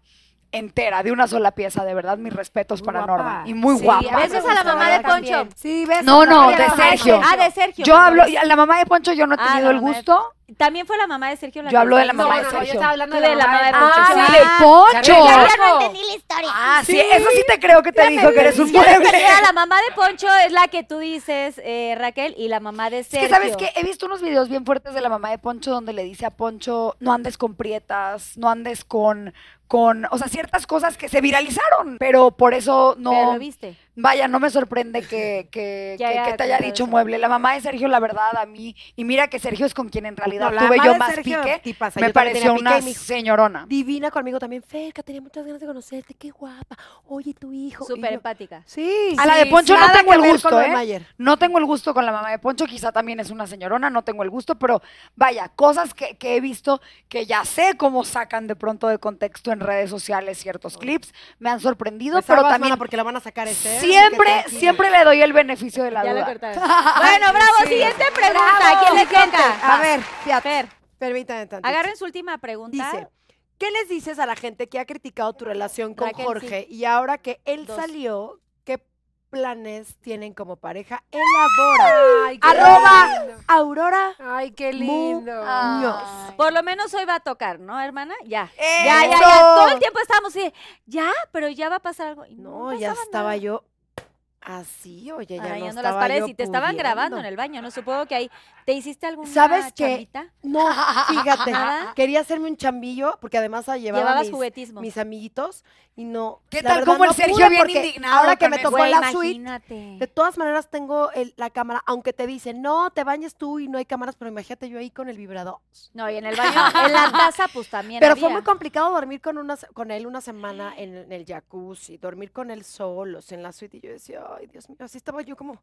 entera, de una sola pieza, de verdad, mis respetos Muy para guapa. Norma. Y muy Sí, guapa. Besos a la mamá de. Poncho. También. Sí, ves. No, no, de Sergio. Ah, de Sergio. Yo hablo, a la mamá de Poncho yo no he Ah, tenido el mamá de- gusto. También fue la mamá de Sergio la Yo hablo de la mamá No, de no, no, yo Sergio. estaba hablando de de la mamá de Poncho. Ah, Poncho. de Poncho. Carrera. Ya no entendí la historia. Ah, sí, eso sí te creo que te Ya dijo me que eres un entendí, la mamá de Poncho es la que tú dices, eh, Raquel, y la mamá de Es Sergio. que, ¿sabes qué? He visto unos videos bien fuertes de la mamá de Poncho donde le dice a Poncho, no andes con prietas, no andes con, con, o sea, ciertas cosas que se viralizaron, pero por eso Pero no, lo viste. Vaya, no me sorprende que, que, Que que- te haya dicho eso. mueble. La mamá de Sergio, la verdad, a mí, y mira que Sergio es con quien en realidad No, tuve yo más Sergio, pique, tipaza. me Yo pareció una dijo, señorona. Divina conmigo también. Ferca, tenía muchas ganas de conocerte. Qué guapa. Oye, tu hijo. Súper yo, empática. Sí. A la de Poncho sí, no tengo el gusto, ¿eh? Mayer. No tengo el gusto con la mamá de Poncho, quizá también es una señorona, no tengo el gusto, pero vaya, cosas que, que he visto que ya sé cómo sacan de pronto de contexto en redes sociales ciertos clips, me han sorprendido, Pues pero también porque la van a sacar este. Siempre, siempre le doy el beneficio de la Ya duda. bueno, bravo. Sí. Siguiente pregunta. Bravo. ¿A quién le toca? A ver, fíjate. Permítame tantito. agarren su última pregunta. Dice, ¿qué les dices a la gente que ha criticado tu relación con Raquel, Jorge y ahora que él Dos. salió, qué planes tienen como pareja? Elabora. Ay, qué Arroba lindo. Aurora. Ay, qué lindo. Muñoz. Por lo menos hoy va a tocar, ¿no, hermana? Ya. ¡Eso! Ya, ya, ya. Todo el tiempo estábamos así, ya, pero ya va a pasar algo. Y No, ya estaba nada. yo así, oye, ya no Arañando estaba las paredes yo y te estaban pudiendo. grabando en el baño, ¿no? Supongo que ahí. ¿Te hiciste alguna ¿Sabes qué? chambita? No, fíjate, ¿Nada? quería hacerme un chambillo porque además llevaba Llevabas mis, juguetismo. mis amiguitos y no. ¿Qué la tal verdad como el no Sergio pude bien porque indignado Ahora que con me tocó Güey, la suite, imagínate. De todas maneras tengo el- la cámara, aunque te dicen, no, te bañes tú y no hay cámaras, pero imagínate yo ahí con el vibrador. No, y en el baño, en la taza, pues también Pero había. fue muy complicado dormir con, una, se- con él una semana en, en el jacuzzi, dormir con él solos en la suite. Y yo decía, ay, Dios mío, así estaba yo como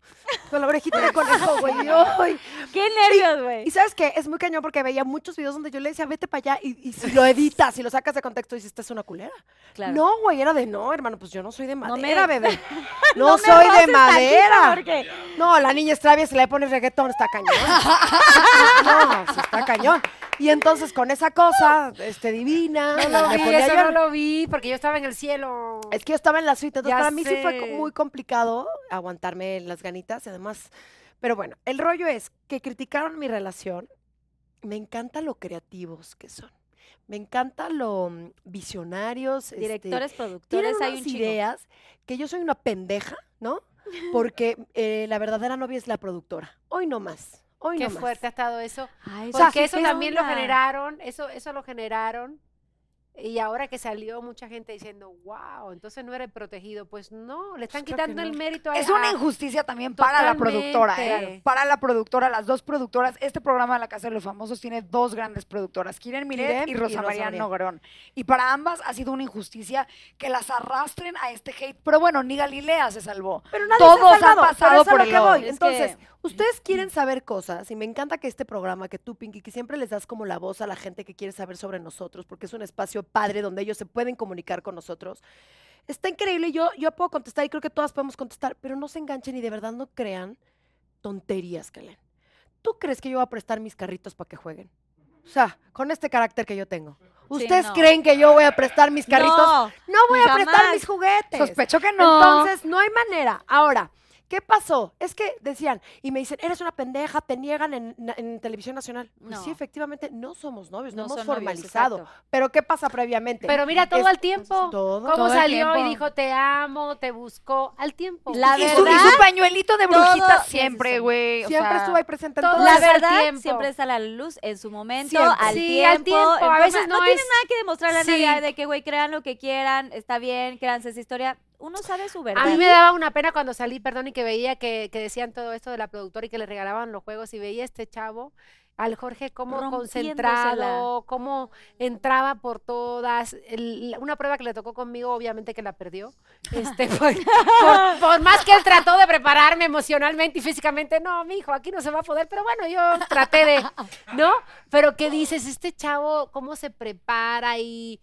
con la orejita de conejo, güey. y yo, ay. ¡Qué nervios, güey! Y sabes qué, es muy cañón porque veía muchos videos donde yo le decía, vete para allá, y, y si lo editas, si lo sacas de contexto, dices, esta es una culera. Claro. No, güey, era de no, hermano, pues yo no soy de No me- madera, bebé. No, soy de madera. porque- No, la niña es travia, si le pones reggaetón, está cañón. No, sí está cañón. Y entonces con esa cosa, este, divina, No lo vi, eso no lo vi, porque yo estaba en el cielo. Es que yo estaba en la suite, entonces Ya para mí sí fue muy complicado aguantarme las ganitas y además, pero bueno, el rollo es que criticaron mi relación me encanta lo creativos que son. Me encanta lo mm, visionarios. este, Directores, tienen productores, hay unas un ideas que yo soy una pendeja, ¿no? Porque eh, la verdadera novia es la productora. Hoy no más. Hoy Qué no más. fuerte ha estado eso. Ay, sea, Porque eso ¿qué también lo onda? generaron, eso, eso lo generaron. Y ahora que salió mucha gente diciendo, wow, entonces no era el protegido. Pues no, le están Pues quitando el no. mérito a Es una injusticia también para la productora, ¿eh? Para la productora, las dos productoras. Este programa de La Casa de los Famosos tiene dos grandes productoras, Kiren Miret Kiren y y Rosa Rosa María María. Noguerón. Y para ambas ha sido una injusticia que las arrastren a este hate. Pero bueno, ni Galilea se salvó. Pero nadie Todos se ha han pasado por lo el que voy. Es Entonces, que- ustedes quieren saber cosas y me encanta que este programa, que tú, Pinky, que siempre les das como la voz a la gente que quiere saber sobre nosotros, porque es un espacio padre donde ellos se pueden comunicar con nosotros. Está increíble, yo, yo puedo contestar y creo que todas podemos contestar, pero no se enganchen y de verdad no crean tonterías que leen. ¿Tú crees que yo voy a prestar mis carritos para que jueguen? O sea, con este carácter que yo tengo. ¿Ustedes no. creen que yo voy a prestar mis carritos? No, No voy a prestar mis juguetes. Sospecho que no. Entonces, no hay manera. Ahora, ¿qué pasó? Es que decían, y me dicen, eres una pendeja, te niegan en, televisión nacional. Pues No. sí, efectivamente, no somos novios, no, No hemos novios, formalizado. Pero ¿qué pasa previamente? Pero mira, todo Es- al tiempo. Todo. ¿Cómo Todo salió y dijo te amo, te buscó? Al tiempo. La y, su, y verdad, su pañuelito de brujita todo siempre, güey. o Siempre sea, estuvo ahí presente en todo todo. La verdad tiempo. siempre sale a la luz en su momento, Siempre. al Sí, tiempo. al tiempo, en a veces no tienen es- nada que demostrarle a Sí. nadie de que, güey, crean lo que quieran, está bien, créanse esa historia. Uno sabe su verdad. A mí me daba una pena cuando salí, perdón, y que veía que, que decían todo esto de la productora y que le regalaban los juegos y veía a este chavo, al Jorge, cómo concentrado, cómo entraba por todas. El- una prueba que le tocó conmigo, obviamente que la perdió. Este, por, por- por más que él trató de prepararme emocionalmente y físicamente, no, mi hijo, aquí no se va a poder, pero bueno, yo traté de, ¿no? Pero ¿qué dices? Este chavo, ¿cómo se prepara? Y,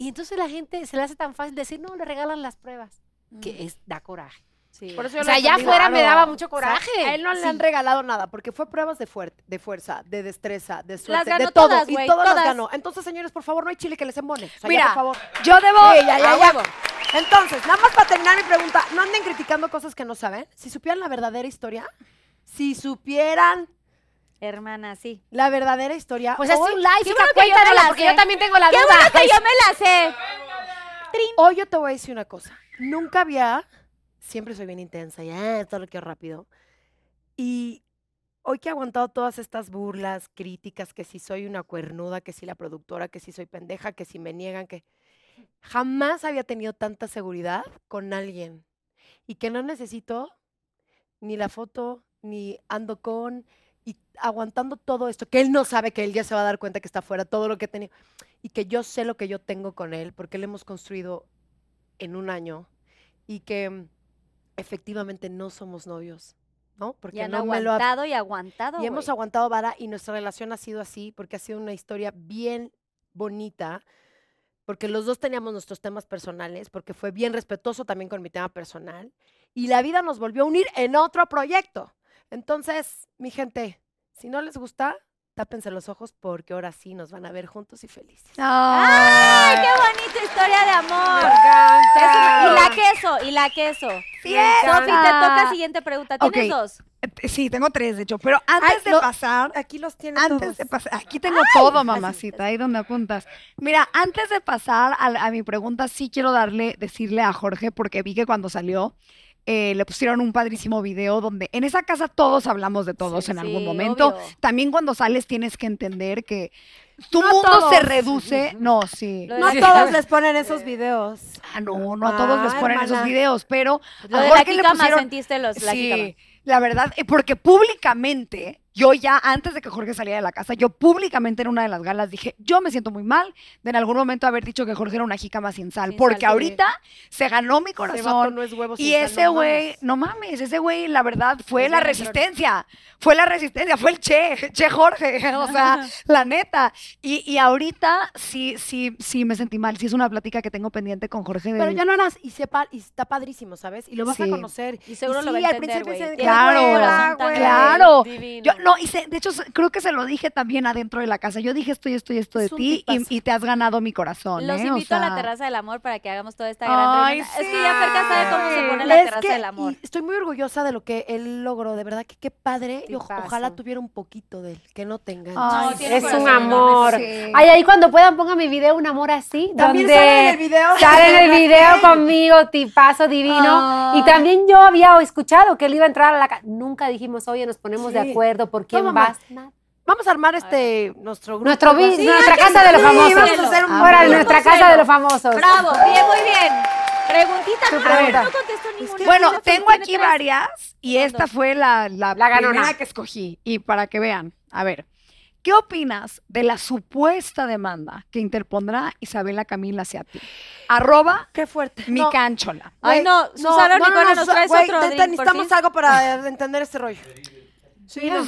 y entonces la gente se le hace tan fácil decir, no, le regalan las pruebas, que es, da coraje. Sí. Por eso yo O sea, ya digo, afuera me daba mucho O sea, coraje. a él no le han Sí. regalado nada, porque fue pruebas de, fuer- de fuerza, de destreza, de suerte, ganó de todo. todas, y güey, todas, las todas. ganó. Entonces, señores, por favor, no hay chile que les embone. O sea, ya, Mira, por favor. yo debo. Sí, ya, ya, a ya. Entonces, nada más para terminar mi pregunta, no anden criticando cosas que no saben. Si supieran la verdadera historia, si supieran Hermana, sí. la verdadera historia, Pues es un live, qué bueno que yo me cuéntanosla, la porque sé. yo también tengo la ¡Qué duda. bueno que yo me la sé! hoy yo te voy a decir una cosa. Nunca había, siempre soy bien intensa, ya, todo lo quiero rápido. Y hoy que he aguantado todas estas burlas, críticas, que si soy una cuernuda, que si la productora, que si soy pendeja, que si me niegan, que jamás había tenido tanta seguridad con alguien. Y que no necesito ni la foto, ni ando con, y aguantando todo esto, que él no sabe que él ya se va a dar cuenta que está fuera, todo lo que he tenido, y que yo sé lo que yo tengo con él, porque lo hemos construido en un año, y que efectivamente no somos novios, ¿no? Porque Y han no me lo ha aguantado y aguantado, y hemos aguantado vara y nuestra relación ha sido así porque ha sido una historia bien bonita, porque los dos teníamos nuestros temas personales, porque fue bien respetuoso también con mi tema personal y la vida nos volvió a unir en otro proyecto. Entonces, mi gente, si no les gusta, tápense los ojos porque ahora sí nos van a ver juntos y felices. ¡Ay, qué bonita historia de amor! una- y la queso, y la queso. Sofi, te toca siguiente pregunta. ¿Tienes dos? Eh, Sí, tengo tres, de hecho. Pero antes Ay, de lo- pasar, Aquí los tiene antes todos. de pasar, aquí tengo todo, mamacita, ahí donde apuntas. Mira, antes de pasar a, a mi pregunta, sí quiero darle, decirle a Jorge, porque vi que cuando salió, eh, le pusieron un padrísimo video donde en esa casa todos hablamos de todos Sí, en algún momento. obvio. También cuando sales tienes que entender que tu No mundo todos. se reduce. No, sí. Lo No a todos les ponen esos videos. Ah, no, no a todos les Ah, ponen esos videos, pero Lo a de la Jorge le pusieron- sentiste los. Sí, la verdad, eh, porque públicamente, yo ya antes de que Jorge saliera de la casa, yo públicamente en una de las galas dije, yo me siento muy mal de en algún momento haber dicho que Jorge era una jícama sin sal, Sin porque sal, sí. ahorita se ganó mi corazón. no es huevo Y sal, ese no güey, mames. no mames, ese güey, la verdad, fue Es la resistencia. Fue la resistencia, fue el Che, Che Jorge, o sea, la neta. Y, y ahorita sí, sí, sí me sentí mal. Sí es una plática que tengo pendiente con Jorge. de- Pero ya no harás, y, sepa, y está padrísimo, ¿sabes? Y lo vas a conocer. Y seguro sí, lo va a al entender, principio güey. dicen, Tiene Claro, claro. Divino. Yo, no, y se- de hecho creo que se lo dije también adentro de la casa. Yo dije esto y esto y esto de Es ti y, y te has ganado mi corazón. Los ¿eh? O invito a la terraza del amor para que hagamos toda esta gran Ay. Es que ya Ferca sabe cómo se pone Es la terraza que- del amor. y estoy muy orgullosa de lo que él logró, de verdad que qué padre. Y o- ojalá tuviera un poquito de él, que no. Ay, tiene Es un amor. sí. Ay, ahí cuando puedan pongan mi video Un amor así. También donde sale en el video. Sale en el video conmigo, tipazo divino. Y también yo había escuchado que él iba a entrar a la casa. Nunca dijimos, oye, nos ponemos de acuerdo por quién Toma, vas. Vamos a armar este nuestro grupo. Nuestro Sí, nuestra casa de los sí, famosos. vamos a hacer un Ahora, grupo. nuestra casa de los famosos. Bravo, bien, muy bien. Preguntita, Tu no, pregunta. no ninguna. Bueno, tengo aquí tres. varias y esta fue la, la, La ganona. que escogí. Y para que vean, a ver, ¿qué opinas de la supuesta demanda que interpondrá Isabela Camila hacia ti? Arroba Qué fuerte. mi No, canchola. Ay, no, Susana Nicole, nos Sa- traes otro necesitamos algo para entender este rollo. Sí, no.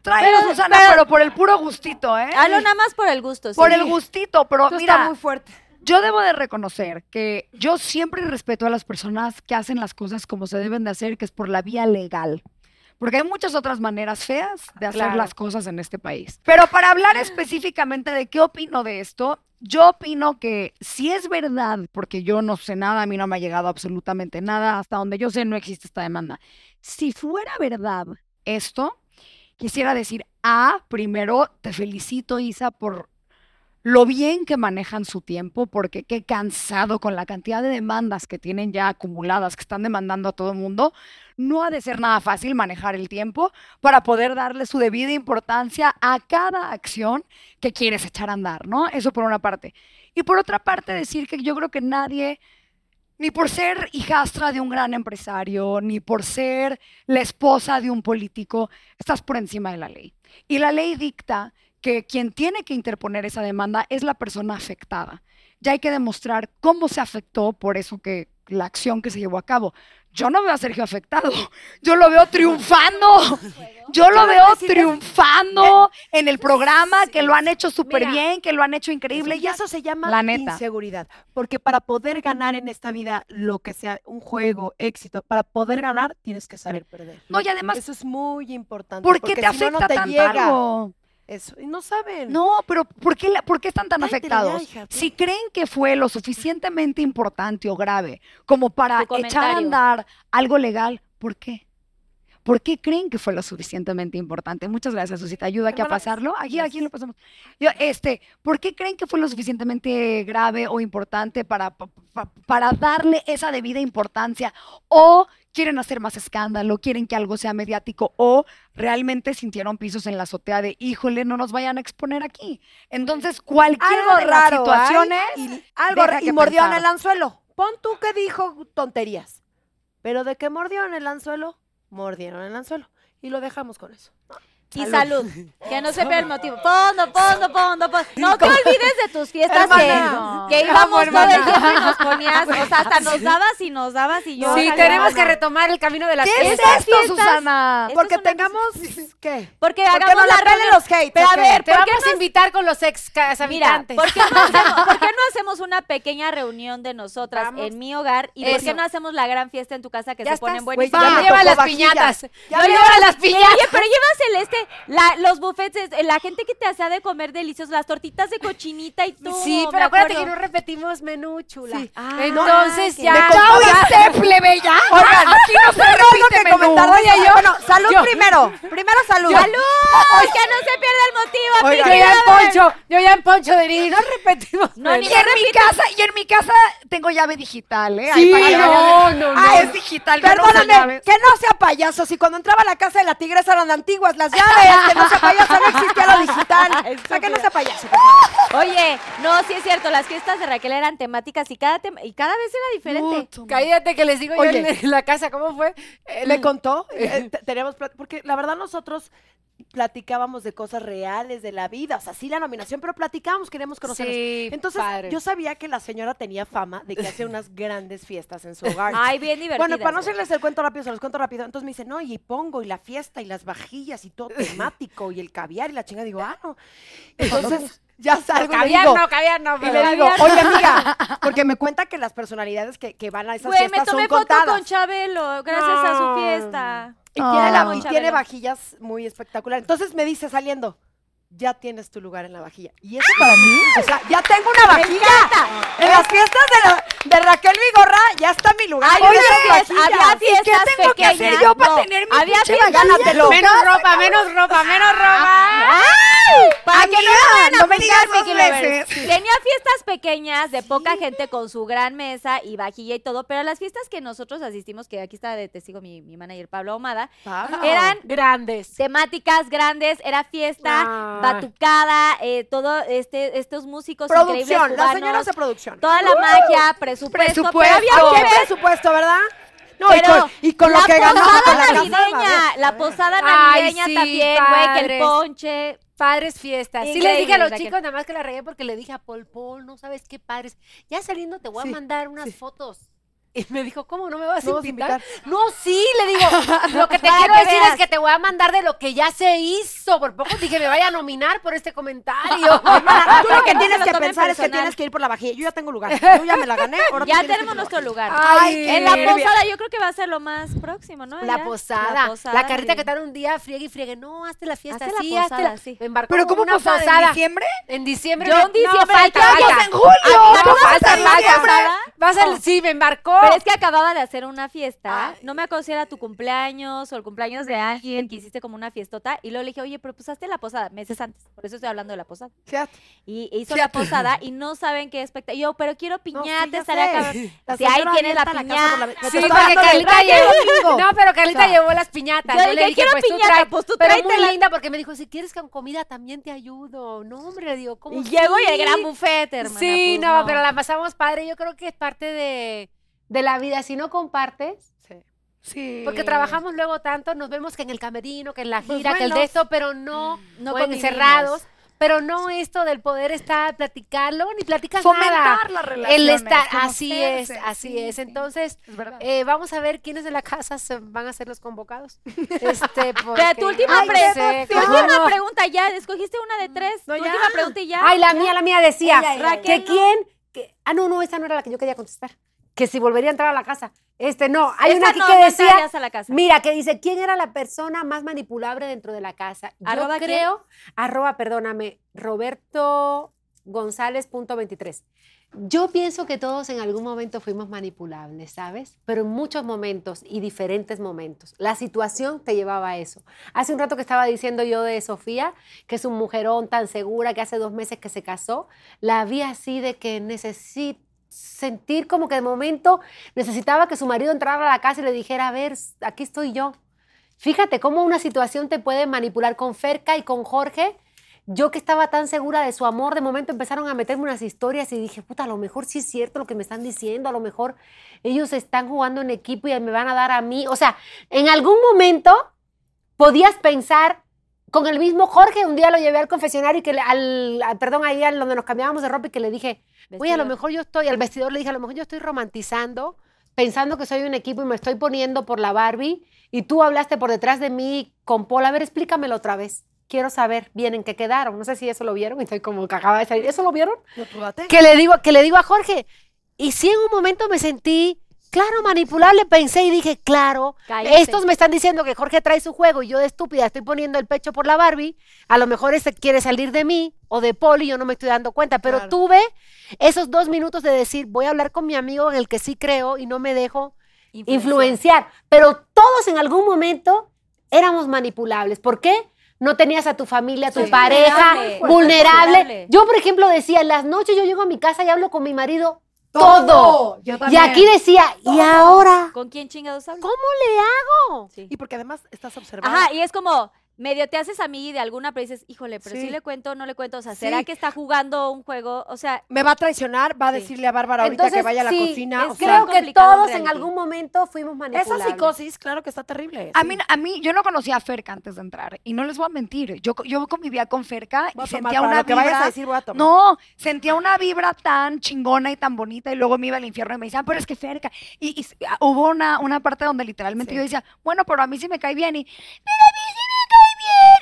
Tráelo, Pero- Susana, pero- pero, por el puro gustito, ¿eh? Hazlo nada más por el gusto. por sí. el gustito, pero Esto mira, está muy fuerte. yo debo de reconocer que yo siempre respeto a las personas que hacen las cosas como se deben de hacer, que es por la vía legal. Porque hay muchas otras maneras feas de hacer Claro. las cosas en este país. Pero para hablar específicamente de qué opino de esto, yo opino que si es verdad, porque yo no sé nada, a mí no me ha llegado absolutamente nada, hasta donde yo sé no existe esta demanda. Si fuera verdad esto, quisiera decir, ah, primero te felicito, Isa, por lo bien que manejan su tiempo, porque qué cansado con la cantidad de demandas que tienen ya acumuladas, que están demandando a todo el mundo. No ha de ser nada fácil manejar el tiempo para poder darle su debida importancia a cada acción que quieres echar a andar, ¿no? Eso por una parte. Y por otra parte, decir que yo creo que nadie, ni por ser hijastra de un gran empresario, ni por ser la esposa de un político, estás por encima de la ley. Y la ley dicta que quien tiene que interponer esa demanda es la persona afectada. Ya hay que demostrar cómo se afectó por eso que la acción que se llevó a cabo. Yo no veo a Sergio afectado, yo lo veo triunfando. Yo lo veo triunfando en el programa, que lo han hecho súper bien, que lo han hecho increíble. Y eso se llama La neta. inseguridad. Porque para poder ganar en esta vida lo que sea un juego, éxito, para poder ganar tienes que saber perder. No, y además, Eso es muy importante. ¿por qué porque te si no, afecta no te tanto llega algo? Eso. Y no saben. No, pero ¿por qué, la- por qué están tan Cállate ya, afectados? si creen que fue lo suficientemente importante o grave como para echar a andar algo legal, ¿por qué? ¿Por qué creen que fue lo suficientemente importante? Muchas gracias, Susita. Ayuda aquí a pasarlo. Aquí, aquí lo pasamos. Yo, este, ¿por qué creen que fue lo suficientemente grave o importante para, pa- pa- para darle esa debida importancia? ¿O quieren hacer más escándalo? ¿Quieren que algo sea mediático? ¿O realmente sintieron pisos en la azotea de, híjole, no nos vayan a exponer aquí? Entonces, cualquiera algo de las raro situaciones y algo y mordió en el anzuelo. Pon tú que dijo tonterías. Pero de que mordió en el anzuelo, mordieron el anzuelo. Y lo dejamos con eso. Y salud. Que no se pierda el motivo. Fondo, fondo, fondo, fondo. No te olvides de tus fiestas Hermana. que, íbamos todo el tiempo y nos ponías, o sea, hasta nos dabas y nos dabas y yo. Sí, tenemos que retomar el camino de las ¿Qué es fiestas. esto, fiestas- Susana? Estos Porque tengamos. ¿Qué? Porque Porque hagamos nos la reunión. los hates. Pero ¿o a qué? ver, Te ¿por qué vamos no a invitar con los ex Mira, habitantes. ¿por qué, no hacemos, por qué no hacemos una pequeña reunión de nosotras Vamos. en mi hogar? ¿Y por qué Eso. no hacemos la gran fiesta en tu casa que Ya se ponen estás, buenísimas? ya llevan tocó las piñatas. Ya No me llevan las piñatas. Oye, pero llevas el este, la- los buffets, es- la gente que te hacía de comer deliciosos, las tortitas de cochinita y todo. Sí, pero acuérdate que no repetimos menú, chula. Sí. Ah, Entonces ya. me ya- ¡Cállate, plebeya! Oigan, aquí no se repite que menú. Oye, yo- Bueno, salud yo- primero. Primero salud. ¡Salud! que no se pierda el motivo, Oigan, Yo ya en. Poncho, yo ya en Poncho de Nini, no repetimos. No, ni Y en mi casa, y en mi casa tengo llave digital, ¿eh? Sí, para que no, no, no. Ah, es digital, Perdóname, que no sea payaso. Si cuando entraba a la casa de la tigresa eran antiguas las llaves, que no sea payaso, no existía lo digital. O sea, que no sea payaso. por favor. Oye, no, sí es cierto, las fiestas de Raquel eran temáticas y cada, tem- y cada vez era diferente. Cállate que les digo yo Oye. en la casa, ¿cómo fue? Eh, Le contó, eh, te- teníamos plat- porque la verdad nosotros platicábamos de cosas reales de la vida, o sea, sí la nominación, pero platicábamos, queríamos conocernos. Sí, Entonces, padre. yo sabía que la señora tenía fama de que hacía unas grandes fiestas en su hogar. Ay, bien divertidas. Bueno, para no hacerles el cuento rápido, se los cuento rápido. Entonces me dice, no, y pongo, y la fiesta, y las vajillas, y todo temático, y el caviar, y la chinga. Digo, ah, no. Entonces, ya salgo y le Caviar digo, no, caviar no. y le digo, oye amiga, porque me cuenta que las personalidades que, que van a esas Güey, me fiestas tomé son foto contadas. con Chabelo gracias a su fiesta. Y, tiene, la- y tiene vajillas muy espectaculares. Entonces me dice saliendo, ya tienes tu lugar en la vajilla. Y eso para mí, o sea, ya tengo una vajilla. En las fiestas de, la- de Raquel Vigorra ya está mi lugar. Ay, oye, esas había fiestas ¿Qué tengo que hacer yo para No, tener mi había fiestas-? Gánatelo. Menos ropa, menos ropa, menos ropa. Para que no no me digas veces. Tenía fiestas pequeñas de poca gente con su gran mesa y vajilla y todo, pero las fiestas que nosotros asistimos, que aquí está de testigo mi, mi manager Pablo Ahumada, Pablo. eran Grandes. temáticas grandes, era fiesta, batucada, eh, todo este, estos músicos increíbles Producción, las cubanos, señoras de producción. toda la magia, presupuesto, Presupuesto. pero había ¿A que qué ver presupuesto, verdad? No, y pero con, y con lo la que con la navideña, a la posada Ay, navideña sí, también, güey, que el padres. ponche. Padres fiestas. Sí les dije a los Raquel. chicos, nada más que la regué porque le dije a Paul, Paul, no sabes qué padres. Ya saliendo te voy Sí, a mandar unas sí. fotos. Y me dijo, ¿cómo no me vas a vas invitar? invitar. No, sí, le digo, lo que te Para quiero que decir veas. es que te voy a mandar de lo que ya se hizo. Por poco dije, me vaya a nominar por este comentario. Tú lo que tienes que pensar es que tienes que ir por la vajilla. Yo ya tengo lugar. Yo ya me la gané. ahora Ya tenemos nuestro lugar. Ay, en la posada yo creo que va a ser lo más próximo, ¿no? La posada, la, posada carrita navideña. que tal un día friegue y friegue. No, hazte la fiesta, Hazte la sí, posada, hazte sí. Me embarcó ¿Pero cómo una posada? posada. ¿En diciembre? En diciembre. Yo en diciembre, no, falta, en julio. No, ¿Cómo falta, estás en falta. diciembre? Va a ser, sí, me embarcó. Pero es que acababa de hacer una fiesta. No me acuerdo si era tu cumpleaños o el cumpleaños de alguien que hiciste como una fiestota. Y luego le dije, oye, pero pues hazte la posada meses antes. Por eso estoy hablando de la posada. Fíjate. Y hizo la posada y no saben qué espectáculo. Yo, pero quiero piñata, estaría cabrón. La Si ahí tienes la la- piñata. Me Sí, porque Carlita llevó. No, pero Carlita llevó las piñatas. yo le dije, "Quiero pues tú piñata, trae. pues tú pero muy linda porque me dijo, si quieres con comida también te ayudo. No, hombre, le digo, ¿cómo Y llego y el gran buffet, hermana. Sí, pues no, pero la pasamos padre. Yo creo que es parte de, de la vida. Si no compartes, Sí. Sí. porque trabajamos luego tanto, nos vemos que en el camerino, que en la Pues gira, que el de esto, pero no, No encerrados. Pero no esto del poder estar, platicarlo, ni platicas Fomentar nada. las El relaciones. estar, así es, así sí, es. Entonces, Es eh, vamos a ver quiénes de la casa se van a ser los convocados. Este, Pero porque- tu última, Ay, pre- tu ¿cómo última no? pregunta ya, escogiste una de tres. No, tu ya. última pregunta y ya. Ay, la mía, la mía decía Ella, que quién, que- ah, no, no, esa no era la que yo quería contestar. Que si volvería a entrar a la casa. Este, no, hay una aquí no, que decía, a la casa. mira, que dice, ¿quién era la persona más manipulable dentro de la casa? Yo ¿Arroba quién? creo, arroba, perdóname, Roberto González punto 23. Yo pienso que todos en algún momento fuimos manipulables, ¿sabes? Pero en muchos momentos y diferentes momentos. La situación te llevaba a eso. Hace un rato que estaba diciendo yo de Sofía, que es un mujerón tan segura que hace dos meses que se casó, la vi así de que necesito sentir como que de momento necesitaba que su marido entrara a la casa y le dijera, a ver, aquí estoy yo. Fíjate cómo una situación te puede manipular con Ferca y con Jorge. Yo que estaba tan segura de su amor, de momento empezaron a meterme unas historias y dije, puta, a lo mejor sí es cierto lo que me están diciendo, a lo mejor ellos están jugando en equipo y me van a dar a mí. O sea, en algún momento podías pensar con el mismo Jorge, un día lo llevé al confesionario y que le- al, al- perdón, ahí al donde nos cambiábamos de ropa y que le dije, Oye, a lo mejor yo estoy, al vestidor le dije, a lo mejor yo estoy romantizando, pensando que soy un equipo y me estoy poniendo por la Barbie, y tú hablaste por detrás de mí con Paul. A ver, explícamelo otra vez. Quiero saber bien en qué quedaron. No sé si eso lo vieron, y estoy como que acaba de salir. ¿Eso lo vieron? No. Que le digo, que le digo a Jorge. Y sí, en un momento me sentí, claro, manipulable, pensé y dije, claro, Cállate. estos me están diciendo que Jorge trae su juego y yo de estúpida estoy poniendo el pecho por la Barbie. A lo mejor ese quiere salir de mí o de y yo no me estoy dando cuenta. Pero Claro. tuve esos dos minutos de decir, voy a hablar con mi amigo en el que sí creo y no me dejo influenciar. Pero todos en algún momento éramos manipulables. ¿Por qué? No tenías a tu familia, a tu Sí. pareja vulnerable. Vulnerable. Yo, por ejemplo, decía, en las noches yo llego a mi casa y hablo con mi marido Todo. todo. Yo Y aquí decía, ¿y ahora? ¿Con quién chingados hablas? ¿Cómo le hago? Sí. Y porque además estás observando. Ajá, y es como, medio te haces amiga de alguna, pero dices, híjole, pero sí, Sí. le cuento, no le cuento. O sea, ¿será Sí. que está jugando un juego? O sea, Me va a traicionar, va a Sí. decirle a Bárbara ahorita que vaya a la sí, cocina. es o sea, creo que todos en algún momento fuimos manipulables. esa psicosis, claro que está terrible. A sí. mí, a mí, yo no conocía a Ferca antes de entrar. Y no les voy a mentir. Yo, yo convivía con Ferca Voy y sentía una lo que vayas vibra. a decir, voy a tomar. No, sentía una vibra tan chingona y tan bonita. Y luego me iba al infierno y me decían, pero es que Ferca. Y, hubo una, una parte donde literalmente Sí. yo decía, bueno, pero a mí sí me cae bien. Y, pero a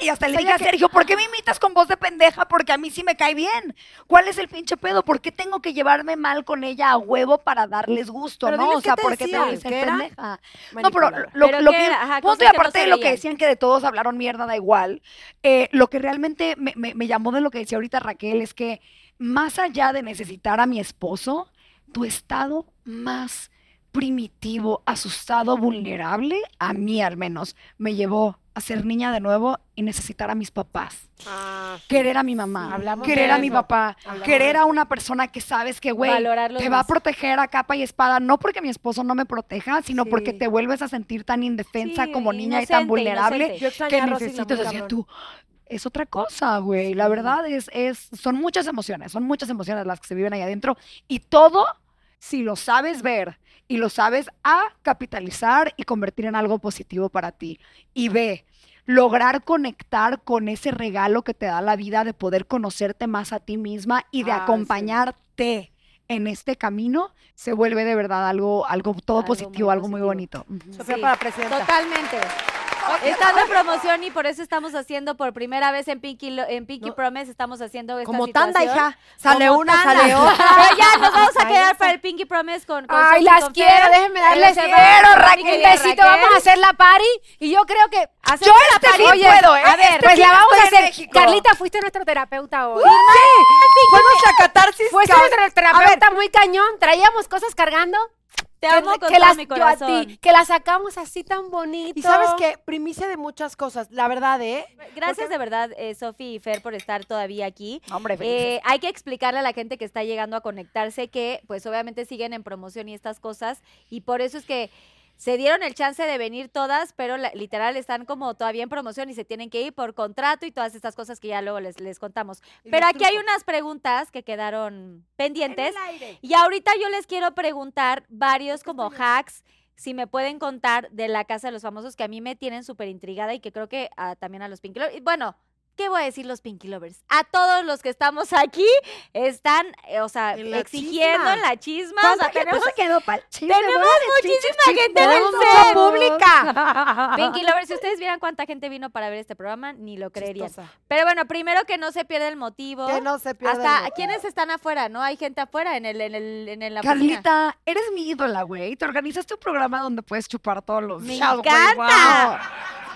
Y hasta le O sea, dije a que- Sergio, ¿por qué me imitas con voz de pendeja? Porque a mí sí me cae bien. ¿Cuál es el pinche pedo? ¿Por qué tengo que llevarme mal con ella a huevo para darles gusto, Pero no? O sea, ¿qué te ¿por qué tengo que decían? ser pendeja? No, pero lo, ¿Pero lo qué que? Ajá, punto y no aparte de lo que decían que de todos hablaron mierda, da igual. eh, lo que realmente me, me- me llamó de lo que decía ahorita Raquel es que más allá de necesitar a mi esposo, tu estado más primitivo, asustado, vulnerable, a mí al menos, me llevó a ser niña de nuevo y necesitar a mis papás. Ah, Querer a mi mamá, querer a mi papá, Hablamos querer a una persona que sabes que, güey, te va a más. proteger a capa y espada, no porque mi esposo no me proteja, sino porque Sí. te vuelves a sentir tan indefensa Sí, como niña y tan inocente, vulnerable inocente. Que a necesitas decir tú. Es otra cosa, güey. La verdad es, es, son muchas emociones, son muchas emociones las que se viven ahí adentro. Y todo, si lo sabes ver y lo sabes a capitalizar y convertir en algo positivo para ti. Y ve, lograr conectar con ese regalo que te da la vida de poder conocerte más a ti misma y de Ah, sí. acompañarte en este camino, se vuelve de verdad algo, algo todo Algo muy positivo, algo muy bonito. Sí, para presidenta. Totalmente. Estando en promoción y por eso estamos haciendo por primera vez en Pinky, en Pinky No. Promise, estamos haciendo esta Como tanda, situación. hija. Sale Como una, tanda. sale otra. Pero ya nos vamos a quedar para el Pinky Promise con, con Ay, las con quiero, Fer. déjenme darles quiero, Raquel. Un besito, vamos a hacer la party. Y yo creo que. Yo la este party. sí puedo, ¿eh? A ver, Pues la vamos a hacer. México. Carlita, fuiste nuestro terapeuta hoy. Fue nuestra catarsis. Fuiste nuestro terapeuta muy cañón. Traíamos cosas cargando. Te que- amo con que todo las, mi yo a ti, que las sacamos así tan bonito. Y sabes qué, primicia de muchas cosas. La verdad, ¿eh? Gracias de verdad, eh, Sofi y Fer, por estar todavía aquí. Hombre. Eh, hay que explicarle a la gente que está llegando a conectarse que, pues obviamente siguen en promoción y estas cosas, y por eso es que se dieron el chance de venir todas, pero la- literal están como todavía en promoción y se tienen que ir por contrato y todas estas cosas que ya luego les, les contamos. Pero aquí hay unas preguntas que quedaron pendientes. Y ahorita yo les quiero preguntar varios como hacks, si me pueden contar de la Casa de los Famosos, que a mí me tienen súper intrigada y que creo que también a los Pinky Lovers. Bueno, ¿qué voy a decir los Pinky Lovers? A todos los que estamos aquí están, eh, o sea, En exigiendo chisma. en la chisma. O ¿Cuánta sea, gente tenemos se quedó pa'l chisme, tenemos muchísima gente en el pública. Pinky Lovers, si ustedes vieran cuánta gente vino para ver este programa, ni lo creerían. Chistosa. Pero bueno, primero que no se pierda el motivo. Que no se pierda. el Hasta motivo. quienes están afuera, ¿no? Hay gente afuera en el, en el, en el la. Carlita, eres mi ídola, güey. Te organizaste un programa donde puedes chupar todos los Me güey, encanta.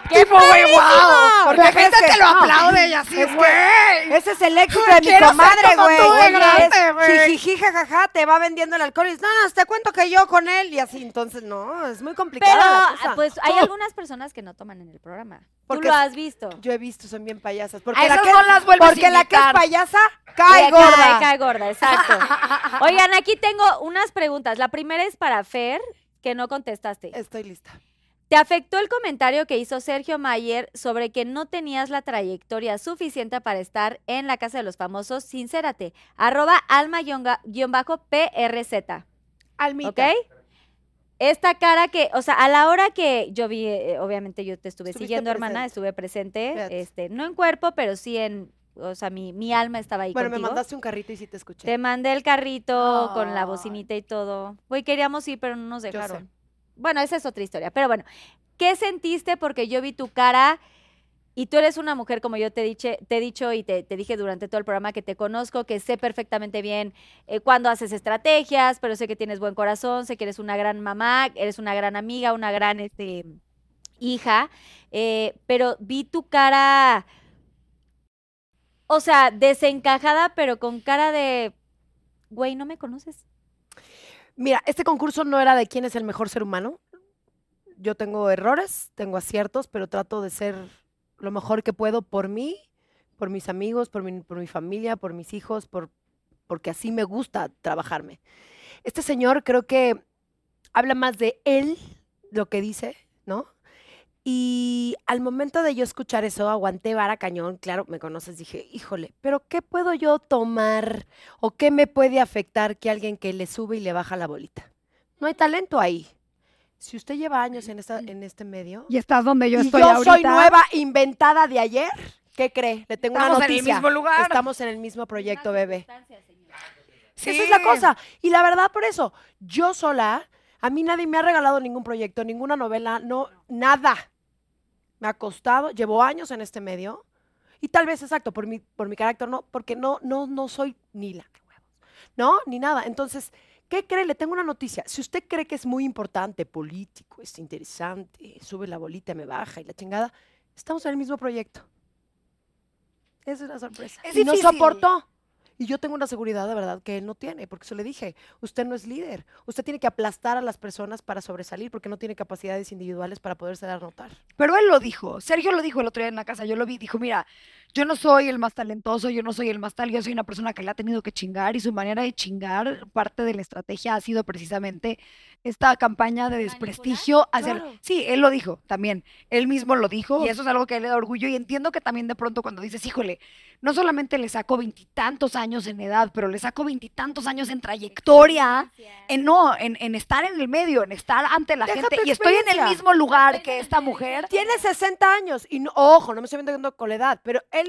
Guau. Tipo, güey, wow. Porque La gente que- te lo no. aplaude y así, Es que- güey. Ese es el éxito de mi comadre, güey. jijiji, jajaja, te va vendiendo el alcohol y dices, no, te cuento que yo con él y así. Entonces, no, es muy complicada Pero, la cosa. ah, pues, hay algunas personas que no toman en el programa. Porque Tú lo has visto. Yo he visto, son bien payasas. A Porque la esas que, no las vuelves a porque la que es payasa, cae gorda. Cae, cae gorda, exacto. Oigan, aquí tengo unas preguntas. La primera es para Fer, que no contestaste. Estoy lista. ¿Te afectó el comentario que hizo Sergio Mayer sobre que no tenías la trayectoria suficiente para estar en la Casa de los Famosos? Sincérate. Arroba alma-prz. Almita. ¿Ok? Esta cara que, o sea, a la hora que yo vi, eh, obviamente yo te estuve siguiendo, hermana, estuve presente, Fíjate. este, no en cuerpo, pero sí en, o sea, mi, mi alma estaba ahí Bueno, me mandaste un carrito y sí te escuché. Te mandé el carrito con la bocinita y todo. Güey, queríamos ir, pero no nos dejaron. Bueno, esa es otra historia. Pero bueno, ¿qué sentiste? Porque yo vi tu cara y tú eres una mujer, como yo te, diche- te he dicho y te, dije durante todo el programa, que te conozco, que sé perfectamente bien eh, cuándo haces estrategias, pero sé que tienes buen corazón, sé que eres una gran mamá, eres una gran amiga, una gran este, hija, eh, pero vi tu cara, o sea, desencajada, pero con cara de, güey, no me conoces. Mira, este concurso no era de quién es el mejor ser humano. Yo tengo errores, tengo aciertos, pero trato de ser lo mejor que puedo por mí, por mis amigos, por mi, familia, por mis hijos, por, porque así me gusta trabajarme. Este señor creo que habla más de él, lo que dice, ¿no? Y al momento de yo escuchar eso, aguanté vara cañón, claro, me conoces, dije, híjole, pero ¿qué puedo yo tomar o qué me puede afectar que alguien que le sube y le baja la bolita? No hay talento ahí. Si usted lleva años en, esta, en este medio Y estás donde yo y estoy yo ahorita. soy nueva, inventada de ayer, ¿qué cree? Le tengo Estamos una en el noticia. mismo lugar. Estamos en el mismo proyecto, bebé. Sí. Esa es la cosa. Y la verdad, por eso, yo sola, a mí nadie me ha regalado ningún proyecto, ninguna novela, no, nada. Me ha costado, llevo años en este medio y tal vez, exacto, por mi, por mi carácter, no, porque no, no, no soy ni la que huevos, ¿no? Ni nada. Entonces, ¿qué cree? Le tengo una noticia. Si usted cree que es muy importante, político, es interesante, sube la bolita, me baja y la chingada, estamos en el mismo proyecto. Esa es la sorpresa. Es y no difícil. soportó. Y yo tengo una seguridad de verdad que él no tiene, porque se le dije, usted no es líder, usted tiene que aplastar a las personas para sobresalir, porque no tiene capacidades individuales para poderse dar notar. Pero él lo dijo. Sergio lo dijo el otro día en la casa. Yo lo vi. Dijo, mira, yo no soy el más talentoso, yo no soy el más tal. Yo soy una persona que le ha tenido que chingar y su manera de chingar, parte de la estrategia ha sido precisamente esta campaña de desprestigio hacia... Claro. Sí, él lo dijo también. Él mismo lo dijo y eso es algo que a él le da orgullo. Y entiendo que también de pronto cuando dices, híjole, no solamente le saco veintitantos años en edad, pero le saco veintitantos años en trayectoria, en no, en, en estar en el medio, en estar ante la Deja gente. Y estoy en el mismo lugar que esta mujer. Tiene 60 años y no, ojo, no me estoy metiendo con la edad, pero él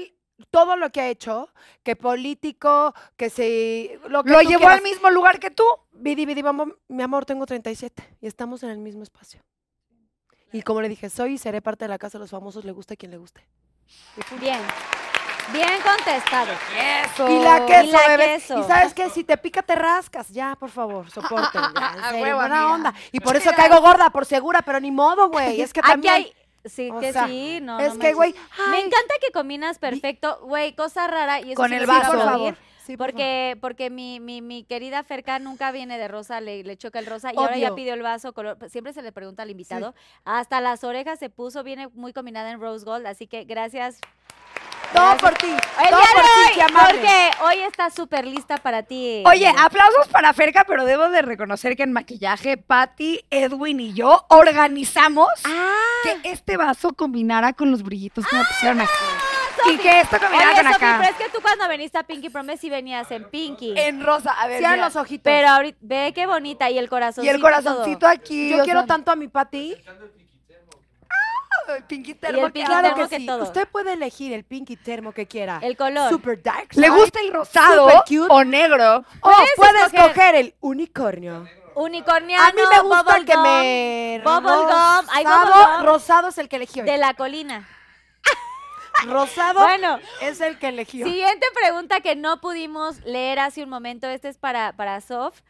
todo lo que ha hecho, que político, que se lo que llevó quieras, al mismo lugar que tú. Vidi, vidi, vamos, mi amor, tengo 37 y estamos en el mismo espacio. Y como le dije, soy y seré parte de la casa de los famosos, le guste a quien le guste. Bien. Bien contestado. Eso. Y la queso, Y la bebé. queso. Y sabes qué, si te pica, te rascas. Ya, por favor, soporten. Ya, en A serio, huevo, buena onda. Y por eso caigo gorda, por segura, pero ni modo, güey. Es que Aquí también... hay. Sí, o que sea, sí, no. es no que, güey. Me encanta que combinas perfecto, güey, cosa rara. Y eso Con sí el vaso. por aplaudir, favor. Sí, por favor. Porque, porque mi, mi, mi querida Ferca nunca viene de rosa, le, le choca el rosa y ahora ya pidió el vaso color. Siempre se le pregunta al invitado. Hasta las orejas se puso, viene muy combinada en rose gold, así que gracias. Todo por ti. El todo día por de ti, hoy, amable. porque hoy está súper lista para ti. Oye, aplausos para Ferca, pero debo de reconocer que en maquillaje, Patty, Edwin y yo organizamos Ah, que este vaso combinara con los brillitos que me pusieron aquí. Y que esto combinara Oye, con acá. pero es que tú cuando viniste a Pinky Promise sí venías en Pinky. En rosa. A ver, Cierra mira. los ojitos. Pero ahorita, ve qué bonita y el corazón. Y el corazoncito aquí. Yo quiero tanto a mi Pati. El pinky Y el termo pinky amo. Claro termo que que sí. todo. Usted puede elegir el pinky termo que quiera. El color. Super dark. ¿Le gusta el rosado cute. o negro? O Puedes puede escoger- escoger el unicornio. Unicorniano. A mí me gusta el que bubblegum, me. Bubblegum. Hay Rosado, es el que elegí hoy. de la colina. Rosado Bueno, es el que elegí siguiente pregunta que no pudimos leer hace un momento. Este es para, para Sof.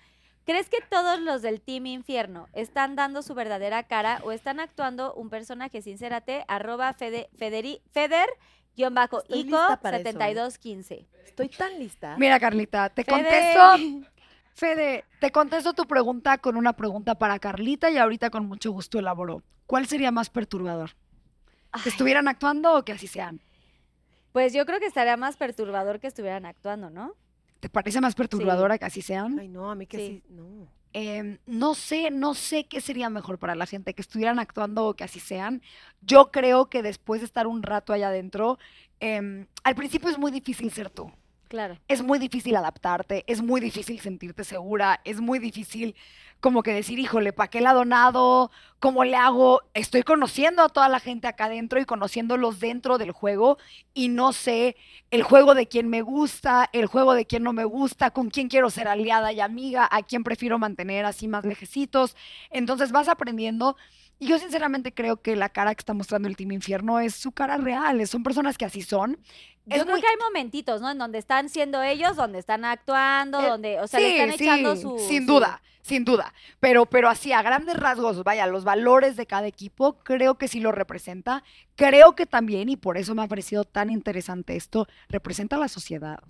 ¿Crees que todos los del Team Infierno están dando su verdadera cara o están actuando un personaje? Sincérate, arroba fede, federi, feder, guion bajo, Estoy ico, lista para eso, ¿eh? 7215. Estoy tan lista. Mira, Carlita, te Fede. contesto. Fede, te contesto tu pregunta con una pregunta para Carlita y ahorita con mucho gusto elaboro. ¿Cuál sería más perturbador? ¿Que estuvieran actuando o que así sean? Pues yo creo que estaría más perturbador que estuvieran actuando, ¿no? ¿Te parece más perturbadora que así sean? Ay, no, a mí que Sí. sí. No. Em, no sé, no sé qué sería mejor para la gente, que estuvieran actuando o que así sean. Yo creo que después de estar un rato allá adentro, em, al principio es muy difícil ser tú. Claro. Es muy difícil adaptarte, es muy difícil sentirte segura, es muy difícil como que decir, híjole, ¿para qué la donado? ¿Cómo le hago? Estoy conociendo a toda la gente acá adentro y conociéndolos dentro del juego y no sé el juego de quién me gusta, el juego de quién no me gusta, con quién quiero ser aliada y amiga, a quién prefiero mantener así más lejecitos. Entonces vas aprendiendo. Y yo sinceramente creo que la cara que está mostrando el Team Infierno es su cara real, son personas que así son. Yo Es creo muy- que hay momentitos, ¿no? En donde están siendo ellos, donde están actuando, Eh, donde, o sea, le están echando su... Sin su- duda, sin duda. Pero, pero así, a grandes rasgos, vaya, los valores de cada equipo, creo que sí lo representa. Creo que también, y por eso me ha parecido tan interesante esto, representa a la sociedad.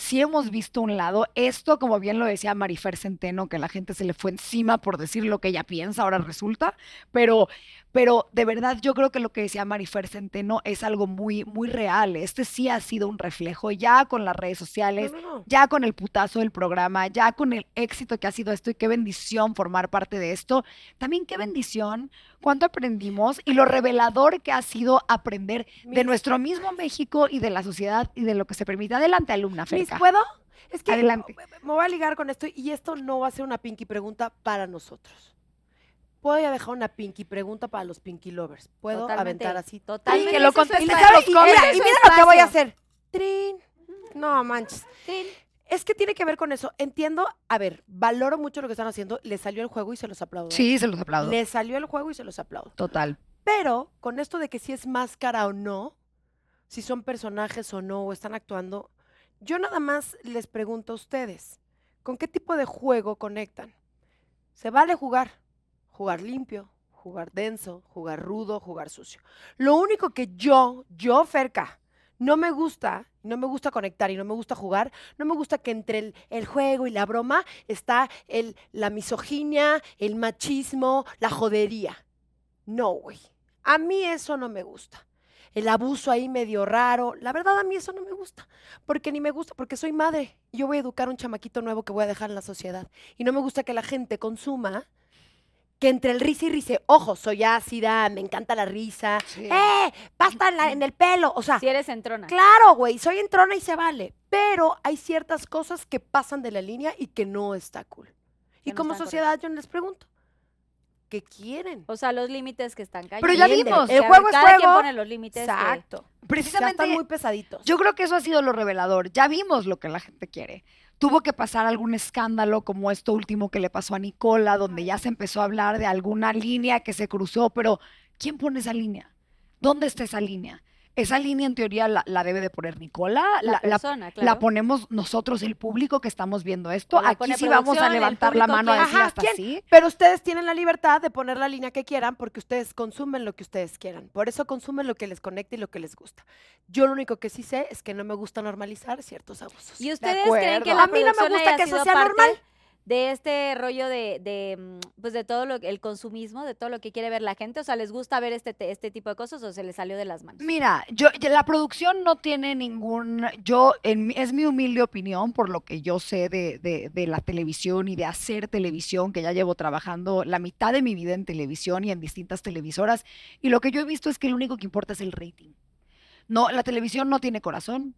Sí hemos visto un lado, esto como bien lo decía Marifer Centeno, que la gente se le fue encima por decir lo que ella piensa, ahora resulta, pero, pero de verdad yo creo que lo que decía Marifer Centeno es algo muy, muy real. Este sí ha sido un reflejo ya con las redes sociales, No, no, no. ya con el putazo del programa, ya con el éxito que ha sido esto y qué bendición formar parte de esto. También qué bendición, cuánto aprendimos y lo revelador que ha sido aprender de nuestro mismo México y de la sociedad y de lo que se permite. Adelante, alumna Ferca. ¿puedo? Es que Adelante. me- me voy a ligar con esto y esto no va a ser una pinky pregunta para nosotros. Puedo ya dejar una pinky pregunta para los pinky lovers. Puedo Totalmente, aventar así. Totalmente. que lo contesten Y, los y mira, y mira lo que voy a hacer. Trin. No manches. Sí. Es que tiene que ver con eso. Entiendo, a ver, valoro mucho lo que están haciendo. Les salió el juego y se los aplaudo. Sí, se los aplaudo. Les salió el juego y se los aplaudo. Total. Pero con esto de que si es máscara o no, si son personajes o no, o están actuando, yo nada más les pregunto a ustedes, ¿con qué tipo de juego conectan? Se vale jugar, jugar limpio, jugar denso, jugar rudo, jugar sucio. Lo único que yo, yo, Ferca, no me gusta, no me gusta conectar y no me gusta jugar, no me gusta que entre el, juego y la broma está el, la misoginia, el machismo, la jodería. No, güey. A mí eso no me gusta. El abuso ahí medio raro. La verdad, a mí eso no me gusta. Porque ni me gusta, porque soy madre. Yo voy a educar a un chamaquito nuevo que voy a dejar en la sociedad. Y no me gusta que la gente consuma que entre el risa y risa, ojo, soy ácida, me encanta la risa, ¡eh! Pasta en, la- en el pelo. O sea, Si eres entrona. claro, güey, soy entrona y se vale. Pero hay ciertas cosas que pasan de la línea y que no está cool. Y no como sociedad, yo les pregunto, ¿qué quieren? O sea, los límites que están cayendo. Pero ya vimos. El juego es Cada quien juego. pone los límites. que- Exacto. Ya Precisamente están muy pesaditos. Yo creo que eso ha sido lo revelador. Ya vimos lo que la gente quiere. Tuvo que pasar algún escándalo como esto último que le pasó a Nicola, donde ya se empezó a hablar de alguna línea que se cruzó, pero ¿quién pone esa línea? ¿Dónde está esa línea? Esa línea en teoría la, la debe de poner Nicola, La, la, la- persona, claro. la ponemos nosotros, el público que estamos viendo esto. Aquí sí vamos a levantar la mano a decir Ajá, hasta ¿quién? sí. Pero ustedes tienen la libertad de poner la línea que quieran porque ustedes consumen lo que ustedes quieran. Por eso consumen lo que les conecta y lo que les gusta. Yo lo único que sí sé es que no me gusta normalizar ciertos abusos. ¿Y ustedes creen que la A mí no me gusta que eso sea parte normal. De este rollo de, de, mm, pues de todo lo, el consumismo, de todo lo que quiere ver la gente, o sea, ¿les gusta ver este, te- este tipo de cosas o se les salió de las manos? Mira, yo la producción no tiene ningún, yo en es mi humilde opinión por lo que yo sé de, de- de la televisión y de hacer televisión, que ya llevo trabajando la mitad de mi vida en televisión y en distintas televisoras, y lo que yo he visto es que lo único que importa es el rating. No, la televisión no tiene corazón,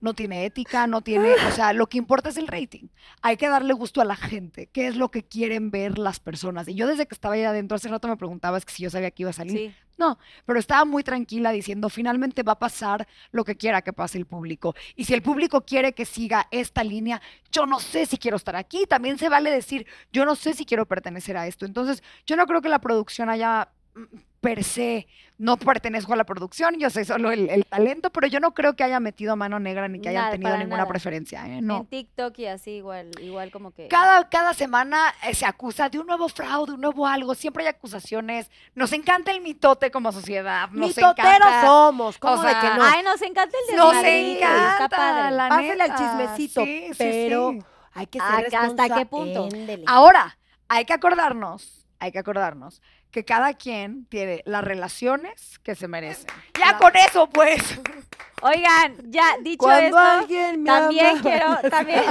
no tiene ética, no tiene, o sea, lo que importa es el rating. Hay que darle gusto a la gente, qué es lo que quieren ver las personas. Y yo desde que estaba ahí adentro, hace rato me preguntabas que si yo sabía que iba a salir. Sí. No, pero estaba muy tranquila diciendo, finalmente va a pasar lo que quiera que pase el público. Y si el público quiere que siga esta línea, yo no sé si quiero estar aquí. También se vale decir, yo no sé si quiero pertenecer a esto. Entonces, yo no creo que la producción haya mm, per se, no pertenezco a la producción, yo soy solo el, el talento, pero yo no creo que haya metido mano negra ni que hayan tenido ninguna nada. preferencia. ¿eh? En No. TikTok y así, igual, igual como que. Cada, cada semana eh, se acusa de un nuevo fraude, un nuevo algo, siempre hay acusaciones. Nos encanta el mitote como sociedad. Nos Mitoteros encanta. somos, ¿cómo o de que no? Ay, nos encanta el Nos desmadrito, encanta, Está padre. la Pásale al neta. chismecito, Sí, sí, pero sí. hay que Ah, ser ¿hasta qué punto? Éndele. Ahora, hay que acordarnos, hay que acordarnos que cada quien tiene las relaciones que se merecen. Ya con eso, pues. Oigan, ya dicho Cuando esto, alguien me también ama. quiero, también.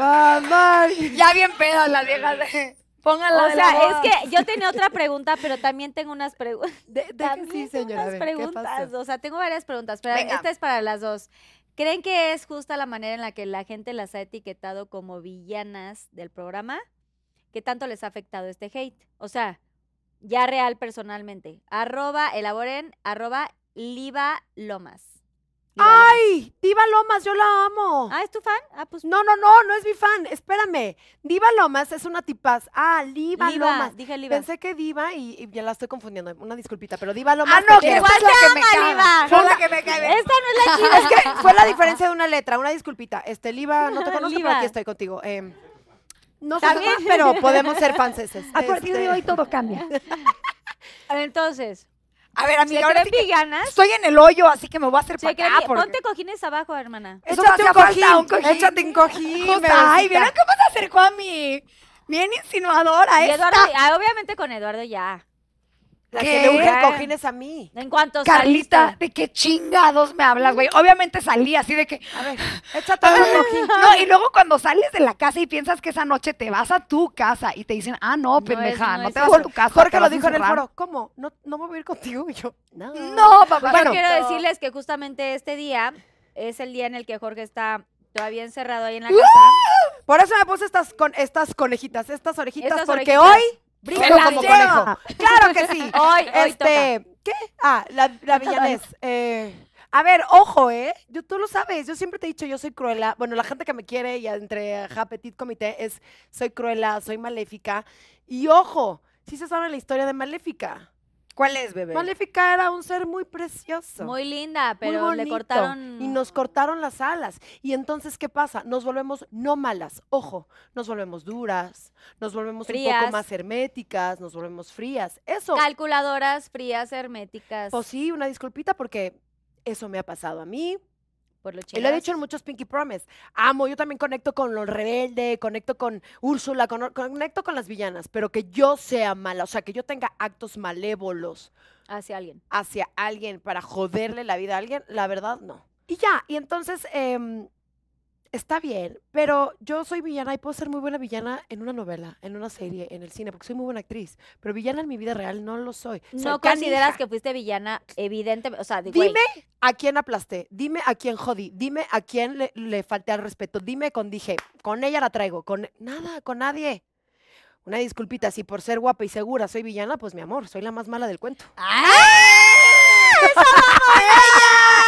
Alguien- ya bien pedas las viejas. de- Pónganla O la sea, es que yo tenía otra pregunta, pero también tengo unas preguntas. De, de- También sí, tengo señora. unas ver, ¿qué preguntas. O sea, tengo varias preguntas, pero Venga. esta es para las dos. ¿Creen que es justa la manera en la que la gente las ha etiquetado como villanas del programa? ¿Qué tanto les ha afectado este hate? O sea, ya real personalmente. Arroba, elaboren, arroba, Liva Lomas. Liva Lomas. ¡Ay! Diva Lomas, yo la amo. Ah, ¿es tu fan? Ah, pues No, no, no, no es mi fan. Espérame. Diva Lomas es una tipaz. Ah, Liva, Liva, Lomas. dije Liva. Pensé que Diva y, y ya la estoy confundiendo. Una disculpita, pero Diva Lomas. Ah, no, te que esta es la que me ama. Liva. Fue la que me cae. Esta no es la chida. Es que fue la diferencia de una letra, una disculpita. Este, Liva, no te conozco, Liva. pero aquí estoy contigo. Em, no Está bien. pero podemos ser franceses. A partir de Este, hoy todo cambia. Entonces, A ver, ¿se amiga, ahora sí estoy en el hoyo, así que me voy a hacer ¿Se para acá. porque- Ponte cojines abajo, hermana. Eso Échate un cojín, falta, un cojín. échate un cojín. Ay, ¿vieron cómo se acercó a mí? Bien insinuadora Y esta. Eduardo, ah, obviamente con Eduardo ya. La ¿Qué? que le urge el cojín es a mí. En cuanto Carlita, saliste. ¿de qué chingados me hablas, güey? Obviamente salí así de que... A ver, échate un cojín. No, y luego cuando sales de la casa y piensas que esa noche te vas a tu casa y te dicen, ah, no, pendeja, no te vas a tu casa. Jorge lo dijo en el encerrar". foro. ¿Cómo? ¿No, ¿No me voy a ir contigo? Y yo, no. No, papá. Bueno, Quiero decirles que justamente este día es el día en el que Jorge está todavía encerrado ahí en la casa. Por eso me puse estas, con, estas conejitas, estas orejitas, Estas porque orejitas. hoy brinco Se como conejo. Claro que sí. Hoy, hoy este, ¿qué? Ah, la, la villanés. Eh, a ver, ojo, ¿eh? Yo, tú lo sabes, yo siempre te he dicho, yo soy cruela. Bueno, la gente que me quiere y entre ajá, Petit Comité es, soy cruela, soy maléfica. Y ojo, Sí se sabe la historia de Maléfica. ¿Cuál es, bebé? Maléfica era un ser muy precioso. Muy linda, muy pero le cortaron. Y nos cortaron las alas. Y entonces, ¿qué pasa? Nos volvemos no malas, ojo, nos volvemos duras, nos volvemos un poco más herméticas, nos volvemos frías. Eso, Calculadoras frías, herméticas. pues sí, una disculpita porque eso me ha pasado a mí. Por lo Y lo he dicho en muchos Pinky Promise. Amo, yo también conecto con lo rebelde, conecto con Úrsula, con- conecto con las villanas, pero que yo sea mala, o sea, que yo tenga actos malévolos Hacia alguien. hacia alguien para joderle la vida a alguien, la verdad no. Y ya, y entonces em, está bien, pero yo soy villana y puedo ser muy buena villana en una novela, en una serie, en el cine, porque soy muy buena actriz, pero villana en mi vida real no lo soy. Soy No consideras canija. que fuiste villana, evidentemente. O sea, de- Dime a quién aplasté, dime a quién jodí, dime a quién le, le falté al respeto, dime con dije, con ella la traigo, con nada, con nadie. Una disculpita, si por ser guapa y segura soy villana, pues mi amor, soy la más mala del cuento.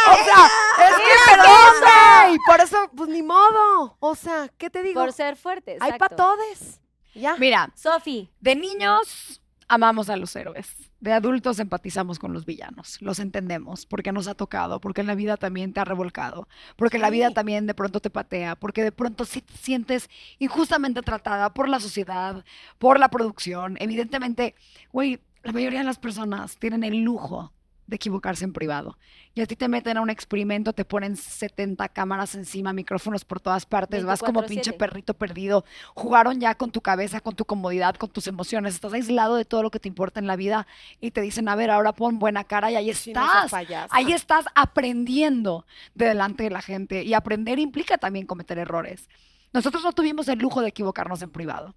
O sea, es que perdón, güey, por eso, pues ni modo. O sea, ¿qué te digo? por ser fuerte. Hay para todes. Ya. Mira, Sofi, de niños amamos a los héroes. De adultos empatizamos con los villanos. Los entendemos porque nos ha tocado, porque en la vida también te ha revolcado, porque la vida también de pronto te patea, porque de pronto sí te sientes injustamente tratada por la sociedad, por la producción. Evidentemente, güey, la mayoría de las personas tienen el lujo de equivocarse en privado. Y a ti te meten a un experimento, te ponen 70 cámaras encima, micrófonos por todas partes, vas como pinche 24/7. perrito perdido. Jugaron ya con tu cabeza, con tu comodidad, con tus emociones. Estás aislado de todo lo que te importa en la vida y te dicen, a ver, ahora pon buena cara y ahí estás. Ahí estás aprendiendo de delante de la gente. Y aprender implica también cometer errores. Nosotros no tuvimos el lujo de equivocarnos en privado.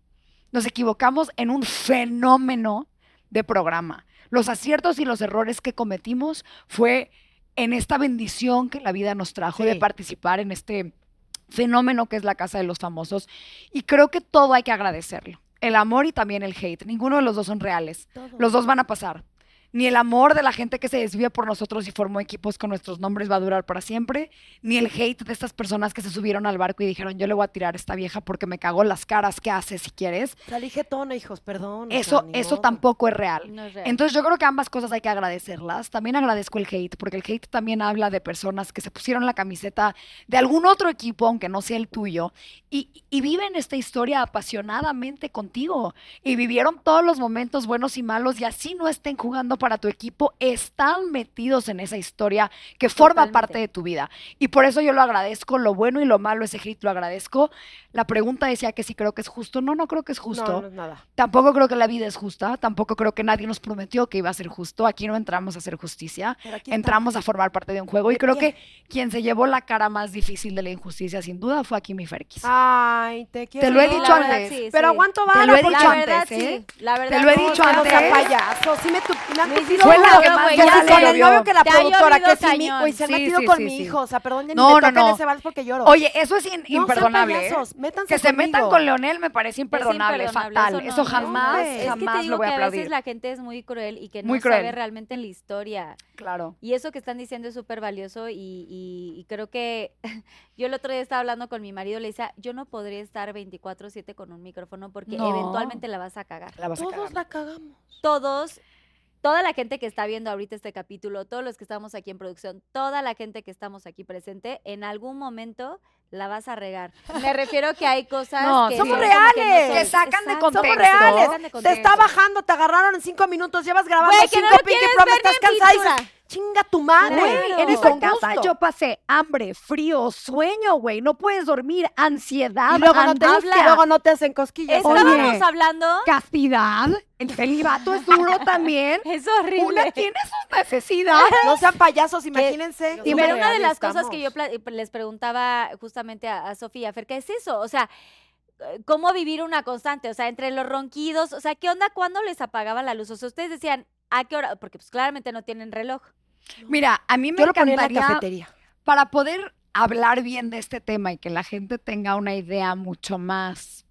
Nos equivocamos en un fenómeno de programa. Los aciertos y los errores que cometimos fue en esta bendición que la vida nos trajo de participar en este fenómeno que es la Casa de los Famosos. Y creo que todo hay que agradecerlo. El amor y también el hate. Ninguno de los dos son reales. Los dos van a pasar. Ni el amor de la gente que se desvía por nosotros y formó equipos con nuestros nombres va a durar para siempre, ni el hate de estas personas que se subieron al barco y dijeron, yo le voy a tirar a esta vieja porque me cagó las caras, ¿qué hace si quieres? Salí jetona, hijos, perdón. Eso, eso tampoco es real. no es real. Entonces yo creo que ambas cosas hay que agradecerlas. También agradezco el hate, porque el hate también habla de personas que se pusieron la camiseta de algún otro equipo, aunque no sea el tuyo, y, y viven esta historia apasionadamente contigo. Y vivieron todos los momentos buenos y malos, y así no estén jugando para tu equipo, están metidos en esa historia que forma Totalmente. parte de tu vida. Y por eso yo lo agradezco, lo bueno y lo malo, ese hate lo agradezco. La pregunta decía que si creo que es justo. No, no creo que es justo. No, no es nada. Tampoco creo que la vida es justa, tampoco creo que nadie nos prometió que iba a ser justo. Aquí no entramos a hacer justicia, aquí está. entramos a formar parte de un juego y creo que quien se llevó la cara más difícil de la injusticia sin duda fue Kimi Ferkis. Ay, te quiero. lo he dicho la verdad, antes, sí, Pero sí. aguanto Te vara. lo he dicho La verdad, antes, ¿eh? sí. La verdad, lo he no, dicho no, No antes. sea payaso. Sí me, tu, me una- llorar, que ya con el novio que la productora, que es mi, güey, se han metido sí, con sí, mi sí. hijo. O sea, perdón, No, me no, toquen no. ese vals porque lloro. Oye, eso es No imperdonable. ¿eh? payasos, métanse Que se metan con Leonel me parece imperdonable, imperdonable, fatal. no, Eso, no, jamás, hombre. Es que te jamás digo lo voy a que a aplaudir. veces la gente es muy cruel y que no Muy sabe realmente en la historia. Claro. Y eso que están diciendo es súper valioso y, y- y creo que yo el otro día estaba hablando con mi marido, le decía, yo no podría estar 24/7 con un micrófono porque No. eventualmente la vas a cagar. La vas a Todos cagar. la cagamos. Todos, toda la gente que está viendo ahorita este capítulo, todos los que estamos aquí en producción, toda la gente que estamos aquí presente, en algún momento la vas a regar. Me refiero que hay cosas No, que somos que no reales. son- Que sacan de contexto. Somos reales. Te está bajando, te agarraron en cinco minutos, llevas grabando no cinco lo Pinky estás cansada y chinga tu madre. Claro. En esta con casa gusto. yo pasé hambre, frío, sueño, güey. No puedes dormir, ansiedad, Y luego, no te, y luego no te hacen cosquillas. Oye. Estábamos hablando. castidad. El celibato es duro también. Es Una horrible. tiene sus necesidades. No sean payasos, imagínense. Y una de las cosas que yo les preguntaba justamente a, a Sofía Ferca es eso, o sea, eh, ¿cómo vivir una constante? O sea, entre los ronquidos, o sea, ¿qué onda cuando les apagaban la luz? O sea, ustedes decían, ¿a qué hora? Porque pues claramente no tienen reloj. Mira, a mí me Yo lo ponía en la cafetería. para poder hablar bien de este tema y que la gente tenga una idea mucho más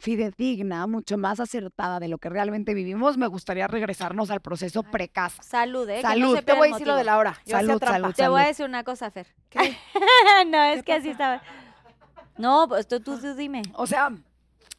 fidedigna, mucho más acertada de lo que realmente vivimos, me gustaría regresarnos al proceso precasa. Salud, ¿eh? Que no Salud. se Te voy a decir lo de la hora. Yo Salud, salud, Te voy a decir una cosa, Fer. ¿Qué? no, es ¿Qué que así estaba. No, pues tú, tú, tú dime. O sea,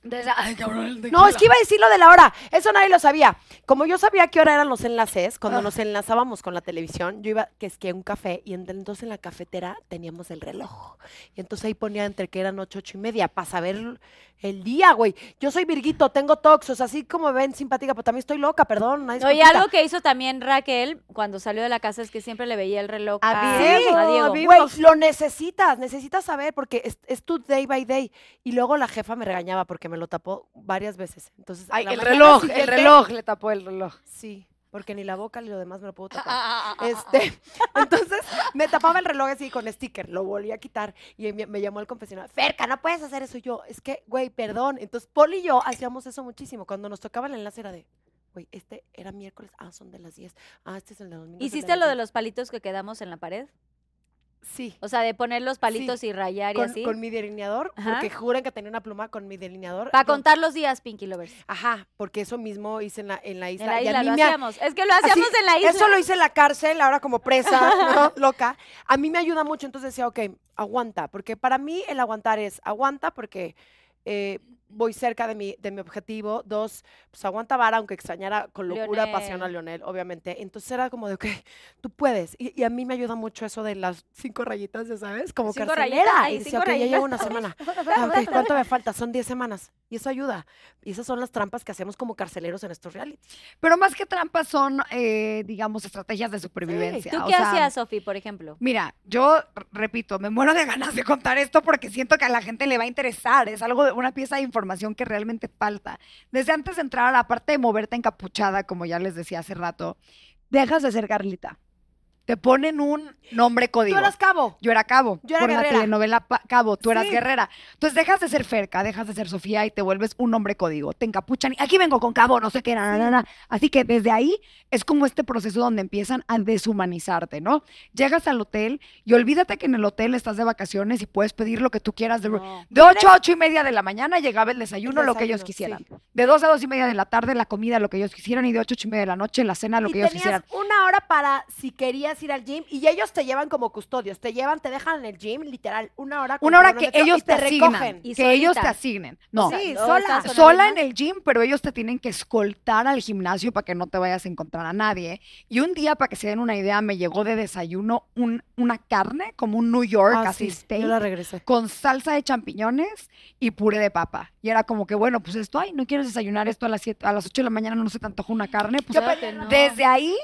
Desde- ay, cabrón, ¿de No, es que iba a decir lo de la hora. Eso nadie lo sabía. Como yo sabía qué hora eran los enlaces, cuando Ah. nos enlazábamos con la televisión, yo iba que es que a un café y en- entonces en la cafetera teníamos el reloj. Y entonces ahí ponía entre que eran ocho, ocho y media para saber el día, güey. Yo soy Virguito, tengo toxos, así como ven simpática, pero también estoy loca, perdón. No, y algo que hizo también Raquel cuando salió de la casa es que siempre le veía el reloj A a, Diego, a a Diego. Güey, lo necesitas, necesitas saber porque es, es tu day by day. Y luego la jefa me regañaba porque me lo tapó varias veces. Entonces, Ay, el reloj, el reloj le tapó el reloj. Sí, porque ni la boca ni lo demás me lo puedo tapar. Ah, Este, entonces me tapaba el reloj así con sticker, lo volví a quitar y me, me llamó al confesionario, Ferca, no puedes hacer eso. Y yo, es que, güey, perdón. Entonces, Paul y yo hacíamos eso muchísimo. Cuando nos tocaba el enlace era de, güey, este era miércoles, ah, son de las 10, ah, este es el de el ¿Hiciste lo de 10". los palitos que quedamos en la pared? Sí. O sea, de poner los palitos y rayar y Con, así. con mi delineador, Ajá. porque juran que tenía una pluma con mi delineador. Para contar los días, Pinky Lovers. Ajá, porque eso mismo hice en la, en la isla. En la y a isla mí lo me hacíamos. Es que lo hacíamos Así, en la isla. Eso lo hice en la cárcel, ahora como presa, ¿no? loca. A mí me ayuda mucho, entonces decía, ok, aguanta, porque para mí el aguantar es aguanta porque eh, voy cerca de mi, de mi objetivo. Dos, pues aguanta vara, aunque extrañara con locura, pasión a Leonel, obviamente. Entonces era como de, ok, tú puedes. Y, y a mí me ayuda mucho eso de las cinco rayitas, ya sabes, como Cinco carcelera. rayitas, ay, y decía, cinco ok, ya rayitas. llevo una semana. Ah, ok, ¿cuánto me falta? Son 10 semanas. Y eso ayuda. Y esas son las trampas que hacemos como carceleros en estos reality. Pero más que trampas son, eh, digamos, estrategias de supervivencia. ¿Tú o qué sea, hacías, Sofi, por ejemplo? Mira, yo repito, me muero de ganas de contar esto porque siento que a la gente le va a interesar. Es algo de una pieza de información que realmente falta. Desde antes de entrar, aparte de moverte encapuchada, como ya les decía hace rato, dejas de ser Carlita. Te ponen un nombre código. Tú eras cabo. Yo era Cabo. Yo era por la Guerrera. telenovela Pa- Cabo, tú eras Sí. Guerrera. Entonces dejas de ser Ferca, dejas de ser Sofía y te vuelves un nombre código. Te encapuchan y aquí vengo con Cabo, no sé qué, na, na. Así que desde ahí es como este proceso donde empiezan a deshumanizarte, ¿no? Llegas al hotel y olvídate que en el hotel estás de vacaciones y puedes pedir lo que tú quieras. De, No. de 8 a 8 y media de la mañana llegaba el desayuno, lo que ellos quisieran. sí. De 2 a 2 y media de la tarde la comida, lo que ellos quisieran. Y de 8 a 8 y media de la noche la cena, lo y que ellos quisieran. una hora para si querías ir al gym y ellos te llevan como custodios, te llevan, te dejan en el gym, literal, una hora. Una hora que ellos te, asignan. recogen. Y que ellos te asignen. No. Sí, No, sola. sola en el gym, pero ellos te tienen que escoltar al gimnasio para que no te vayas a encontrar a nadie. Y un día, para que se den una idea, me llegó de desayuno un- una carne, como un New York, Ah, así sí, steak, yo la regresé. con salsa de champiñones y puré de papa. Y era como que, bueno, pues esto, ay, ¿no quieres desayunar esto a las, siete, a las 8 de la mañana? No se te antoja una carne. Pues que no. desde ahí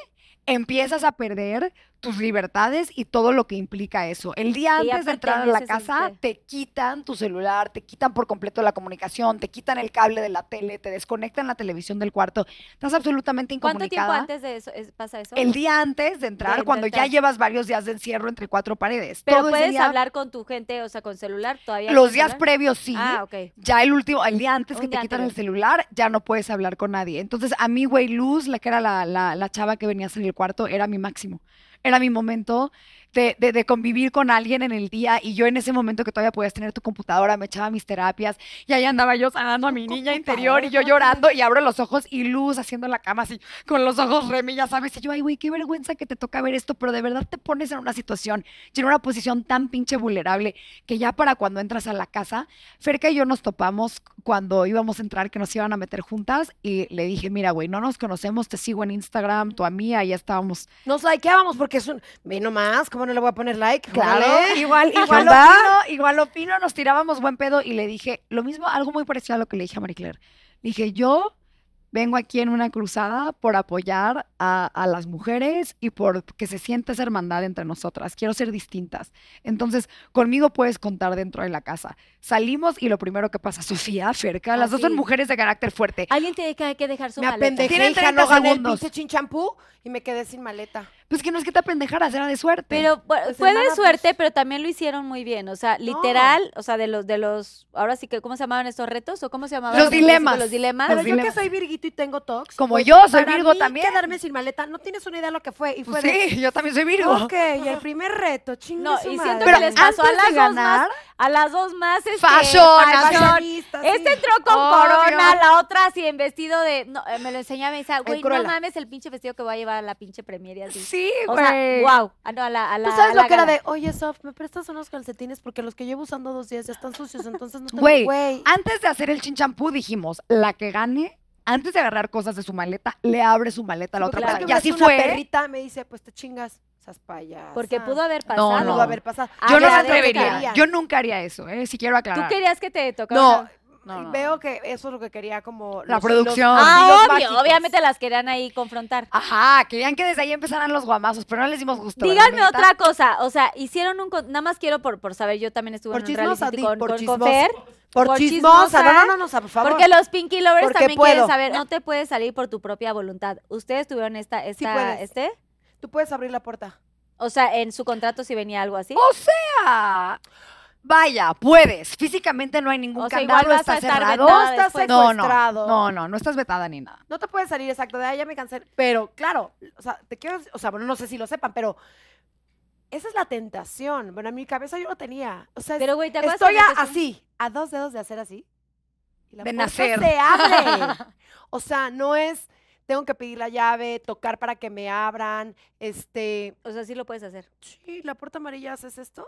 empiezas a perder tus libertades y todo lo que implica eso. El día antes de entrar a la casa, usted. te quitan tu celular, te quitan por completo la comunicación, te quitan el cable de la tele, te desconectan la televisión del cuarto. Estás absolutamente ¿Cuánto tiempo incomunicada. antes de eso es- pasa eso? El día antes de entrar, De cuando ya llevas varios días de encierro entre cuatro paredes. Pero Todo puedes día- hablar con tu gente, o sea, con celular todavía. Los días celular? previos sí. Ah, ok. Ya el último, el día antes Un que te quitan el celular, ya no puedes hablar con nadie. Entonces, a mí, güey, Luz, la que era la, la, la chava que venía a salir el cuarto, era mi máximo. Era mi momento de, de- de convivir con alguien en el día. Y yo en ese momento que todavía podías tener tu computadora, me echaba mis terapias. Y ahí andaba yo sanando a mi niña interior y yo llorando. Y abro los ojos y Luz haciendo la cama así, con los ojos remi, ya sabes. Y yo, ay, güey, qué vergüenza que te toca ver esto. Pero de verdad te pones en una situación y en una posición tan pinche vulnerable que ya para cuando entras a la casa, Ferca y yo nos topamos cuando íbamos a entrar, que nos iban a meter juntas, y le dije, mira, güey, no nos conocemos, te sigo en Instagram, tu amiga, y ya estábamos. Nos likeábamos porque es un. Ve nomás, ¿cómo no le voy a poner like? Claro, igual, ¿Qué igual opino, igual opino, nos tirábamos buen pedo, y le dije, lo mismo, algo muy parecido a lo que le dije a Marie Claire. Le dije, yo vengo aquí en una cruzada por apoyar a, a las mujeres y por que se sienta esa hermandad entre nosotras. Quiero ser distintas. Entonces, conmigo puedes contar dentro de la casa. Salimos y lo primero que pasa, Sofía, Ferca, las dos son mujeres de carácter fuerte. Alguien tiene que, que dejar su Me maleta. apendejé, Tienen hija, 30 no gané el pinche chinchampú y me quedé sin maleta. Pues que no es que te apendejaras, era de suerte. Pero Pues, fue de hermana, suerte, pues- pero también lo hicieron muy bien. O sea, literal, o sea, de los, de los, ahora sí que, ¿cómo se llamaban estos retos? ¿O cómo se llamaban? Los dilemas. Los dilemas. Pero Los yo que soy Virguito y tengo tox. Como güey, yo, soy para Virgo mí, también. quedarme sin maleta, no tienes una idea lo que fue. Y fue de, sí, yo también soy Virgo. Ok, y el primer reto, chingue No, y madre. siento Pero que les pasó a las de dos más, ganar, a las dos más, este, Fashion, fashion. Sí. Este entró con corona, la otra así en vestido de, no, eh, me lo enseñaba y me decía, güey, no mames el pinche vestido que voy a llevar a la pinche premier y así. Sí, Sí, O sea, güey. wow. A, no, a la, a la, ¿Tú sabes a lo la que era de, oye, Sof, ¿me prestas unos calcetines? Porque los que llevo usando dos días ya están sucios, entonces no tengo, Güey. Antes de hacer el chinchampú dijimos, la que gane, antes de agarrar cosas de su maleta, le abre su maleta a la otra persona. que Y así una fue. perrita me dice, pues te chingas, esas payasas. Porque pudo haber pasado. no. Pudo haber pasado. Ah, Yo no me atrevería. Yo nunca haría eso, ¿eh? Si quiero ¿Tú aclarar. querías que te tocara? No, una- No, no. veo que eso es lo que quería como... La los- producción. los Ah, obvio. Obviamente las querían ahí confrontar. Ajá, querían que desde ahí empezaran los guamazos, pero no les dimos gusto. ¿verdad, Díganme otra cosa. O sea, hicieron un. Nada más quiero por, por saber. Yo también estuve Por en un chismosa, reality con, por con, con chismosa. Fer. Por, por chismosa. chismosa, No, no, no, no, por favor. Porque los Pinky Lovers Porque también quieren saber. No te puedes salir por tu propia voluntad. ¿Ustedes tuvieron esta, esta, puedes. este? Tú puedes abrir la puerta. O sea, en su contrato si venía algo así. O sea, vaya, puedes. Físicamente no hay ningún O sea, candado, está cerrado. vetada No estás. No, no, secuestrado. no, no, no estás vetada ni nada. No te puedes salir exacto de ahí, ya me cansé. Pero claro, o sea, te quiero, o sea, bueno, no sé si lo sepan, pero esa es la tentación. Bueno, en mi cabeza yo lo tenía. O sea, Pero, güey, ¿te acuerdas estoy a- así, a dos dedos de hacer así. Y la De puerta nacer. se abre. o sea, no es tengo que pedir la llave, tocar para que me abran, este, O sea, sí lo puedes hacer. sí, la puerta amarilla haces esto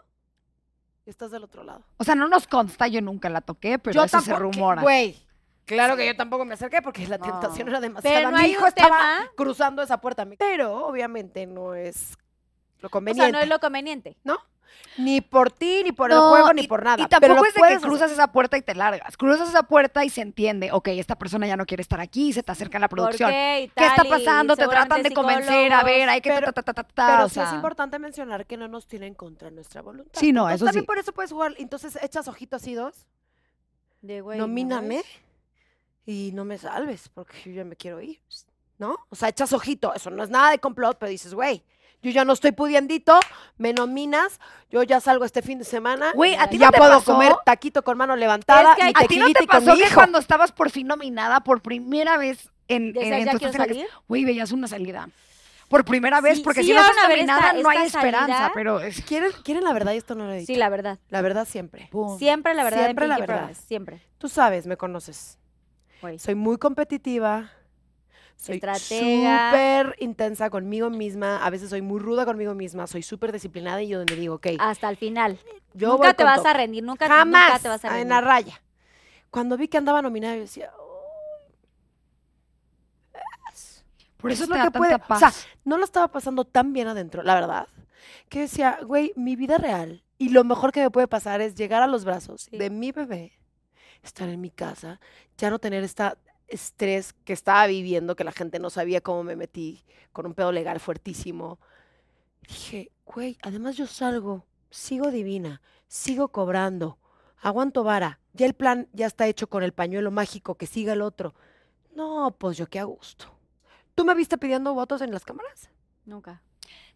estás del otro lado. O sea, no nos consta, yo nunca la toqué, pero yo eso se tampoco, rumora. Güey, claro que yo tampoco me acerqué porque la tentación No. era demasiada. Pero no Mi hijo estaba tema. cruzando esa puerta. Pero obviamente no es lo O conveniente. sea, no es lo conveniente. Ni por ti, ni por el juego, ni y- por nada. Y tampoco es de que cruzas hacer. esa puerta y te largas. Cruzas esa puerta y se entiende, ok, esta persona ya no quiere estar aquí, se te acerca a la ¿Por producción. qué? Y ¿Qué está y pasando? Te tratan de convencer, a ver, hay que Pero- ta, ta, ta, ta, ta, Pero o sí es importante mencionar que no nos tienen contra nuestra voluntad. Sí, no, Entonces, eso también sí. por eso puedes jugar. Entonces echas ojitos así dos, De, güey, ¿me nomíname y no me salves porque yo ya me quiero ir. ¿No? O sea, echas ojito. Eso no es nada de complot, pero dices, güey, yo ya no estoy pudiendito, me nominas, yo ya salgo este fin de semana. Güey, ¿a ti ya no te puedo pasó? comer taquito con mano levantada Es que y ¿A ti no te pasó mi que hijo. cuando estabas por fin nominada por primera vez en, en ya. Güey, veías una salida. Por primera vez, Sí, porque sí si no estás nominada esta- no hay esta esperanza, salida. pero es... ¿Quieren, ¿Quieren la verdad? Y esto no lo he dicho. Sí, la verdad. La verdad siempre. Siempre la verdad Siempre la verdad. Promise, Siempre. Tú sabes, me conoces. Soy muy competitiva. Soy Estratega. súper intensa conmigo misma. A veces soy muy ruda conmigo misma. Soy súper disciplinada y yo donde digo, ok, Hasta el final. yo nunca te vas todo. a rendir, nunca, Jamás nunca te vas a en rendir. la raya. Cuando vi que andaba nominada, yo decía, Por eso es lo que puede. tanta O sea, paz. no lo estaba pasando tan bien adentro, la verdad. Que decía, güey, mi vida real y lo mejor que me puede pasar es llegar a los brazos Sí. de mi bebé, estar en mi casa, ya no tener esta estrés que estaba viviendo, que la gente no sabía cómo me metí, con un pedo legal fuertísimo. Dije, güey, además yo salgo, sigo divina, sigo cobrando, aguanto vara, ya el plan ya está hecho con el pañuelo mágico, que siga el otro. No, pues yo qué a gusto. ¿Tú me viste pidiendo votos en las cámaras? Nunca.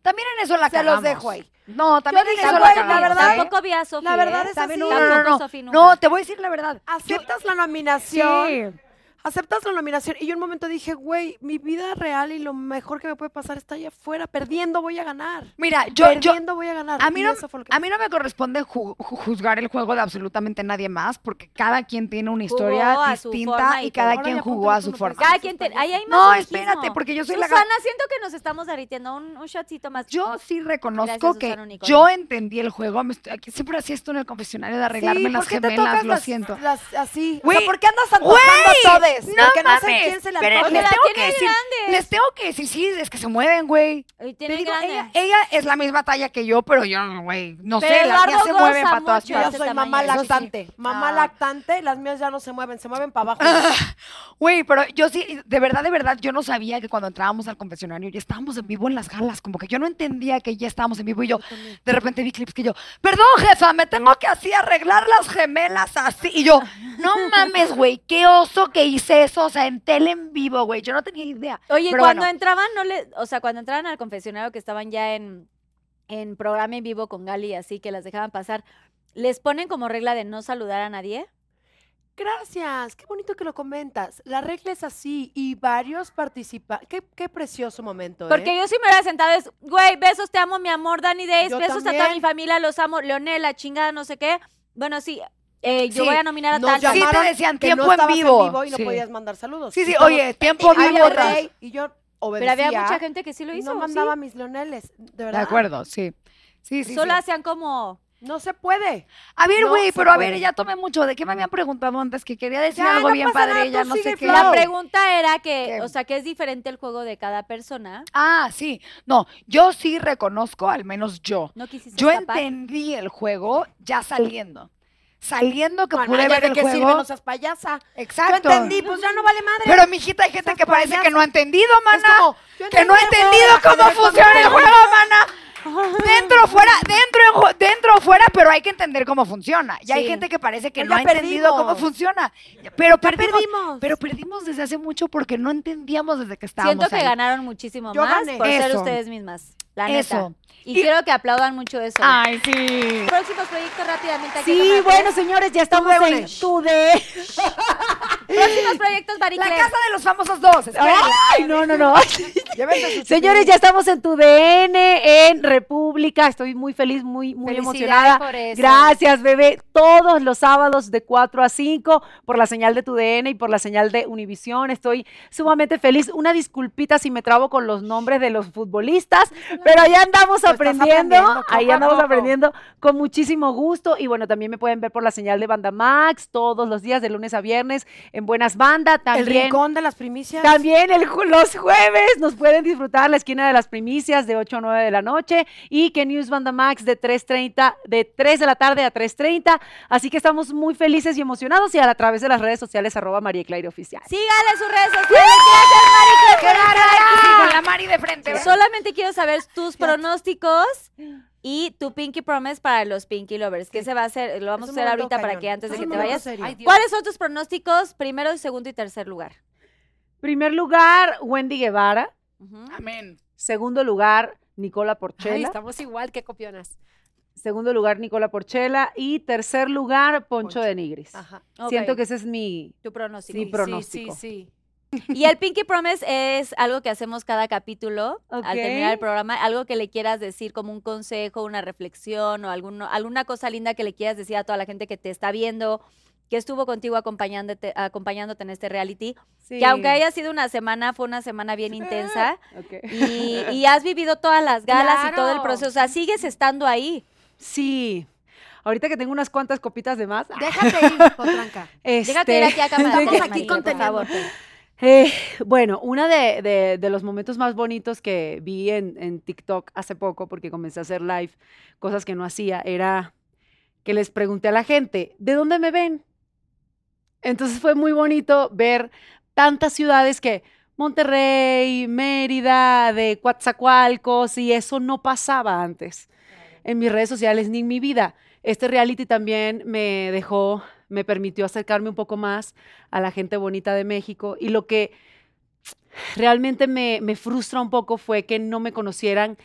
También en eso la Se los dejo ahí. No, también en dije, eso güey, la verdad. Tampoco vi a Sofía. La verdad ¿eh? es También así. No, no, no. Sofi nunca. No, te voy a decir la verdad. Aceptas la nominación. Sí. Aceptas la nominación. Y yo en un momento dije, güey, mi vida real y lo mejor que me puede pasar está allá afuera. Perdiendo voy a ganar. Mira, yo, yo, Perdiendo voy a ganar. a mí no- a mí no me corresponde ju- ju- juzgar el juego de absolutamente nadie más, porque cada quien tiene una historia Jugó distinta y y cada todo. Quien jugó a su no forma. Cada quien te... Ahí hay No, masoquismo. espérate, porque yo soy la Susana, siento que nos estamos derritiendo. Un, un shotcito más. Yo sí reconozco Gracias, que Susana yo entendí el juego. me estoy- aquí siempre hacía esto en el confesionario de arreglarme Sí, las ¿por qué te gemelas, tocas lo las- siento. las- así. Güey, o sea, ¿por qué andas antojando güey, no Porque no sé mames, quién se le pero les tengo que decir, grande. les tengo que decir, sí, es que se mueven, güey. Te digo, ella, ella es la misma talla que yo, pero yo, güey, no Pero sé, las mías se mueven para todas mucho Yo partes. soy mamá tamaño. Eso sí. lactante. Mamá Ah. lactante, las mías ya no se mueven, se mueven para abajo. Güey, pero yo sí, de verdad, de verdad, yo no sabía que cuando entrábamos al confesionario ya estábamos en vivo en las galas, como que yo no entendía que ya estábamos en vivo y yo de repente vi clips que yo, perdón jefa, me tengo que así arreglar las gemelas así. Y yo, no mames, güey, qué oso que hice eso, o sea, en tele en vivo, güey, yo no tenía idea. Oye, Pero cuando bueno. entraban, no le, o sea, cuando entraban al confesionario que estaban ya en, en programa en vivo con Gali así, que las dejaban pasar, ¿les ponen como regla de no saludar a nadie? Gracias, qué bonito que lo comentas. La regla es así y varios participan. Qué, qué precioso momento, ¿eh? Porque yo sí me hubiera sentado, es, güey, besos, te amo, mi amor, Dani Days, Yo besos a toda mi familia, los amo, Leonel, la chingada, no sé qué. Bueno, sí, eh, yo Sí, voy a nominar a Nos tal, tal. Sí, te decían que tiempo no en estabas vivo. y no Sí. podías mandar saludos. Sí, sí, oye, tiempo "Ay, vivo. el rey", Y yo, obedecía. Pero había mucha gente que sí lo y hizo. no ¿sí? mandaba mis leoneles, de De verdad. acuerdo, sí. Sí, sí, Solo sí. hacían como. No se puede. A ver, No güey, se pero a puede. ver, ya tomé mucho. ¿De qué me habían preguntado antes? Que quería decir Ya, algo no bien pasa padre, nada, ya tú no sé sigue, qué. La pregunta era que, ¿Qué? o sea, que es diferente el juego de cada persona. Ah, sí. No, yo sí reconozco, al menos yo. No quisiste Yo escapar. entendí el juego ya saliendo. Saliendo que Bueno, pude ver de el qué juego. sirve, no seas payasa. Exacto. Yo entendí, pues ya no vale madre. Pero, mijita, hay gente que parece que no ha entendido, Es mana. como, que no ha entendido cómo funciona el juego, mana. Dentro, fuera, dentro, dentro, fuera, pero hay que entender cómo funciona. Y hay Sí. gente que parece que Pero no ya ha entendido cómo perdimos. funciona. Pero perdimos, perdimos. pero perdimos desde hace mucho porque no entendíamos desde que estábamos Siento que ahí. ganaron muchísimo Yo más gané. por ser Eso. ustedes mismas. La neta. Eso. Y, Y- quiero que aplaudan mucho eso. Ay, sí. Próximos proyectos rápidamente. aquí Sí, bueno, señores, ya estamos en Tudenes. Tude. Próximos proyectos, La Maricler. casa de los famosos dos. Ay, no, no, no. Señores, ya estamos en tu DN, en República. Estoy muy feliz, muy, muy emocionada. por eso. Gracias, bebé. Todos los sábados de 4 a 5 por la señal de tu DN y por la señal de Univisión. Estoy sumamente feliz. Una disculpita si me trabo con los nombres de los futbolistas, pero ahí andamos aprendiendo. aprendiendo, Ahí andamos poco. aprendiendo con muchísimo gusto. Y bueno, también me pueden ver por la señal de Banda Max todos los días, de lunes a viernes, en Buenas Bandas. El También. rincón de las primicias. También el ju- los jueves nos pueden disfrutar la esquina de las primicias de 8 a 9 de la noche y que News Banda Max de 3.30, de 3 de la tarde a 3.30. Así que estamos muy felices y emocionados y a través de las redes sociales arroba María Claire Oficial. Síganle sus redes sociales. Gracias, aquí. Sí, con la Mari de frente. ¿verdad? Solamente quiero saber tus pronósticos y tu Pinky Promise para los Pinky Lovers. Que se va a hacer? Lo vamos a hacer ahorita para que antes de que te vayas. Ay. ¿Cuáles son tus pronósticos primero, segundo y tercer lugar? Primer lugar, Wendy Guevara. Amén. Segundo lugar, Nicola Ay, Porchela. estamos igual que copionas. Segundo lugar, Nicola Porchela. Y tercer lugar, Poncho, de Nigris. Ajá. Siento que ese es mi... tu pronóstico. Sí, Sí, pronóstico. Sí, sí, Y el Pinky Promise es algo que hacemos cada capítulo al terminar el programa, algo que le quieras decir como un consejo, una reflexión o alguno, alguna cosa linda que le quieras decir a toda la gente que te está viendo, que estuvo contigo acompañándote, acompañándote en este reality, que aunque haya sido una semana, fue una semana bien intensa Ok. y, y has vivido todas las galas y todo el proceso, o sea, sigues estando ahí. Sí. Ahorita que tengo unas cuantas copitas de más. Déjate ir, potranca. Déjate ir este, aquí a cámara. Estamos aquí por favor. Eh, bueno, uno de, de- de los momentos más bonitos que vi en, en TikTok hace poco, porque comencé a hacer live, cosas que no hacía, era que les pregunté a la gente, ¿de dónde me ven? Entonces fue muy bonito ver tantas ciudades que Monterrey, Mérida, de Coatzacoalcos, y eso no pasaba antes en mis redes sociales ni en mi vida. Este reality también me dejó, me permitió acercarme un poco más a la gente bonita de México y lo que realmente me, me frustra un poco fue que no me conocieran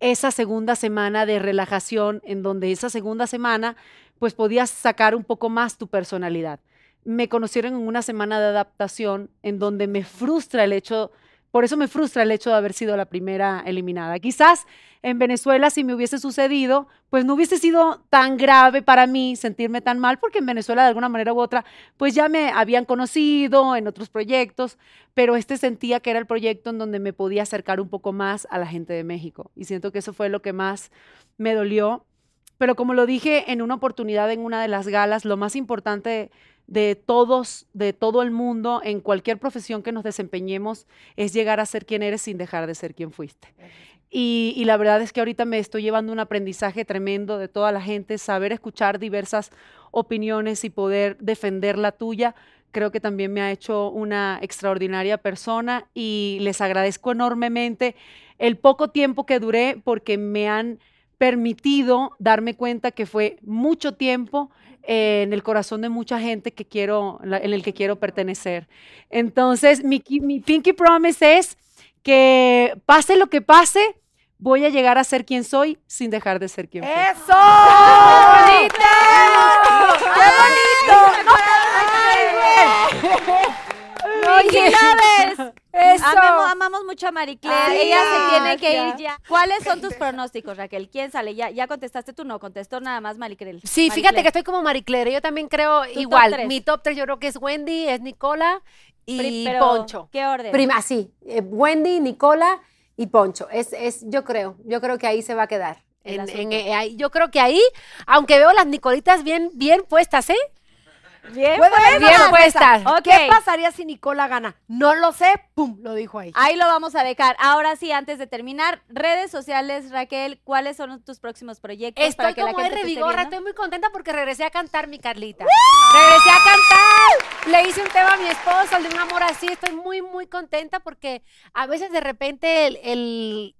esa segunda semana de relajación en donde esa segunda semana pues podías sacar un poco más tu personalidad. Me conocieron en una semana de adaptación en donde me frustra el hecho, por eso me frustra el hecho de haber sido la primera eliminada. Quizás en Venezuela si me hubiese sucedido, pues no hubiese sido tan grave para mí sentirme tan mal, porque en Venezuela de alguna manera u otra, pues ya me habían conocido en otros proyectos, pero este sentía que era el proyecto en donde me podía acercar un poco más a la gente de México. Y siento que eso fue lo que más me dolió. Pero como lo dije en una oportunidad en una de las galas, lo más importante de todos, de todo el mundo, en cualquier profesión que nos desempeñemos, es llegar a ser quien eres sin dejar de ser quien fuiste. Y, y la verdad es que ahorita me estoy llevando un aprendizaje tremendo de toda la gente, saber escuchar diversas opiniones y poder defender la tuya. Creo que también me ha hecho una extraordinaria persona y les agradezco enormemente el poco tiempo que duré porque me han permitido darme cuenta que fue mucho tiempo eh, en el corazón de mucha gente que quiero, la- en el que quiero pertenecer. Entonces, mi, mi Pinky Promise es que pase lo que pase, voy a llegar a ser quien soy sin dejar de ser quien fui. ¡Eso! bonito! ¡Qué bonito! Lovers. Eso. Amemos- amamos mucho a. Ay, Ella se tiene que ir ya. ¿Cuáles son tus pronósticos, Raquel? ¿Quién sale? ¿Ya, ya contestaste tú? No, contestó nada más Marie Claire. Sí, Marie fíjate que estoy como Marie Claire. Yo también creo igual. Mi top 3 yo creo que es Wendy, es Nicola y pero, Poncho. ¿Qué orden? Prima, sí, eh, Wendy, Nicola y Poncho. Es, es, yo creo, yo creo que ahí se va a quedar. En- asunto. en- eh, yo creo que ahí, aunque veo las Nicolitas bien, bien puestas, ¿eh? Bien, haber Bien puestas. ¿Qué pasaría si Nicola gana? No lo sé, pum, lo dijo ahí. Ahí lo vamos a dejar. Ahora sí, antes de terminar, redes sociales, Raquel, ¿cuáles son tus próximos proyectos? Estoy que la como gente viendo? estoy muy contenta porque regresé a cantar, mi Carlita. Regresé a cantar. Le hice un tema a mi esposo, el de un amor así. Estoy muy, muy contenta porque a veces de repente el, el,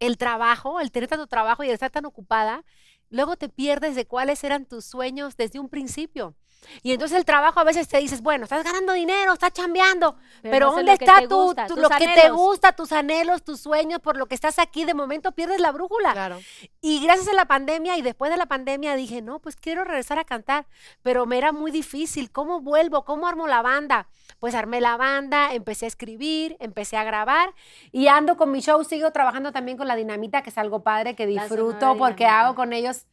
el trabajo, el tener tanto trabajo y el estar tan ocupada, luego te pierdes de cuáles eran tus sueños desde un principio. Y entonces el trabajo a veces te dices, bueno, estás ganando dinero, estás chambeando, Pero pero, no sé ¿dónde está tu, gusta, tu- lo que te gusta, tus anhelos, tus sueños, por lo que estás aquí? De momento pierdes la brújula. Claro. Y gracias a la pandemia y después de la pandemia dije, no, pues quiero regresar a cantar, pero me era muy difícil. ¿Cómo vuelvo? ¿Cómo armo la banda? Pues armé la banda, empecé a escribir, empecé a grabar y ando con mi show, sigo trabajando también con la dinamita, que es algo padre que disfruto porque hago con ellos.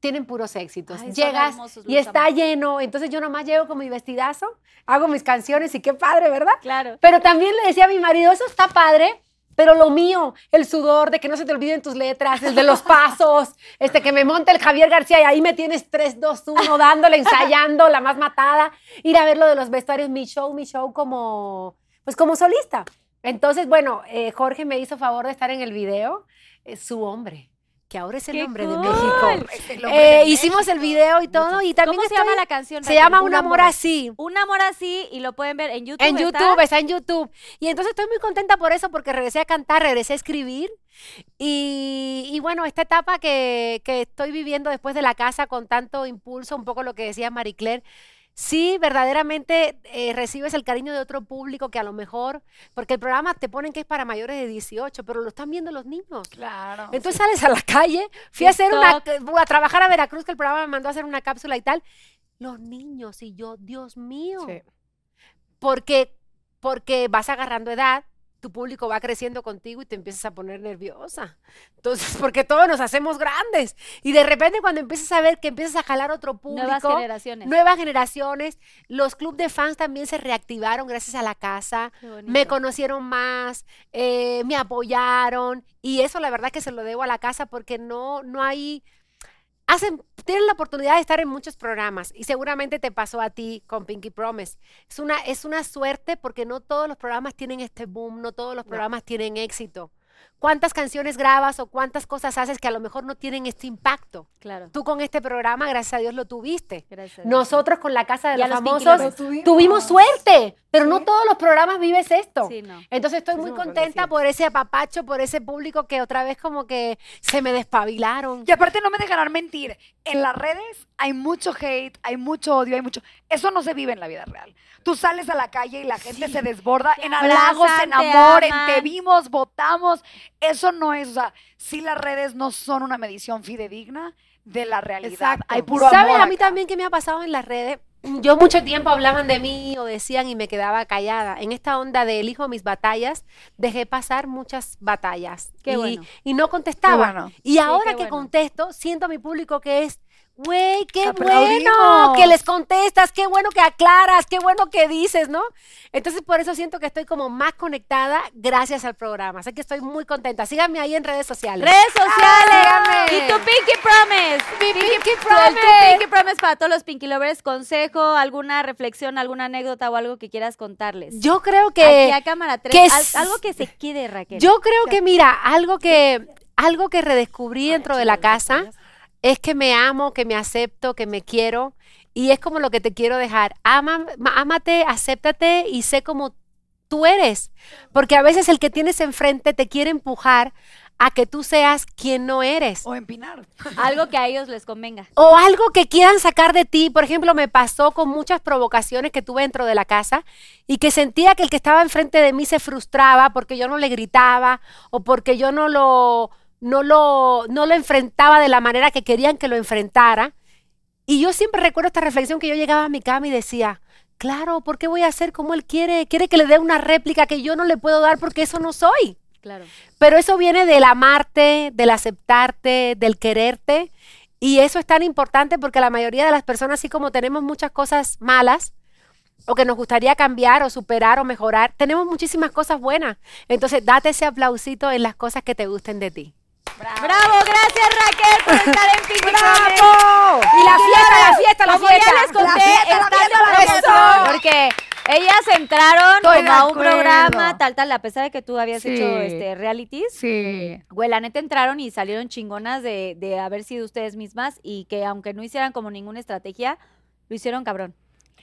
Tienen puros éxitos. Ay, Llegas hermosos, y está lleno. Entonces yo nomás llego con mi vestidazo, hago mis canciones y qué padre, ¿verdad? Claro. Pero también le decía a mi marido, eso está padre, pero lo mío, el sudor, de que no se te olviden tus letras, el de los pasos, este que me monta el Javier García y ahí me tienes 3, 2, 1, dándole, ensayando, la más matada, ir a ver lo de los vestuarios, mi show, mi show como, pues como solista. Entonces, bueno, eh, Jorge me hizo favor de estar en el video, eh, su hombre, que ahora es el ¡Qué hombre de! México. El Eh, de hicimos el video y todo, y también ¿Cómo se llama la canción? Se Raquel? llama Un amor así. Un amor así y lo pueden ver en YouTube. En ¿está? YouTube, está en YouTube. Y entonces estoy muy contenta por eso, porque regresé a cantar, regresé a escribir. Y, y bueno, esta etapa que, que estoy viviendo después de la casa con tanto impulso, un poco lo que decía Marie Claire, sí, verdaderamente eh, recibes el cariño de otro público que a lo mejor, porque el programa te ponen que es para mayores de 18, pero lo están viendo los niños. Claro. Entonces sales a la calle, fui a hacer una, a trabajar a Veracruz, que el programa me mandó a hacer una cápsula y tal. Los niños y yo, Dios mío. Sí. Porque, porque vas agarrando edad, tu público va creciendo contigo y te empiezas a poner nerviosa. Entonces, porque todos nos hacemos grandes. Y de repente cuando empiezas a ver que empiezas a jalar otro público, Nuevas generaciones. nuevas generaciones, los clubes de fans también se reactivaron gracias a la casa me conocieron más, eh, me apoyaron y eso la verdad que se lo debo a la casa porque no, no hay, hacen, tienen la oportunidad de estar en muchos programas y seguramente te pasó a ti con Pinky Promise. Es una, es una suerte porque no todos los programas tienen este boom, no todos los programas tienen éxito. ¿Cuántas canciones grabas o cuántas cosas haces que a lo mejor no tienen este impacto? Claro. Tú con este programa, gracias a Dios, lo tuviste. Gracias. a Dios. Nosotros con la Casa de los Famosos tuvimos suerte, pero no todos los programas vives esto. Sí, no. Entonces estoy muy contenta por ese apapacho, por ese público que otra vez como que se me despabilaron. Y aparte no me dejarán mentir, en las redes hay mucho hate, hay mucho odio, hay mucho... Eso no se vive en la vida real. Tú sales a la calle y la gente se desborda en halagos, en amor, en te vimos, votamos. Eso no es, o sea, sí las redes no son una medición fidedigna de la realidad. Exacto. Hay puro ¿Sabes amor a mí acá. también que me ha pasado en las redes? Yo mucho tiempo hablaban de mí o decían y me quedaba callada. En esta onda de elijo mis batallas, dejé pasar muchas batallas. Qué y, bueno. y no contestaba. bueno. Y ahora que bueno. contesto, siento a mi público que es, güey, qué Aplaudimos. bueno que les contestas, qué bueno que aclaras, qué bueno que dices, ¿no? Entonces por eso siento que estoy como más conectada gracias al programa. Así que estoy muy contenta. Síganme ahí en redes sociales. Redes sociales. síganme. Y tu Pinky Promise. Mi Pinky el tu Promise. Pinky Promise para todos los Pinky Lovers. Consejo, alguna reflexión, alguna anécdota o algo que quieras contarles. Yo creo Aquí que... a cámara 3. que es- algo que se quede, Raquel. Yo creo que, mira, algo que, algo que redescubrí dentro de la casa es que me amo, que me acepto, que me quiero. Y es como lo que te quiero dejar. Ama, ma- ámate, acéptate y sé como tú eres. Porque a veces el que tienes enfrente te quiere empujar a que tú seas quien no eres. O empinar. Algo que a ellos les convenga. O algo que quieran sacar de ti. Por ejemplo, me pasó con muchas provocaciones que tuve dentro de la casa y que sentía que el que estaba enfrente de mí se frustraba porque yo no le gritaba o porque yo no lo, no lo, no lo enfrentaba de la manera que querían que lo enfrentara. Y yo siempre recuerdo esta reflexión que yo llegaba a mi cama y decía, claro, ¿por qué voy a hacer como él quiere? Quiere que le dé una réplica que yo no le puedo dar porque eso no soy. Claro. Pero eso viene del amarte, del aceptarte, del quererte. Y eso es tan importante porque la mayoría de las personas, así como tenemos muchas cosas malas, o que nos gustaría cambiar o superar o mejorar, tenemos muchísimas cosas buenas. Entonces, date ese aplausito en las cosas que te gusten de ti. Bravo, gracias Raquel por estar en Pinky Promise. Y la fiesta, la fiesta, la Como fiesta. ya les conté, La fiesta, la porque ellas entraron Estoy como a un programa tal, tal, a pesar de que tú habías Sí. hecho este, realities. Sí. Güey, la neta entraron y salieron chingonas de, de haber sido ustedes mismas y que aunque no hicieran como ninguna estrategia, lo hicieron cabrón.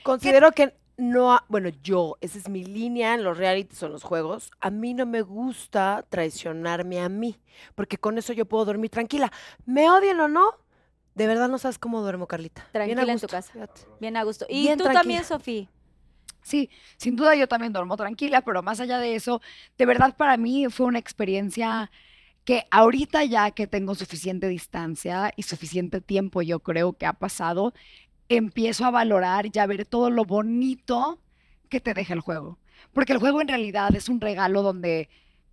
Considero que no, ha- bueno, yo, esa es mi línea en los realities o en los juegos. A mí no me gusta traicionarme a mí, porque con eso yo puedo dormir tranquila. Me odien o no, de verdad no sabes cómo duermo, Carlita. Bien a Tranquila en tu casa. fíjate. Bien a gusto. Y Bien tú tranquila. también, Sofía. Sí, sin duda yo también duermo tranquila, pero más allá de eso, de verdad para mí fue una experiencia que ahorita ya que tengo suficiente distancia y suficiente tiempo, yo creo que ha pasado, empiezo a valorar y a ver todo lo bonito que te deja el juego. Porque el juego en realidad es un regalo donde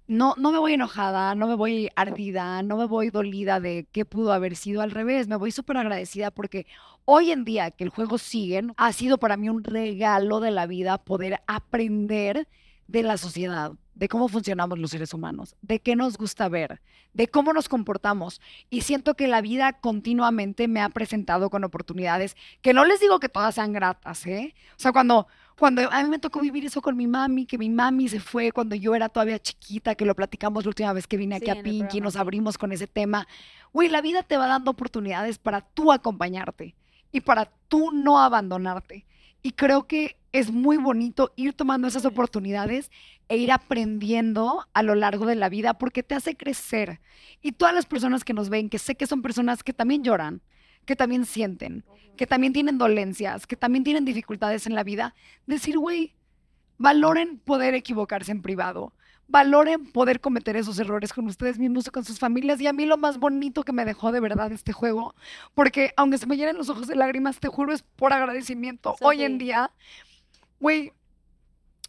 no, no me voy enojada, no me voy ardida, no me voy dolida de qué pudo haber sido al revés, me voy súper agradecida porque hoy en día que el juego sigue, ha sido para mí un regalo de la vida poder aprender de la sociedad, de cómo funcionamos los seres humanos, de qué nos gusta ver, de cómo nos comportamos. Y siento que la vida continuamente me ha presentado con oportunidades que no les digo que todas sean gratas, ¿eh? O sea, cuando, cuando a mí me tocó vivir eso con mi mami, que mi mami se fue cuando yo era todavía chiquita, que lo platicamos la última vez que vine aquí Sí, a Pinky, nos abrimos con ese tema. Güey, la vida te va dando oportunidades para tú acompañarte y para tú no abandonarte. Y creo que es muy bonito ir tomando esas oportunidades e ir aprendiendo a lo largo de la vida porque te hace crecer. Y todas las personas que nos ven, que sé que son personas que también lloran, que también sienten, que también tienen dolencias, que también tienen dificultades en la vida, decir, güey, valoren poder equivocarse en privado. Valoren poder cometer esos errores con ustedes mismos o con sus familias. Y a mí lo más bonito que me dejó de verdad este juego, porque aunque se me llenen los ojos de lágrimas, te juro, es por agradecimiento. Hoy en día, güey,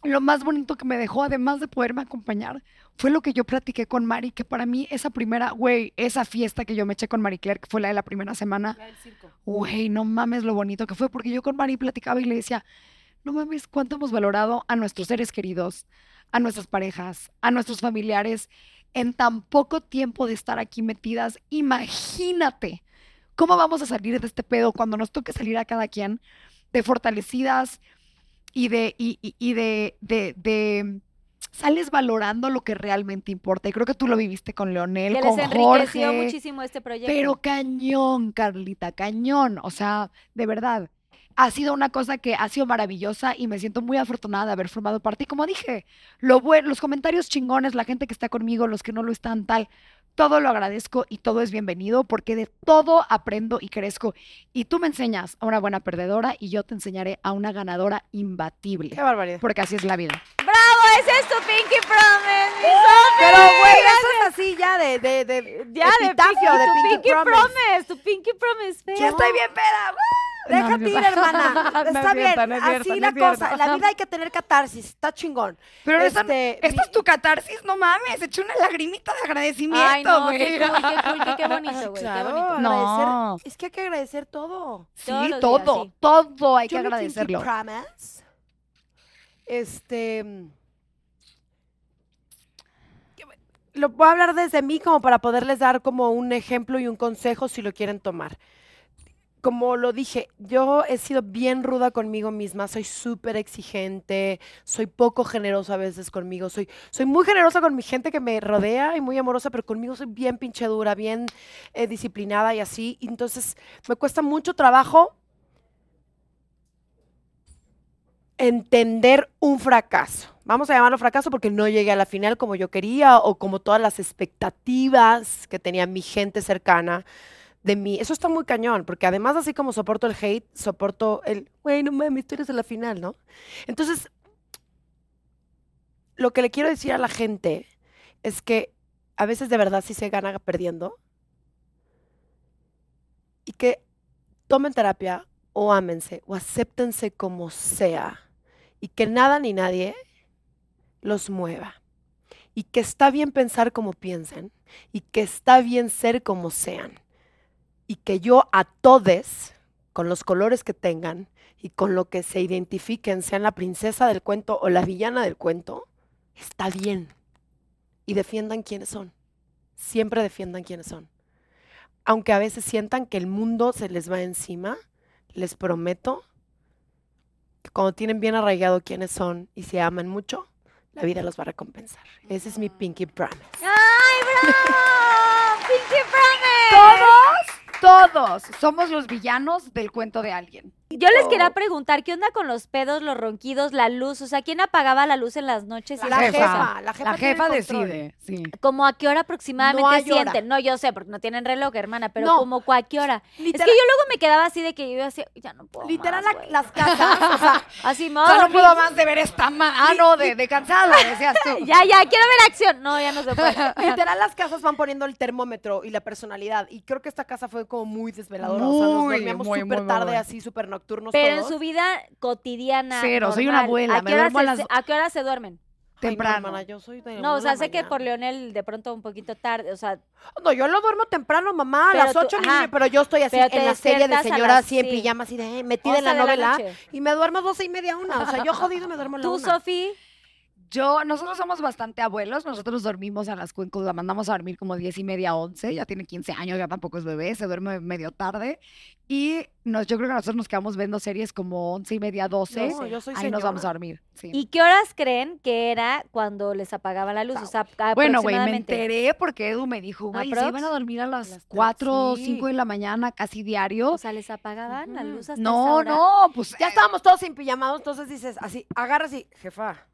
lo más bonito que me dejó, además de poderme acompañar, fue lo que yo platiqué con Mari, que para mí esa primera, güey, esa fiesta que yo me eché con Mari Claire, que fue la de la primera semana, güey, no mames lo bonito que fue, porque yo con Mari platicaba y le decía, no mames cuánto hemos valorado a nuestros seres queridos, a nuestras parejas, a nuestros familiares, en tan poco tiempo de estar aquí metidas. Imagínate cómo vamos a salir de este pedo cuando nos toque salir a cada quien de fortalecidas y de, y, y- y de, de, de- sales valorando lo que realmente importa. Y creo que tú lo viviste con Leonel, Que con les enriqueció Jorge. muchísimo este proyecto. Pero cañón, Carlita, cañón. O sea, de verdad. Ha sido una cosa que ha sido maravillosa y me siento muy afortunada de haber formado parte. Y como dije, lo los comentarios chingones, la gente que está conmigo, los que no lo están, tal, todo lo agradezco y todo es bienvenido porque de todo aprendo y crezco. Y tú me enseñas a una buena perdedora y yo te enseñaré a una ganadora imbatible. Qué barbaridad. Porque así es la vida. ¡Bravo! ¡Ese es tu Pinky Promise, mi Sofi! Pero, güey, eso es así ya de, de, de Ya, de Pinky, de tu Pinky, Pinky Promise. Promise. Tu Pinky Promise. Ya estoy bien peda. Déjate ir, hermana. No es Está bien. cierto, no es cierto, así no la cosa. En la vida hay que tener catarsis. Está chingón. Pero Este, esta mi- es tu catarsis, no mames. Eché una lagrimita de agradecimiento, Ay, no, güey. qué cool, qué cool, qué, qué bonito, güey, Claro, qué bonito. No. agradecer- Es que hay que agradecer todo. Sí, Todos los días, todo, sí. todo hay que Yo agradecerlo. Promise, este. Lo voy a hablar desde mí como para poderles dar como un ejemplo y un consejo si lo quieren tomar. Como lo dije, yo he sido bien ruda conmigo misma, soy súper exigente, soy poco generosa a veces conmigo, soy, soy muy generosa con mi gente que me rodea y muy amorosa, pero conmigo soy bien pinche dura, bien eh, disciplinada y así. Entonces me cuesta mucho trabajo entender un fracaso. Vamos a llamarlo fracaso porque no llegué a la final como yo quería o como todas las expectativas que tenía mi gente cercana de mí. Eso está muy cañón, porque además así como soporto el hate, soporto el, güey, no mames, tú eres en la final, ¿no? Entonces, lo que le quiero decir a la gente es que a veces de verdad sí se gana perdiendo y que tomen terapia o ámense o acéptense como sea y que nada ni nadie los mueva y que está bien pensar como piensen y que está bien ser como sean y que yo a todes con los colores que tengan y con lo que se identifiquen, sean la princesa del cuento o la villana del cuento, está bien. Y defiendan quiénes son. Siempre defiendan quiénes son. Aunque a veces sientan que el mundo se les va encima, les prometo que cuando tienen bien arraigado quiénes son y se aman mucho, la vida los va a recompensar. Ese es mi Pinky Promise. ¡Ay, bravo! ¡Pinky Promise! Todos, todos somos los villanos del cuento de alguien. Yo les quería preguntar, ¿qué onda con los pedos, los ronquidos, la luz? O sea, ¿quién apagaba la luz en las noches? y La esas jefa, la jefa La jefa decide, sí. ¿Como a qué hora aproximadamente No hay hora. sienten? No, yo sé, porque no tienen reloj, hermana, pero No. como a qué hora. Literal, Es que yo luego me quedaba así de que yo así, ya no puedo literal más, la- güey". las casas, o sea, Así me O sea, no puedo más de ver esta ma Ah, no, de, de cansada, decías tú. Ya, ya, quiero ver acción. No, ya no se puede. literal las casas van poniendo el termómetro y la personalidad. Y creo que esta casa fue como muy desveladora. o sea, nos dormíamos súper tarde, muy. así súper nocturnos Pero en su vida cotidiana. Cero, soy una abuela, ¿A me qué, hora duermo a las- ¿A qué hora se duermen? Ay, no, temprano. hermana, yo soy de No, o sea, sé que por. Leonel de pronto un poquito tarde, o sea, No, yo lo duermo temprano, mamá, a las tú- 8 ajá. pero yo estoy así en la serie de a señora las- así en sí. pijama, así de eh, metida en la 11 de la novela. y me duermo 12 y media, una. O sea, yo jodido me duermo a la tú, una. Sofi, Yo, nosotros somos bastante abuelos, nosotros dormimos a las cuencos, la mandamos a dormir como 10 y media, 11, ya tiene 15 años, ya tampoco es bebé, se duerme medio tarde. Y nos, yo creo que nosotros nos quedamos viendo series como 11 y media, 12. No, yo soy Ahí nos vamos a dormir. sí. ¿y qué horas creen que era cuando les apagaban la luz? O sea, Bueno, güey, me enteré porque Edu me dijo, güey, se iban a dormir a las Las tres, 4 o sí. 5 de la mañana casi diario. O sea, les apagaban la Ujú. luz hasta esa no, hora? no, pues Ya estábamos todos en pijamados, entonces dices así, agarras y, jefa,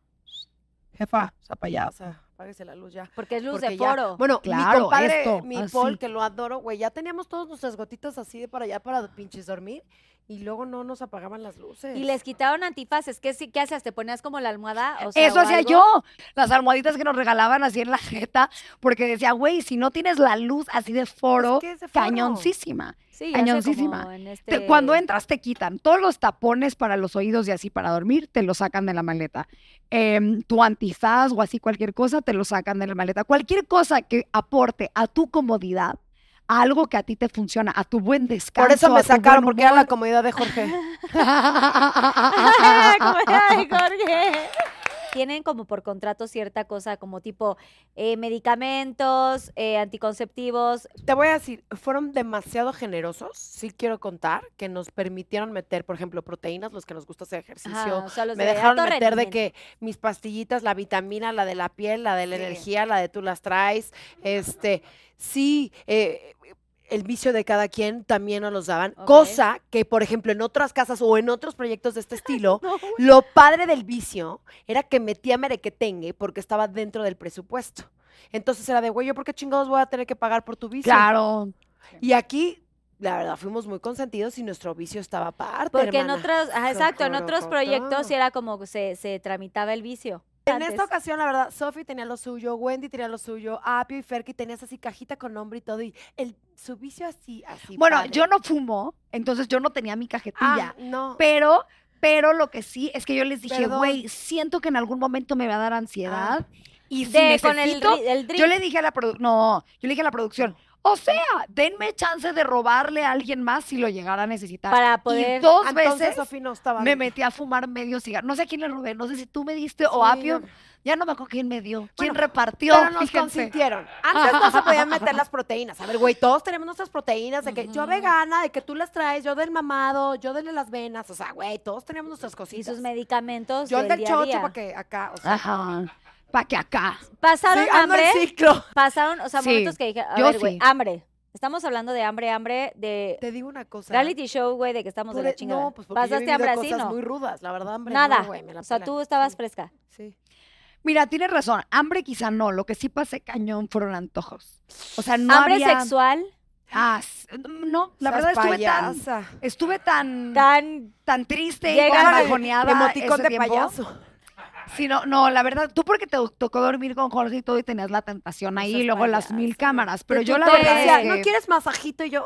jefa, o sea, para allá, o sea, apáguese la luz ya. Porque es luz Porque de ya- foro. Bueno, Claro, mi compadre, esto, mi así. Paul, que lo adoro, güey, ya teníamos todos nuestras gotitas así de para allá para pinches dormir y luego no nos apagaban las luces. Y les quitaron antifaces. ¿Qué, qué hacías? ¿Te ponías como la almohada? O sea, Eso hacía algo? yo. Las almohaditas que nos regalaban así en la jeta, porque decía, güey, si no tienes la luz así de foro, que es de foro. cañoncísima. Sí, cañoncísima. Te- este- cuando entras te quitan todos los tapones para los oídos y así para dormir, te los sacan de la maleta. Em, tu antifaz o así cualquier cosa, te lo sacan de la maleta. Cualquier cosa que aporte a tu comodidad, a algo que a ti te funciona, a tu buen descanso. Por eso me sacaron, porque era la comodidad de Jorge. De Jorge. Tienen como por contrato cierta cosa como tipo eh, medicamentos, eh, anticonceptivos. Te voy a decir, fueron demasiado generosos, sí quiero contar, que nos permitieron meter, por ejemplo, proteínas, los que nos gusta hacer ejercicio. Ajá, o sea, los me de dejaron meter de que mis pastillitas, la vitamina, la de la piel, la de la Sí. energía, la de tú las traes, este, sí, eh, el vicio de cada quien también nos los daban, cosa que, por ejemplo, en otras casas o en otros proyectos de este estilo, lo padre del vicio era que metía merequetengue porque estaba dentro del presupuesto. Entonces era de, güey, ¿yo por qué chingados voy a tener que pagar por tu vicio? Claro. Y aquí, la verdad, fuimos muy consentidos y nuestro vicio estaba aparte, Porque en otros, ajá, exacto, en otros proyectos sí era como se, se tramitaba el vicio. En esta ocasión, la verdad, Sophie tenía lo suyo, Wendy tenía lo suyo, Apio y Ferky tenías así cajita con nombre y todo, y el, su vicio así, así. Bueno, padre. yo no fumo, entonces yo no tenía mi cajetilla. Ah, no. Pero, pero lo que sí es que yo les dije, güey, siento que en algún momento me va a dar ansiedad. Y si De, con el, necesito, ri- el drink. yo le dije a la produ- no, yo le dije a la producción, o sea, denme chance de robarle a alguien más si lo llegara a necesitar. Para poder- Y dos Entonces, veces Sophie no estaba me metí a fumar medio cigarro. No sé a quién le robé, no sé si tú me diste o Apio. Ya no me acuerdo quién me dio. ¿Quién Bueno, repartió? Pero nos Fíjense. consintieron. Antes no se podían meter las proteínas. A ver, güey, todos tenemos nuestras proteínas de que yo vegana, de que tú las traes, yo del mamado, yo de las venas. O sea, güey, todos tenemos nuestras y cositas. sus medicamentos yo el del del día chocho para que acá, o sea. Ajá. Pa' que acá. Pasaron sí, hambre, ciclo. pasaron, o sea, Sí, momentos que dije, a yo ver, güey, sí. hambre. Estamos hablando de hambre, hambre, de Te digo una cosa. reality show, güey, de que estamos de la chingada. No, pues porque yo he ¿Pasaste hambre así, cosas no? muy rudas, la verdad, hambre Nada. no, güey, me la o sea, pela. tú estabas Sí, fresca. Sí. Mira, tienes razón. Hambre quizá no. Lo que sí pasé cañón fueron antojos. O sea, no hambre había... sexual, Ah, no, la verdad estuve tan, payasa. estuve tan, tan... tan triste y el bajoneada Emoticón ese de tiempo. payaso. Sí, no, no, la verdad, tú porque te tocó dormir con Jorge y todo y tenías la tentación ahí y luego las mil cámaras, pero yo la verdad decía, es que ¿no quieres masajito? Y yo,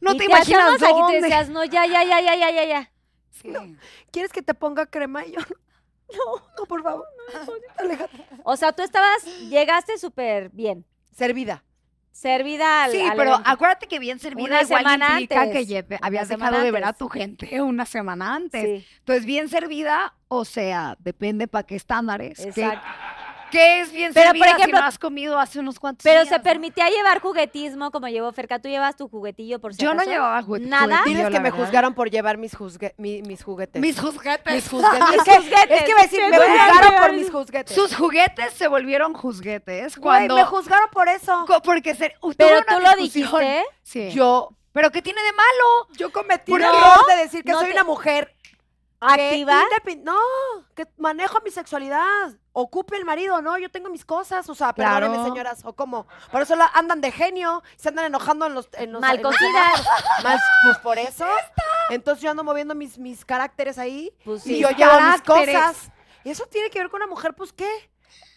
no y te imaginas dónde. te decías, no, ya, ya, ya, ya, ya, ya, ya. Sí. ¿quieres que te ponga crema? Y yo, no, no, por favor. Aléjate. O sea, tú estabas, llegaste súper bien. Servida. Servida al Sí, al pero evento. acuérdate que bien servida Una igual semana implica antes. que habías dejado de ver a tu gente una semana antes. Sí, Entonces, bien servida, o sea, depende para qué estándares. ¿Qué, exacto. Qué es bien Pero, por ejemplo, si no has comido hace unos cuantos Pero días? se no? permitía llevar juguetismo como llevó Ferca. ¿Tú llevas tu juguetillo por si Yo no llevaba juguete- ¿Nada? juguetillo, Diles que me verdad. juzgaron por llevar mis, juzgue- mi- mis juguetes. Mis juguetes. Mis juzguetes. Mis es, que, es que iba a decir, me juzgaron por mis juguetes. Sus juguetes se volvieron juzguetes Güey, cuando... me juzgaron por eso. porque se, Pero tú lo dijiste. Sí. Yo, ¿Pero qué tiene de malo? yo cometí ¿Por el error de decir que soy una mujer ¿Activa? No, que manejo mi sexualidad. Ocupe el marido, no, yo tengo mis cosas. O sea, Claro. perdónenme, señoras, o cómo. Por eso la- andan de genio, se andan enojando en los. En los Mal en cocidas. pues por eso. Entonces yo ando moviendo mis, mis caracteres ahí. Pues y sí. yo Mis llevo mis cosas. Y eso tiene que ver con una mujer, pues qué.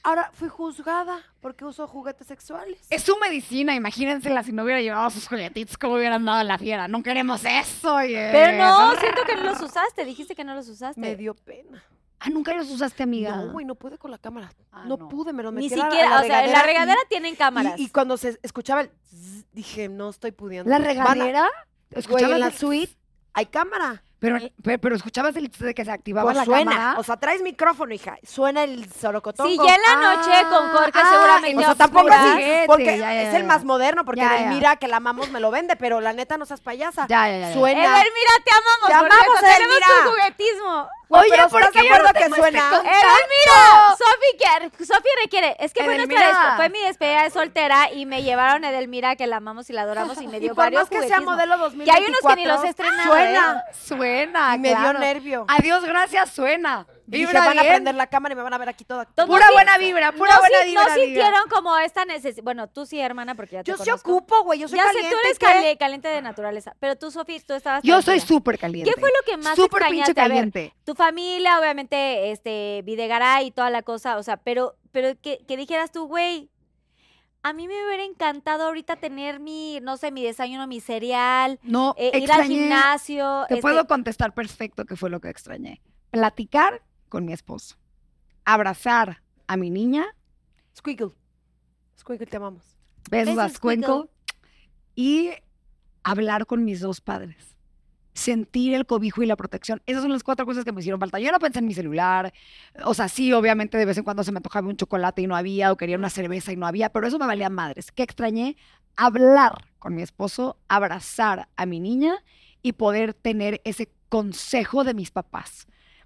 Ahora fui juzgada porque uso juguetes sexuales. Es su medicina, imagínensela si no hubiera llevado sus juguetitos, cómo hubieran dado en la fiera. No queremos eso, oye. Pero no, siento que no los usaste. Dijiste que no los usaste. Me dio pena. Ah, nunca los usaste, amiga. No, güey, no pude con la cámara. Ah, no, no. pude, me lo metí Ni a la- a siquiera, la o sea, en la regadera y- tienen cámaras. Y, y cuando se escuchaba el zzz, dije, no estoy pudiendo. ¿La a- regadera? Güey, ¿Escuchabas en la suite hay cámara. Pero, pero, pero escuchabas el de que se activaba Pues la suena. cámara. O sea, traes micrófono, hija. Suena el sorocotongo. Si ya en la noche con Jorge ah, seguramente O sea, tampoco así, porque ya, ya, es el más moderno, porque Ya, ya. Edelmira, que la amamos, me lo vende, pero la neta no seas payasa. ya, ya, ya. Suena. Edelmira, te amamos. Te porque amamos, tenemos tu juguetismo. Oye, pero ¿por ¿estás de acuerdo que tengo este suena? contacto? Edelmira, Sofi Sofi requiere. Es que fue nuestra despe- fue mi despedida de soltera y me llevaron a Edelmira, que la amamos y la adoramos y me Y dio por varios más que sea modelo Que 2024, hay unos que ni los he estrenado, Suena. Suena, Y me dio claro. nervio. Adiós, gracias, suena. Dije, Vibra van a bien. prender la cámara y me van a ver aquí toda. Todos Pura sí- buena vibra, pura no, buena sí- vibra. no sintieron como esta necesidad. Bueno, tú sí, hermana, porque ya te Yo sí ocupo, güey. Yo soy ya caliente. sé, tú eres caliente de naturaleza. Pero tú, Sofi, tú estabas Yo soy súper caliente. ¿Qué fue lo que más Súper pinche extrañaste? A ver, caliente. tu familia, obviamente, este, Videgaray y toda la cosa, o sea, pero, pero que, que dijeras tú, güey, a mí me hubiera encantado ahorita tener mi, no sé, mi desayuno, mi cereal, No, eh, ir al extrañé- gimnasio. Te este, puedo contestar perfecto qué fue lo que extrañé. Platicar con mi esposo. Abrazar a mi niña. Squiggle. Squiggle, te amamos. Besos a. Squinkle. Y hablar con mis dos padres. Sentir el cobijo y la protección. Esas son las cuatro cosas que me hicieron falta. Yo no pensé en mi celular. O sea, sí, obviamente de vez en cuando se me antojaba un chocolate y no había, o quería una cerveza y no había, pero eso me valía madres. ¿Qué extrañé? Hablar con mi esposo, abrazar a mi niña y poder tener ese consejo de mis papás.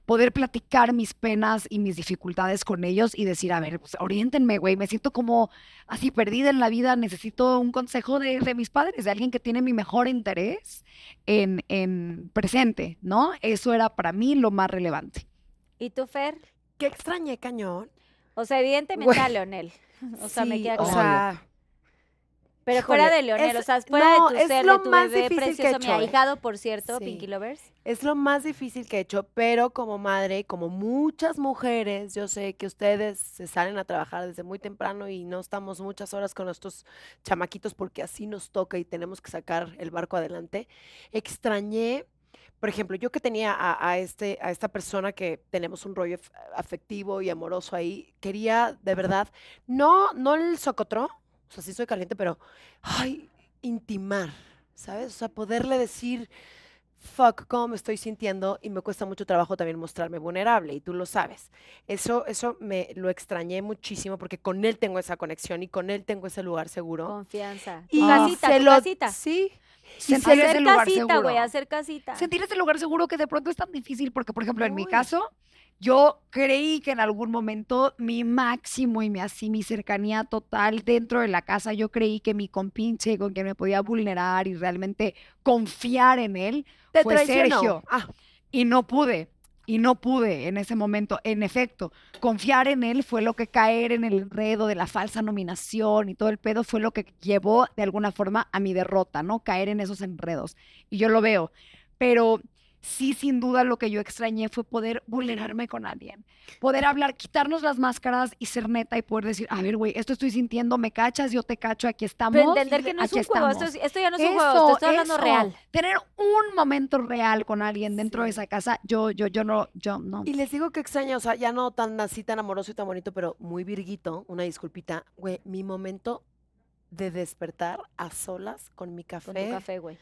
Poder platicar mis penas y mis dificultades con ellos y decir, a ver, pues, oriéntenme, güey, me siento como así perdida en la vida, necesito un consejo de, de mis padres, de alguien que tiene mi mejor interés en, en presente, ¿no? Eso era para mí lo más relevante. ¿Y tú, Fer? ¿Qué extrañé, cañón? O sea, evidentemente a Leonel. O sea, me Sí, queda o claro. sea, Pero fuera de Leonel, es- o sea, fuera no, de tu es ser, lo de tu más bebé difícil que he precioso, mi hecho, ¿eh? ahijado, por cierto, Sí. Pinky Lovers. es lo más difícil que he hecho, pero como madre, como muchas mujeres, yo sé que ustedes se salen a trabajar desde muy temprano y no estamos muchas horas con nuestros chamaquitos porque así nos toca y tenemos que sacar el barco adelante. Extrañé, por ejemplo, yo que tenía a, a este, a esta persona que tenemos un rollo af- afectivo y amoroso ahí, quería de verdad, no, no el socotró, o sea, sí soy caliente, pero, ay, intimar, ¿sabes? O sea, poderle decir, fuck, cómo me estoy sintiendo y me cuesta mucho trabajo también mostrarme vulnerable y tú lo sabes. Eso, eso me lo extrañé muchísimo porque con él tengo esa conexión y con él tengo ese lugar seguro. Confianza. Y Tu casita, se lo- casita. Sí. Sentir Hacer ese lugar casita, seguro. güey, hacer casita. Sentir ese lugar seguro que de pronto es tan difícil porque, por ejemplo, en mi caso, yo creí que en algún momento mi máximo y mi así mi cercanía total dentro de la casa, yo creí que mi compinche con quien me podía vulnerar y realmente confiar en él Te fue traicionó. Sergio. Ah, Y no pude, y no pude en ese momento. En efecto, confiar en él fue lo que caer en el enredo de la falsa nominación y todo el pedo fue lo que llevó de alguna forma a mi derrota, ¿no? Caer en esos enredos. Y yo lo veo. Pero sí, sin duda, lo que yo extrañé fue poder vulnerarme con alguien. Poder hablar, quitarnos las máscaras y ser neta y poder decir, a ver, güey, esto estoy sintiendo, me cachas, yo te cacho, aquí estamos. Pero entender que no es un juego, esto, estamos". es- esto ya no es un juego, te estoy hablando eso. real. Tener un momento real con alguien dentro de esa casa, yo, yo, yo no, yo no. y les digo que extraño, o sea, ya no tan así, tan amoroso y tan bonito, pero muy virguito, una disculpita. Güey, mi momento de despertar a solas con mi Con café. tu café, güey.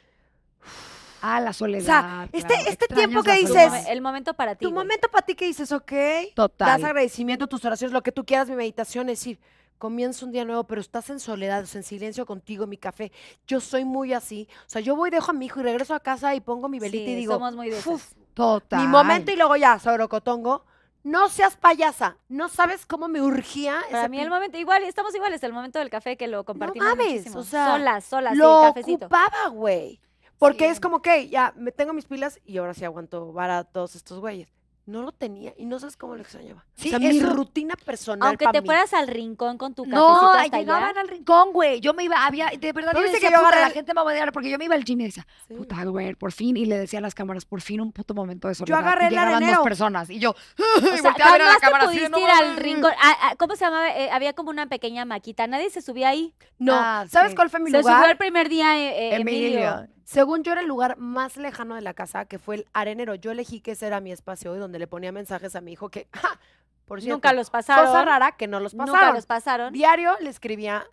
Ah, la soledad. este- claro. este Extrañas tiempo que dices- soledad. el momento para ti. Tu güey. momento para ti que dices, ok, das Total. agradecimiento, tus oraciones, lo que tú quieras, mi meditación, es decir, comienzo un día nuevo, pero estás en soledad, o sea, en silencio contigo, mi café. Yo soy muy así. O sea, yo voy, dejo a mi hijo y regreso a casa y pongo mi velita Sí, y digo, somos muy de "Uf, esas. Total. mi momento y luego ya, sobrocotongo. No seas payasa. No sabes cómo me urgía Para mí el momento, igual, estamos iguales, el momento del café que lo compartimos mames, muchísimo. o sea, solas, solas, sí, Lo el cafecito. ocupaba, güey. Porque Sí. es como que ya me tengo mis pilas y ahora sí aguanto vara a todos estos güeyes. No lo tenía y no sabes cómo lo extrañaba. Sí, o sea, mi rutina personal. Aunque te mí. fueras al rincón con tu cafecito No, hasta llegaban allá. al rincón, güey. Yo me iba, había, de verdad, ¿No yo viste decía, que yo puta, la gente me va a odiar porque yo me iba al gym y decía, Sí. puta, güey, por fin. Y le decía a las cámaras, por fin un puto momento de soledad. agarré y el llegaban arenero. dos personas. Y yo, O y sea, a ver a la cámara así pudiste "No ir al mames". rincón. Ah, ah, ¿Cómo se llamaba? Eh, había como una pequeña maquita. Nadie se subía ahí. No, Ah, ¿sabes sí. cuál fue mi Se subió lugar? el primer día eh, eh, Emilio. Emilio. Según yo era el lugar más lejano de la casa, que fue el arenero. Yo elegí que ese era mi espacio y donde le ponía mensajes a mi hijo que, ¡ja! por cierto, Nunca los pasaron. cosa rara que no los Nunca pasaron. los pasaron. Diario le escribía,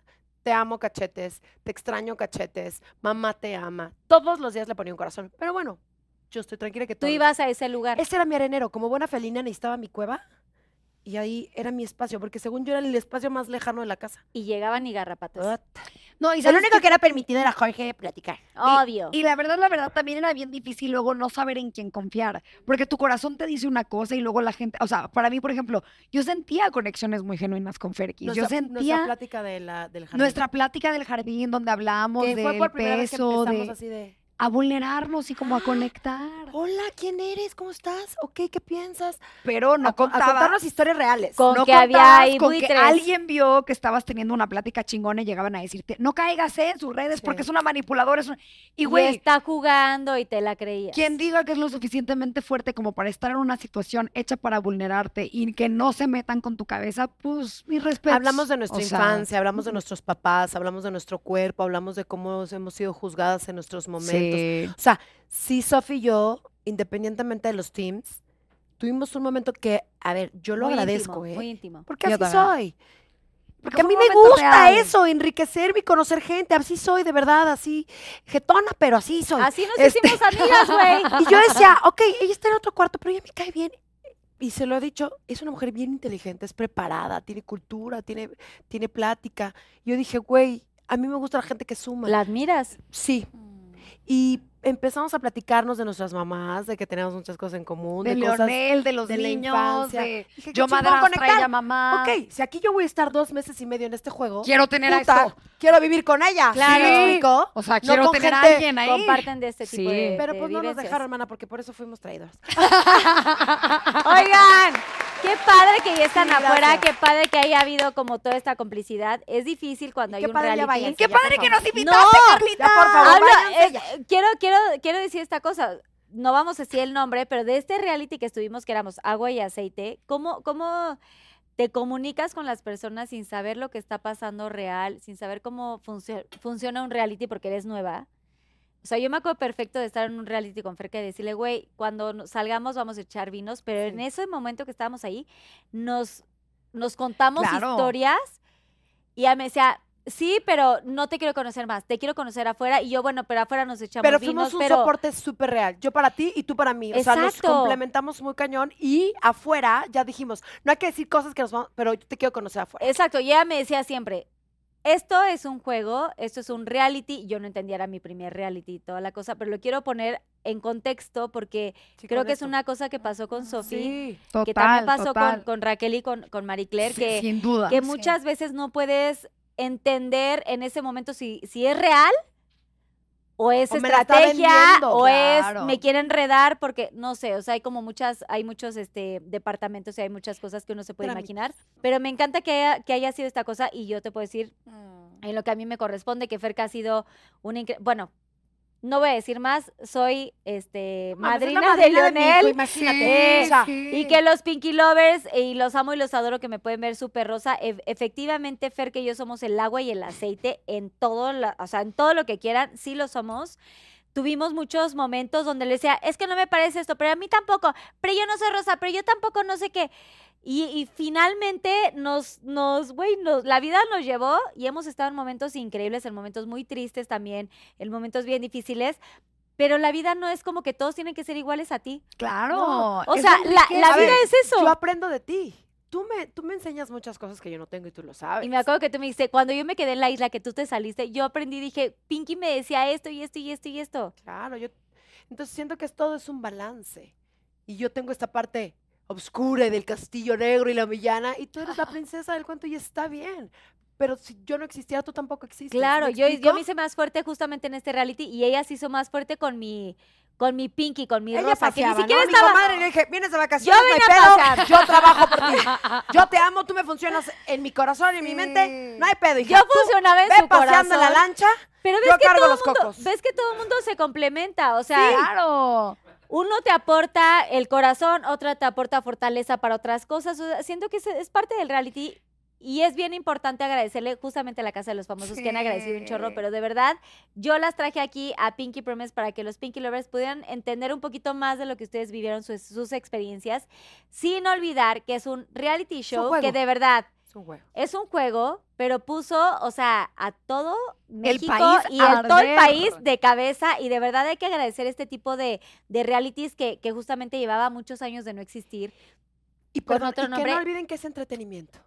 te amo cachetes, te extraño cachetes, mamá te ama. Todos los días le ponía un corazón. Pero bueno, yo estoy tranquila que Tú todo. ibas a ese lugar. Ese era mi arenero. Como buena felina necesitaba mi cueva y ahí era mi espacio, porque según yo era el espacio más lejano de la casa. Y llegaban y garrapatas. No, y Lo ¿sabes único que era permitido era Jorge platicar. Obvio. Y la verdad, la verdad, también era bien difícil luego no saber en quién confiar, porque tu corazón te dice una cosa y luego la gente, o sea, para mí, por ejemplo, yo sentía conexiones muy genuinas con Ferkis. Yo Nuestra, sentía nuestra plática de la, del jardín. nuestra plática del jardín donde fue por primera vez que peso, empezamos de así de... a vulnerarnos y como a conectar. Hola, ¿quién eres? ¿Cómo estás? Ok, ¿qué piensas? Pero no a, contarnos historias reales. Con no que había ahí con que alguien vio que estabas teniendo una plática chingona y llegaban a decirte, no caigas eh, en sus redes porque es una manipuladora. Es una-". Y Y güey, está jugando y te la creías. quien diga que es lo suficientemente fuerte como para estar en una situación hecha para vulnerarte y que no se metan con tu cabeza, pues mi respeto. Hablamos de nuestra O sea, infancia, hablamos de nuestros papás, hablamos de nuestro cuerpo, hablamos de cómo hemos sido juzgadas en nuestros momentos. Sí. O sea, sí, Sofi y yo, independientemente de los teams, tuvimos un momento que, a ver, yo lo Muy agradezco, íntimo, ¿eh? Muy íntimo. Porque Yo así también. soy. Porque Porque a mí me gusta real. eso, enriquecerme y conocer gente. Así soy, de verdad, así. Getona, pero así soy. Así nos Este- hicimos amigas, güey. Y yo decía, ok, ella está en otro cuarto, pero ella me cae bien. Y se lo he dicho, es una mujer bien inteligente, es preparada, tiene cultura, tiene, tiene plática. Yo dije, güey, a mí me gusta la gente que suma. ¿La admiras? Sí. Y empezamos a platicarnos de nuestras mamás, de que tenemos muchas cosas en común, De de, cosas Leonel, de los de la niños, infancia. de Dije, yo madrastra, ella mamá. Ok, si aquí yo voy a estar dos meses y medio en este juego, Quiero tener a puta, esto. quiero vivir con ella. ¿sí Claro. explico? O sea, quiero tener a alguien ahí. Comparten de este tipo Sí. de Pero de pues no nos dejaron, hermana, porque por eso fuimos traidores. Oigan, qué padre que ya están Sí, afuera, qué padre que haya habido como toda esta complicidad. Es difícil cuando hay qué un reality. Qué ya, padre que nos invitaste, No, Carlita. ya, por favor. Váyanse es- ya. quiero, quiero, quiero decir esta cosa. No vamos a decir el nombre, pero de este reality que estuvimos, que éramos agua y aceite, ¿cómo, cómo te comunicas con las personas sin saber lo que está pasando real, sin saber cómo funcio- funciona un reality porque eres nueva? O sea, yo me acuerdo perfecto de estar en un reality con Ferca y decirle, güey, cuando salgamos vamos a echar vinos, pero en ese momento que estábamos ahí, nos, nos contamos Claro. historias y ella me decía, sí, pero no te quiero conocer más, te quiero conocer afuera. Y yo, bueno, pero afuera nos echamos Pero vinos, fuimos un pero... soporte súper real. Yo para ti y tú para mí. O sea, nos complementamos muy cañón. Y afuera ya dijimos, no hay que decir cosas que nos vamos, pero yo te quiero conocer afuera. Exacto, y ella me decía siempre, esto es un juego, esto es un reality. Yo no entendía, era mi primer reality y toda la cosa, pero lo quiero poner en contexto porque Sí, creo que es una cosa que pasó con Sofía, Sí. Total, que también pasó con, total. con Raquel y con, con Marie Claire, Sí, que, sin duda. que sí. muchas veces no puedes entender en ese momento si, si es real o es O estrategia o claro. es me quieren enredar porque no sé, o sea, hay como muchas hay muchos este departamentos y hay muchas cosas que uno se puede Trámites. imaginar, pero me encanta que haya, que haya sido esta cosa y yo te puedo decir en lo que a mí me corresponde que Ferca ha sido un bueno, no voy a decir más, soy este es la madrina, de madrina de imagínate. Sí, O sea, Y que los Pinky Lovers, eh, y los amo y los adoro, que me pueden ver súper rosa. e- efectivamente, Fer, que yo somos el agua y el aceite en todo, la- o sea, en todo lo que quieran, sí lo somos. Tuvimos muchos momentos donde le decía, es que no me parece esto, pero a mí tampoco, pero yo no soy rosa, pero yo tampoco no sé qué. Y, y finalmente nos, nos, güey, nos, la vida nos llevó y hemos estado en momentos increíbles, en momentos muy tristes también, en momentos bien difíciles. Pero la vida no es como que todos tienen que ser iguales a ti. Claro. No, O sea, la, la vida ver, es eso. Yo aprendo de ti. Tú me, tú me enseñas muchas cosas que yo no tengo y tú lo sabes. Y me acuerdo que tú me dijiste, cuando yo me quedé en la isla, que tú te saliste, yo aprendí, dije, Pinky me decía esto y esto y esto y esto. Claro, yo. Entonces siento que todo es un balance. Y yo tengo esta parte oscura del castillo negro y la villana, y tú eres la princesa del cuento y está bien. Pero si yo no existiera, tú tampoco existes. Claro, ¿me yo, yo me hice más fuerte justamente en este reality y ella se hizo más fuerte con mi, con mi Pinky, con mi Ella Rosa, que ni paseaba, siquiera ¿no? estaba... Mi comadre le dije, vienes de vacaciones, no hay pedo, yo trabajo por ti. Yo te amo, tú me funcionas en mi corazón y en mi mente, no hay pedo. Yo funcionaba en ve su paseando la lancha, Pero ves yo que cargo todo los mundo, cocos. ves que todo el mundo se complementa, o sea, Claro. Uno te aporta el corazón, otra te aporta fortaleza para otras cosas. o sea, siento que es, parte del reality y es bien importante agradecerle justamente a la Casa de los Famosos que han agradecido un chorro, pero de verdad yo las traje aquí a Pinky Promise para que los Pinky Lovers pudieran entender un poquito más de lo que ustedes vivieron, sus, sus experiencias, sin olvidar que es un reality show que de verdad Es un huevo. es un juego, pero puso, o sea, a todo México país y a el, todo el país de cabeza. Y de verdad hay que agradecer este tipo de, de realities que, que justamente llevaba muchos años de no existir. Y, Con perdón, otro y que nombre. no olviden que es entretenimiento.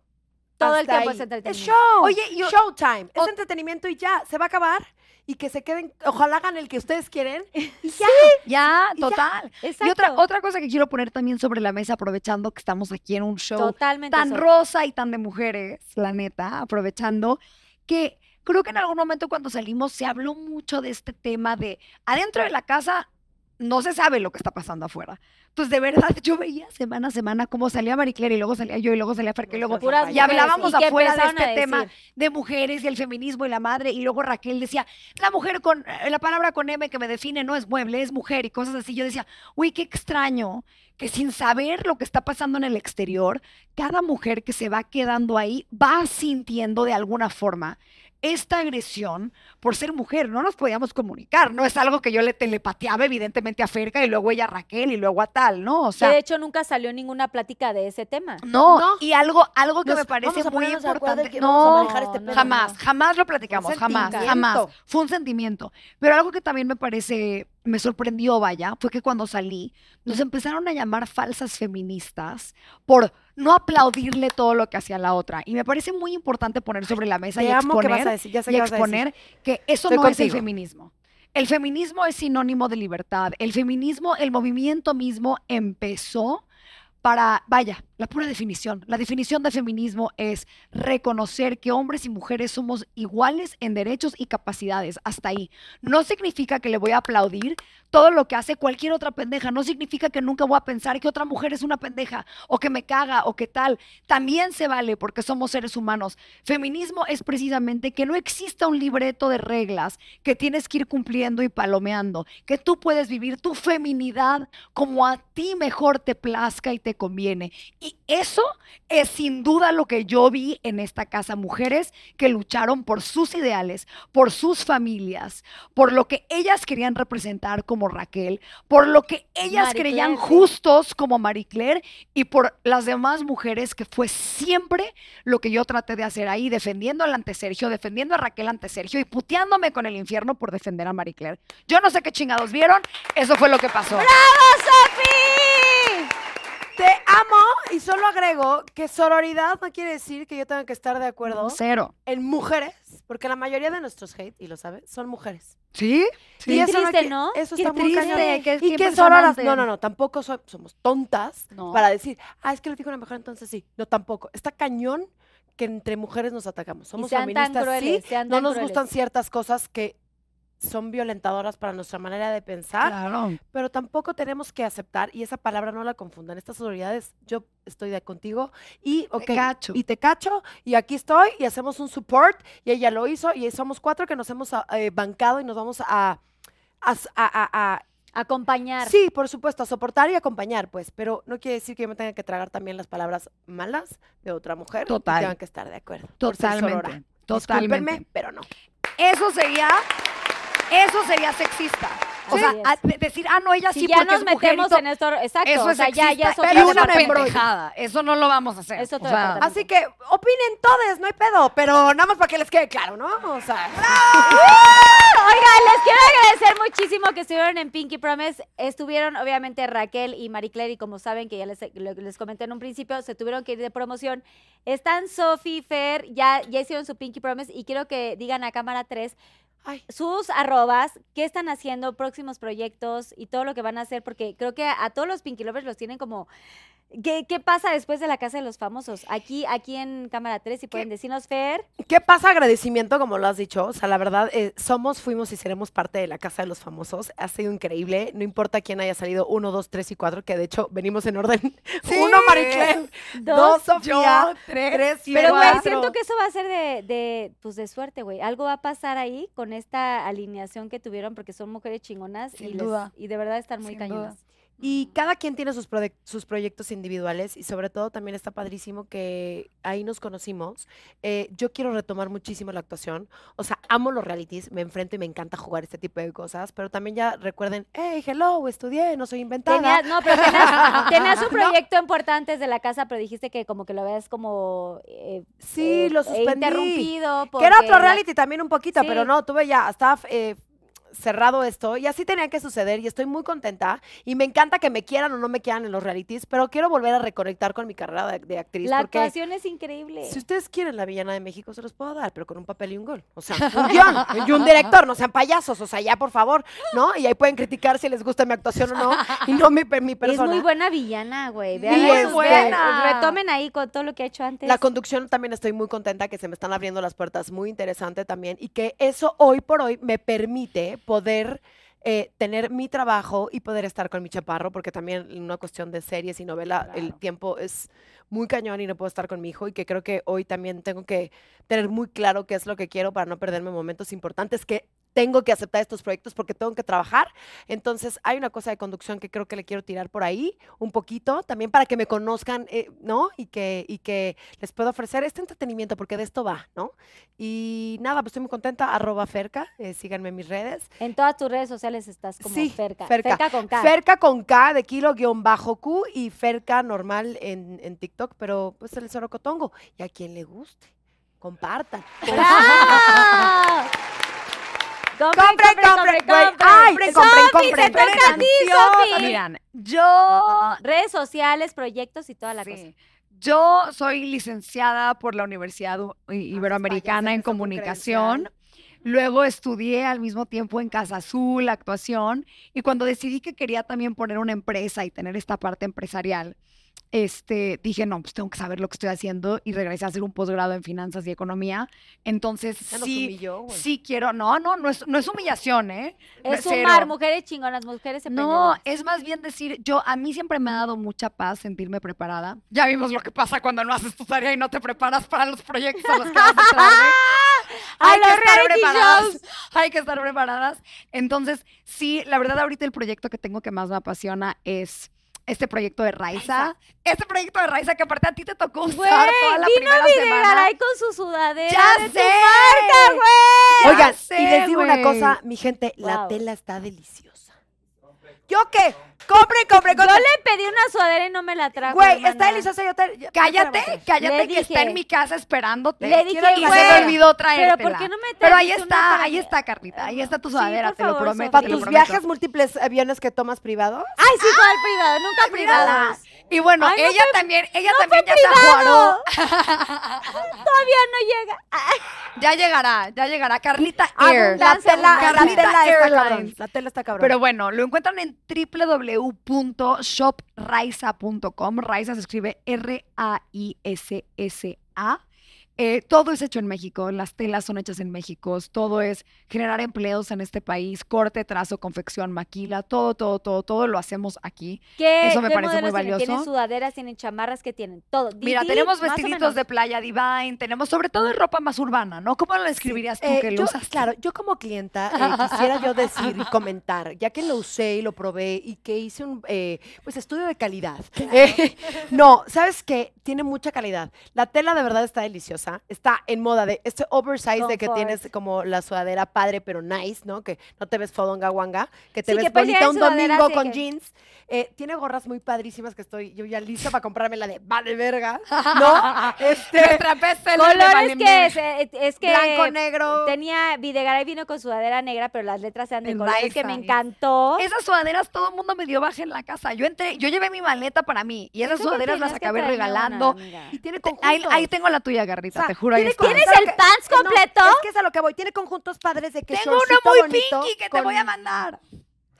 Todo el tiempo ahí. es entretenimiento. show. Oye, y o- Showtime. Es o- entretenimiento y ya. Se va a acabar. Y que se queden. Ojalá hagan el que ustedes quieren. Y ya. Ya, Y ya. total. Exacto. Y otra, otra cosa que quiero poner también sobre la mesa, aprovechando que estamos aquí en un show Totalmente. tan rosa y tan de mujeres, la neta, aprovechando que creo que en algún momento cuando salimos se habló mucho de este tema de adentro de la casa no se sabe lo que está pasando afuera. Entonces, de verdad, yo veía semana a semana cómo salía Marie Claire y luego salía yo y luego salía Ferque y luego Puras y hablábamos y afuera de este tema de mujeres y el feminismo y la madre y luego Raquel decía, la mujer con eh, la palabra con M que me define no es mueble, es mujer y cosas así. Yo decía, uy, qué extraño que sin saber lo que está pasando en el exterior, cada mujer que se va quedando ahí va sintiendo de alguna forma esta agresión por ser mujer. No nos podíamos comunicar, no es algo que yo le telepateaba evidentemente a Ferca y luego ella a Raquel y luego a tal, ¿no? O que sea, de hecho nunca salió ninguna plática de ese tema. no, No. y algo, algo que Nos- me parece vamos a muy importante. que vamos a No, manejar este no, jamás, no. jamás lo platicamos, jamás, jamás. Fue un sentimiento. Pero algo que también me parece, me sorprendió, vaya, fue que cuando salí, nos empezaron a llamar falsas feministas por no aplaudirle todo lo que hacía la otra. Y me parece muy importante poner sobre la mesa y Te que exponer, decir. Sé y exponer que eso Estoy no es el feminismo. El feminismo es sinónimo de libertad. El feminismo, el movimiento mismo empezó para, vaya, la pura definición. La definición de feminismo es reconocer que hombres y mujeres somos iguales en derechos y capacidades. Hasta ahí. No significa que le voy a aplaudir todo lo que hace cualquier otra pendeja. No significa que nunca voy a pensar que otra mujer es una pendeja o que me caga o que tal. También se vale porque somos seres humanos. Feminismo es precisamente que no exista un libreto de reglas que tienes que ir cumpliendo y palomeando, que tú puedes vivir tu feminidad como a ti mejor te plazca y te conviene. Y eso es sin duda lo que yo vi en esta casa, mujeres que lucharon por sus ideales, por sus familias, por lo que ellas querían representar como Raquel, por lo que ellas Marie creían Claire, justos como Marie Claire y por las demás mujeres que fue siempre lo que yo traté de hacer ahí, defendiendo al ante Sergio, defendiendo a Raquel ante Sergio y puteándome con el infierno por defender a Marie Claire. Yo no sé qué chingados vieron, eso fue lo que pasó. ¡Sofi! Te amo y solo agrego que sororidad no quiere decir que yo tenga que estar de acuerdo Cero. en mujeres, porque la mayoría de nuestros hate, y lo sabes, son mujeres. ¿Sí? Qué y eso triste, qui- ¿no? Eso Qué está muy triste, cañón. que es y que sororas. personante. No, no, no, tampoco so- somos tontas No. para decir, ah, es que lo dijo una mujer, entonces sí. No, tampoco. Está cañón que entre mujeres nos atacamos. Somos sean tan feministas, crueles, sí. sean No tan nos crueles. gustan ciertas cosas que son violentadoras para nuestra manera de pensar, Claro. pero tampoco tenemos que aceptar, y esa palabra no la confundan, estas sororidades, yo estoy de contigo, y, ok, cacho. y te cacho, y aquí estoy, y hacemos un support, y ella lo hizo, y somos cuatro que nos hemos ah, eh, bancado y nos vamos a, a, a- a- a- Acompañar. Sí, por supuesto, a soportar y acompañar, pues, pero no quiere decir que yo me tenga que tragar también las palabras malas de otra mujer. Total. Y tengan que estar de acuerdo. Totalmente. Totalmente. Discúlpenme, pero no. Eso sería, eso sería sexista. O sea, es. a- de- decir, ah, no, ella si sí ya porque nos es mujer y metemos todo, en esto, exacto, Eso o es sea, ya, ya es sexista, otro pero una pendejada. Eso no lo vamos a hacer. Es otro O sea, departamento. Así que opinen todos, no hay pedo, pero nada más para que les quede claro, ¿no? O sea, Oigan, les quiero agradecer muchísimo que estuvieron en Pinky Promise. Estuvieron, obviamente, Raquel y Marie Claire, y como saben, que ya les, lo les comenté en un principio, se tuvieron que ir de promoción. Están Sofi, Fer, ya, ya hicieron su Pinky Promise, y quiero que digan a cámara 3 sus arrobas, qué están haciendo, próximos proyectos y todo lo que van a hacer, porque creo que a, a todos los Pinky Lovers los tienen como... ¿Qué, qué pasa después de la Casa de los Famosos? Aquí, aquí en Cámara 3, si pueden decirnos, Fer. ¿Qué pasa agradecimiento, como lo has dicho? O sea, la verdad, eh, somos, fuimos y seremos parte de la Casa de los Famosos. Ha sido increíble. No importa quién haya salido, uno, dos, tres y cuatro, que de hecho venimos en orden. Uno, Mariclén. Dos, Sofía. yo, tres, tres y Pero, güey, siento que eso va a ser de, de, pues, de suerte, güey. Algo va a pasar ahí con esta alineación que tuvieron porque son mujeres chingonas y, les- de verdad están muy Sin cañonas. duda. Y cada quien tiene sus, prode- sus proyectos individuales y sobre todo también está padrísimo que ahí nos conocimos. Eh, yo quiero retomar muchísimo la actuación. O sea, amo los realities, me enfrento y me encanta jugar este tipo de cosas, pero también ya recuerden, hey, hello, estudié, no soy inventada. Tenías, no, pero tenías, tenías un No. proyecto importante antes de la casa, pero dijiste que como que lo habías como eh, Sí, eh, lo suspendí. interrumpido. Que era otro reality también un poquito, pero Sí. no, tuve ya, estaba eh, cerrado esto y así tenía que suceder y estoy muy contenta y me encanta que me quieran o no me quieran en los realities, pero quiero volver a reconectar con mi carrera de, de actriz La porque actuación es increíble. si ustedes quieren la villana de México se los puedo dar, pero con un papel y un gol, o sea, un guion y un director, no sean payasos, o sea, ya por favor, ¿no? Y ahí pueden criticar si les gusta mi actuación o no y no mi, mi Es persona. muy buena villana, güey. Vean es buena. Retomen ahí con todo lo que ha hecho antes. La conducción también estoy muy contenta que se me están abriendo las puertas, muy interesante también, y que eso hoy por hoy me permite poder eh, tener mi trabajo y poder estar con mi chaparro, porque también en una cuestión de series y novela el tiempo es muy cañón y no puedo estar con mi hijo y que creo que hoy también tengo que tener muy claro qué es lo que quiero para no perderme momentos importantes que tengo que aceptar estos proyectos porque tengo que trabajar. Entonces, hay una cosa de conducción que creo que le quiero tirar por ahí un poquito, también para que me conozcan, eh, ¿no? Y que, y que les pueda ofrecer este entretenimiento, porque de esto va, ¿no? Y nada, pues estoy muy contenta, arroba Ferca, eh, síganme en mis redes. En todas tus redes sociales estás como Sí, Ferca. Ferca. con K. Ferca con K de kilo guion bajo Q y Ferca normal en, en TikTok, pero pues el sorocotongo. Y a quien le guste, compartan. ¡Bravo! Compren, Compren, compren. Ay, compren, Sofi, compren. se toca a ti, Sofi. Miran, yo Redes sociales, proyectos y toda la cosa. Sí. Yo soy licenciada por la Universidad I- Iberoamericana en Comunicación. Luego estudié al mismo tiempo en Casa Azul, actuación. Y cuando decidí que quería también poner una empresa y tener esta parte empresarial, este, dije, no, pues tengo que saber lo que estoy haciendo y regresé a hacer un posgrado en finanzas y economía. Entonces, sí, humilló, sí quiero, no, no, no es, no es humillación, ¿eh? Es cero. sumar mujeres chingonas, mujeres No, es más bien decir, yo a mí siempre me ha dado mucha paz sentirme preparada. Ya vimos lo que pasa cuando no haces tu tarea y no te preparas para los proyectos a los que vas a Hay que estar preparadas. shows. Hay que estar preparadas. Entonces, sí, la verdad ahorita el proyecto que tengo que más me apasiona es este proyecto de Raiza. Este proyecto de Raiza que aparte a ti te tocó usar Güey, toda la vino primera semana. Con su sudadera ¡Ya de tu sé! marca, güey. Oigan, y sé, les digo una cosa, mi gente, la tela está deliciosa. ¿Yo qué? Compre, compre, Yo compre. le pedí una sudadera y no me la trajo. Güey, está deliciosa. Yo te, yo- Cállate, espérame. cállate Le que está en mi casa esperándote. Le dije, y se me olvidó traértela. Pero ¿por qué no me Pero ahí está, ahí está, Carlita. Ahí está tu sudadera, te lo prometo. Para tus viajes múltiples aviones que tomas privados. Ay, sí, ¿cuál privado? Nunca privados. Y bueno, Ay, no ella fue- también, ella no también ya se ajuaró. Todavía no llega. Ya llegará, ya llegará. Carlita Air. Ah, La Abundancia, tela, la Carlita está cabrón. La tela está cabrón. Pero bueno, lo encuentran en www.shopraiza.com. Raiza se escribe R-A-I-S-S-A. Eh, todo es hecho en México, las telas son hechas en México, todo es generar empleos en este país, corte, trazo, confección, maquila, todo, todo, todo, todo lo hacemos aquí. ¿Qué, Eso me qué parece muy modelos tienen? Valioso. sudaderas, tienen chamarras, ¿qué tienen? Todo. Di- Mira, di tenemos vestiditos de playa divine, tenemos sobre todo ropa más urbana, ¿no? ¿Cómo lo describirías tú Eh, que lo yo, usas? Claro, yo como clienta eh, quisiera yo decir y comentar, ya que lo usé y lo probé y que hice un eh, pues estudio de calidad. Eh, no, ¿sabes qué? Tiene mucha calidad. La tela de verdad está deliciosa. Está en moda de este oversize de que tienes como la sudadera padre pero nice, ¿no? Que no te ves fodonga wanga, que te Sí, ves que bonita un domingo con que- jeans. Eh, tiene gorras muy padrísimas que estoy yo ya lista para comprarme la de vale verga, ¿no? Este Colores que Verga. es, es que blanco negro. tenía Videgaray vino con sudadera negra, pero las letras eran de En colores que me encantó. Esas sudaderas todo el mundo me dio baja en la casa. Yo entré, yo llevé mi maleta para mí y esas sudaderas las acabé regalando. una, y tiene. Ahí, ahí tengo la tuya, Garrita, sea, te juro. ahí está. ¿Tienes ¿sabes el pants No, completo? es que es a lo que voy. Tiene conjuntos padres de que Tengo uno muy bonito pinky que te con- voy a mandar.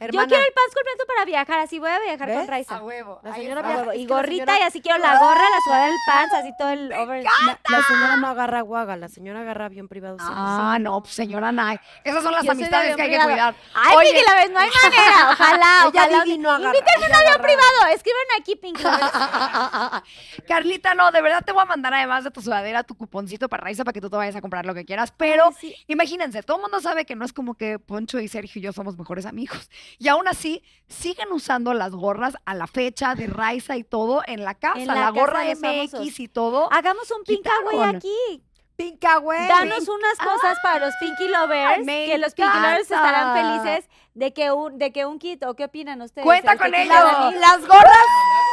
Hermana, Yo quiero el pants completo para viajar, así voy a viajar con. Raiza. A huevo. La señora viaja- huevo. Y gorrita señora- y así quiero la gorra, la sudadera, el pants, así todo el over. la, la señora no agarra guaga, la señora agarra avión privado. Ah, no, pues señora Nay. Esas son las Yo amistades que hay que cuidar. Ay, Oye, Pinky Lovers, no hay manera. Ojalá, Ella ojalá. Didi no agarra. Invítenme un ella avión privado. Escriban aquí, Pinky. Carlita, no, de verdad te voy a mandar además de tu sudadera tu cuponcito para Raiza para que tú te vayas a comprar lo que quieras. Pero Ay, sí. imagínense, todo el mundo sabe que no es como que Poncho y Sergio y yo somos mejores amigos. Y aún así, siguen usando las gorras a la fecha de Raiza y todo en la casa. En la, la casa gorra MX famosos. y todo. Hagamos un Pinkaway aquí. Pinca, güey. Danos unas cosas para los Pinky Lovers. que los Pinky Lovers estarán felices de que un, de que un kit. ¿O qué opinan ustedes? Cuenta El con que ello. quita Las, gorras,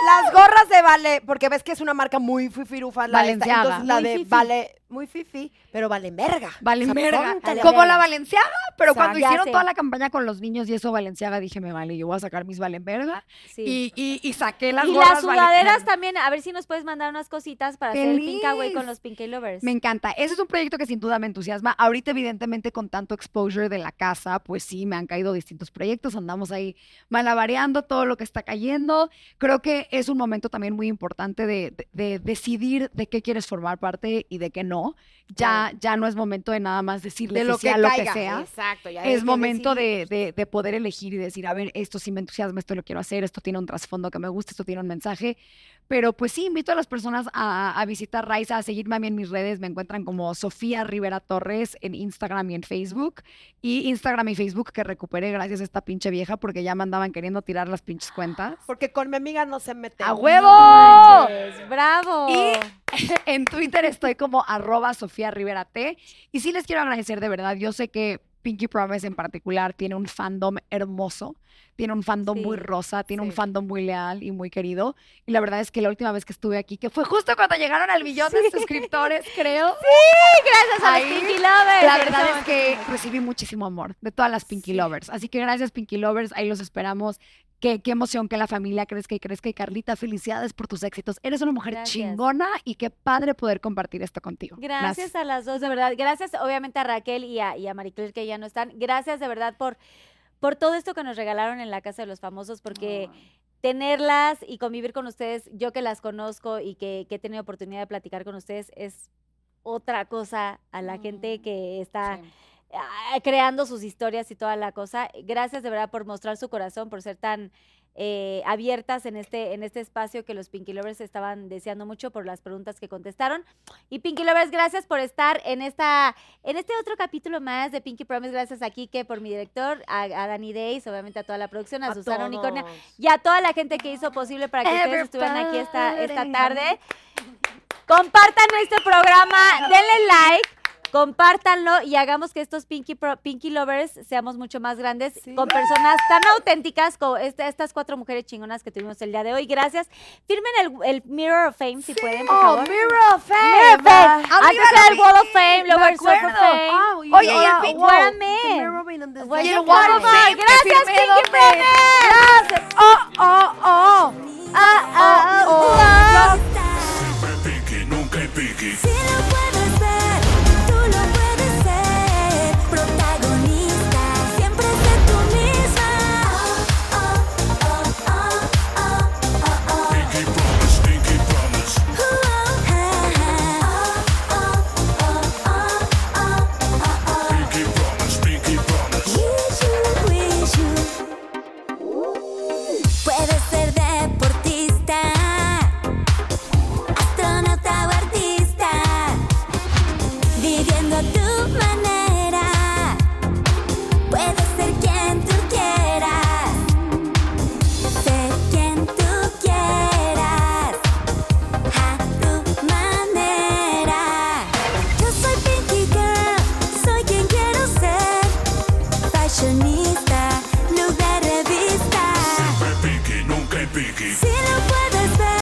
las gorras de Vale, porque ves que es una marca muy fifirufa. La esta, Valenciaga. entonces la Muy de fifi. Vale, muy fifi, pero O sea, verga. póntale Como la Valenciaga, pero Exacto. cuando Ya hicieron sé. toda la campaña con los niños y eso Valenciaga, dije, me vale, yo voy a sacar mis. Sí. Y, y, y saqué las y gorras las sudaderas también, a ver si nos puedes mandar unas cositas para hacer el. Pinkaway con los Pinky Lovers. Me encanta. Ese es un proyecto que sin duda me entusiasma. Ahorita, evidentemente, con tanto exposure de la casa, pues sí, me han caído distintos proyectos. Andamos ahí malabareando todo lo que está cayendo. Creo que es un momento también muy importante de, de- de decidir de qué quieres formar parte y de qué no. Ya, ya no es momento de nada más decirle De lo que sea lo que caiga. sea. Exacto. ya Es momento de- de poder elegir y decir, a ver, esto sí me entusiasma, esto lo quiero hacer, esto tiene un trasfondo que me gusta, esto tiene un mensaje. Pero pues sí, invito a las personas a, a visitar Raiza, a seguirme a mí en mis redes. Me encuentran como Sofía Rivera Torres en Instagram y en Facebook. Y Instagram y Facebook que recuperé gracias a esta pinche vieja porque ya me andaban queriendo tirar las pinches cuentas. Porque con mi amiga no se mete. ¡A huevo! Manches, ¡Bravo! Y en Twitter estoy como arroba Sofía Rivera T. Y sí les quiero agradecer de verdad. Yo sé que Pinky Promise en particular tiene un fandom hermoso, tiene un fandom muy Sí, rosa, tiene un sí. fandom muy leal y muy querido. Y la verdad es que la última vez que estuve aquí, que fue justo cuando llegaron al millón de suscriptores, creo. gracias a los Ahí, Pinky Lovers. La verdad es que recibí muchísimo amor de todas las Pinky Lovers. Así que gracias, Pinky Lovers. Ahí los esperamos. Qué, qué emoción que la familia crezca y crezca. Y Carlita, felicidades por tus éxitos. Eres una mujer Gracias. chingona y qué padre poder compartir esto contigo. Gracias a las dos, de verdad. Gracias, obviamente, a Raquel y a, y a Maricler, que ya no están. Gracias, de verdad, por, por todo esto que nos regalaron en la Casa de los Famosos, porque tenerlas y convivir con ustedes, yo que las conozco y que, que he tenido oportunidad de platicar con ustedes, es otra cosa a la gente que está ah, creando sus historias y toda la cosa. Gracias de verdad por mostrar su corazón, por ser tan eh, abiertas en este, en este espacio que los Pinky Lovers estaban deseando mucho por las preguntas que contestaron. Y Pinky Lovers, gracias por estar en esta, en este otro capítulo más de Pinky Promise. Gracias a Kike por mi director, a, a Dani Days, obviamente a toda la producción, a, A Susana Unicornia todos. y a toda la gente que hizo posible para que ustedes estuvieran aquí esta, esta tarde. Compartan nuestro programa, denle like, compártanlo y hagamos que estos Pinky, Pro- Pinky Lovers seamos mucho más grandes con personas tan auténticas como esta- estas cuatro mujeres chingonas que tuvimos el día de hoy. Gracias. Firmen el, el Mirror of Fame si pueden, por Oh, favor. Mirror of Fame. Mirror of Fame. Antes era el Wall of Fame, luego el Surf of. Fame. Ah, Oye, y el what a man. Y Wall of Fame Gracias, Pinky Promise. Gracias. Oh, oh, oh. Ah, ah, Oh, oh. Siempre Pinky, nunca hay Pinky.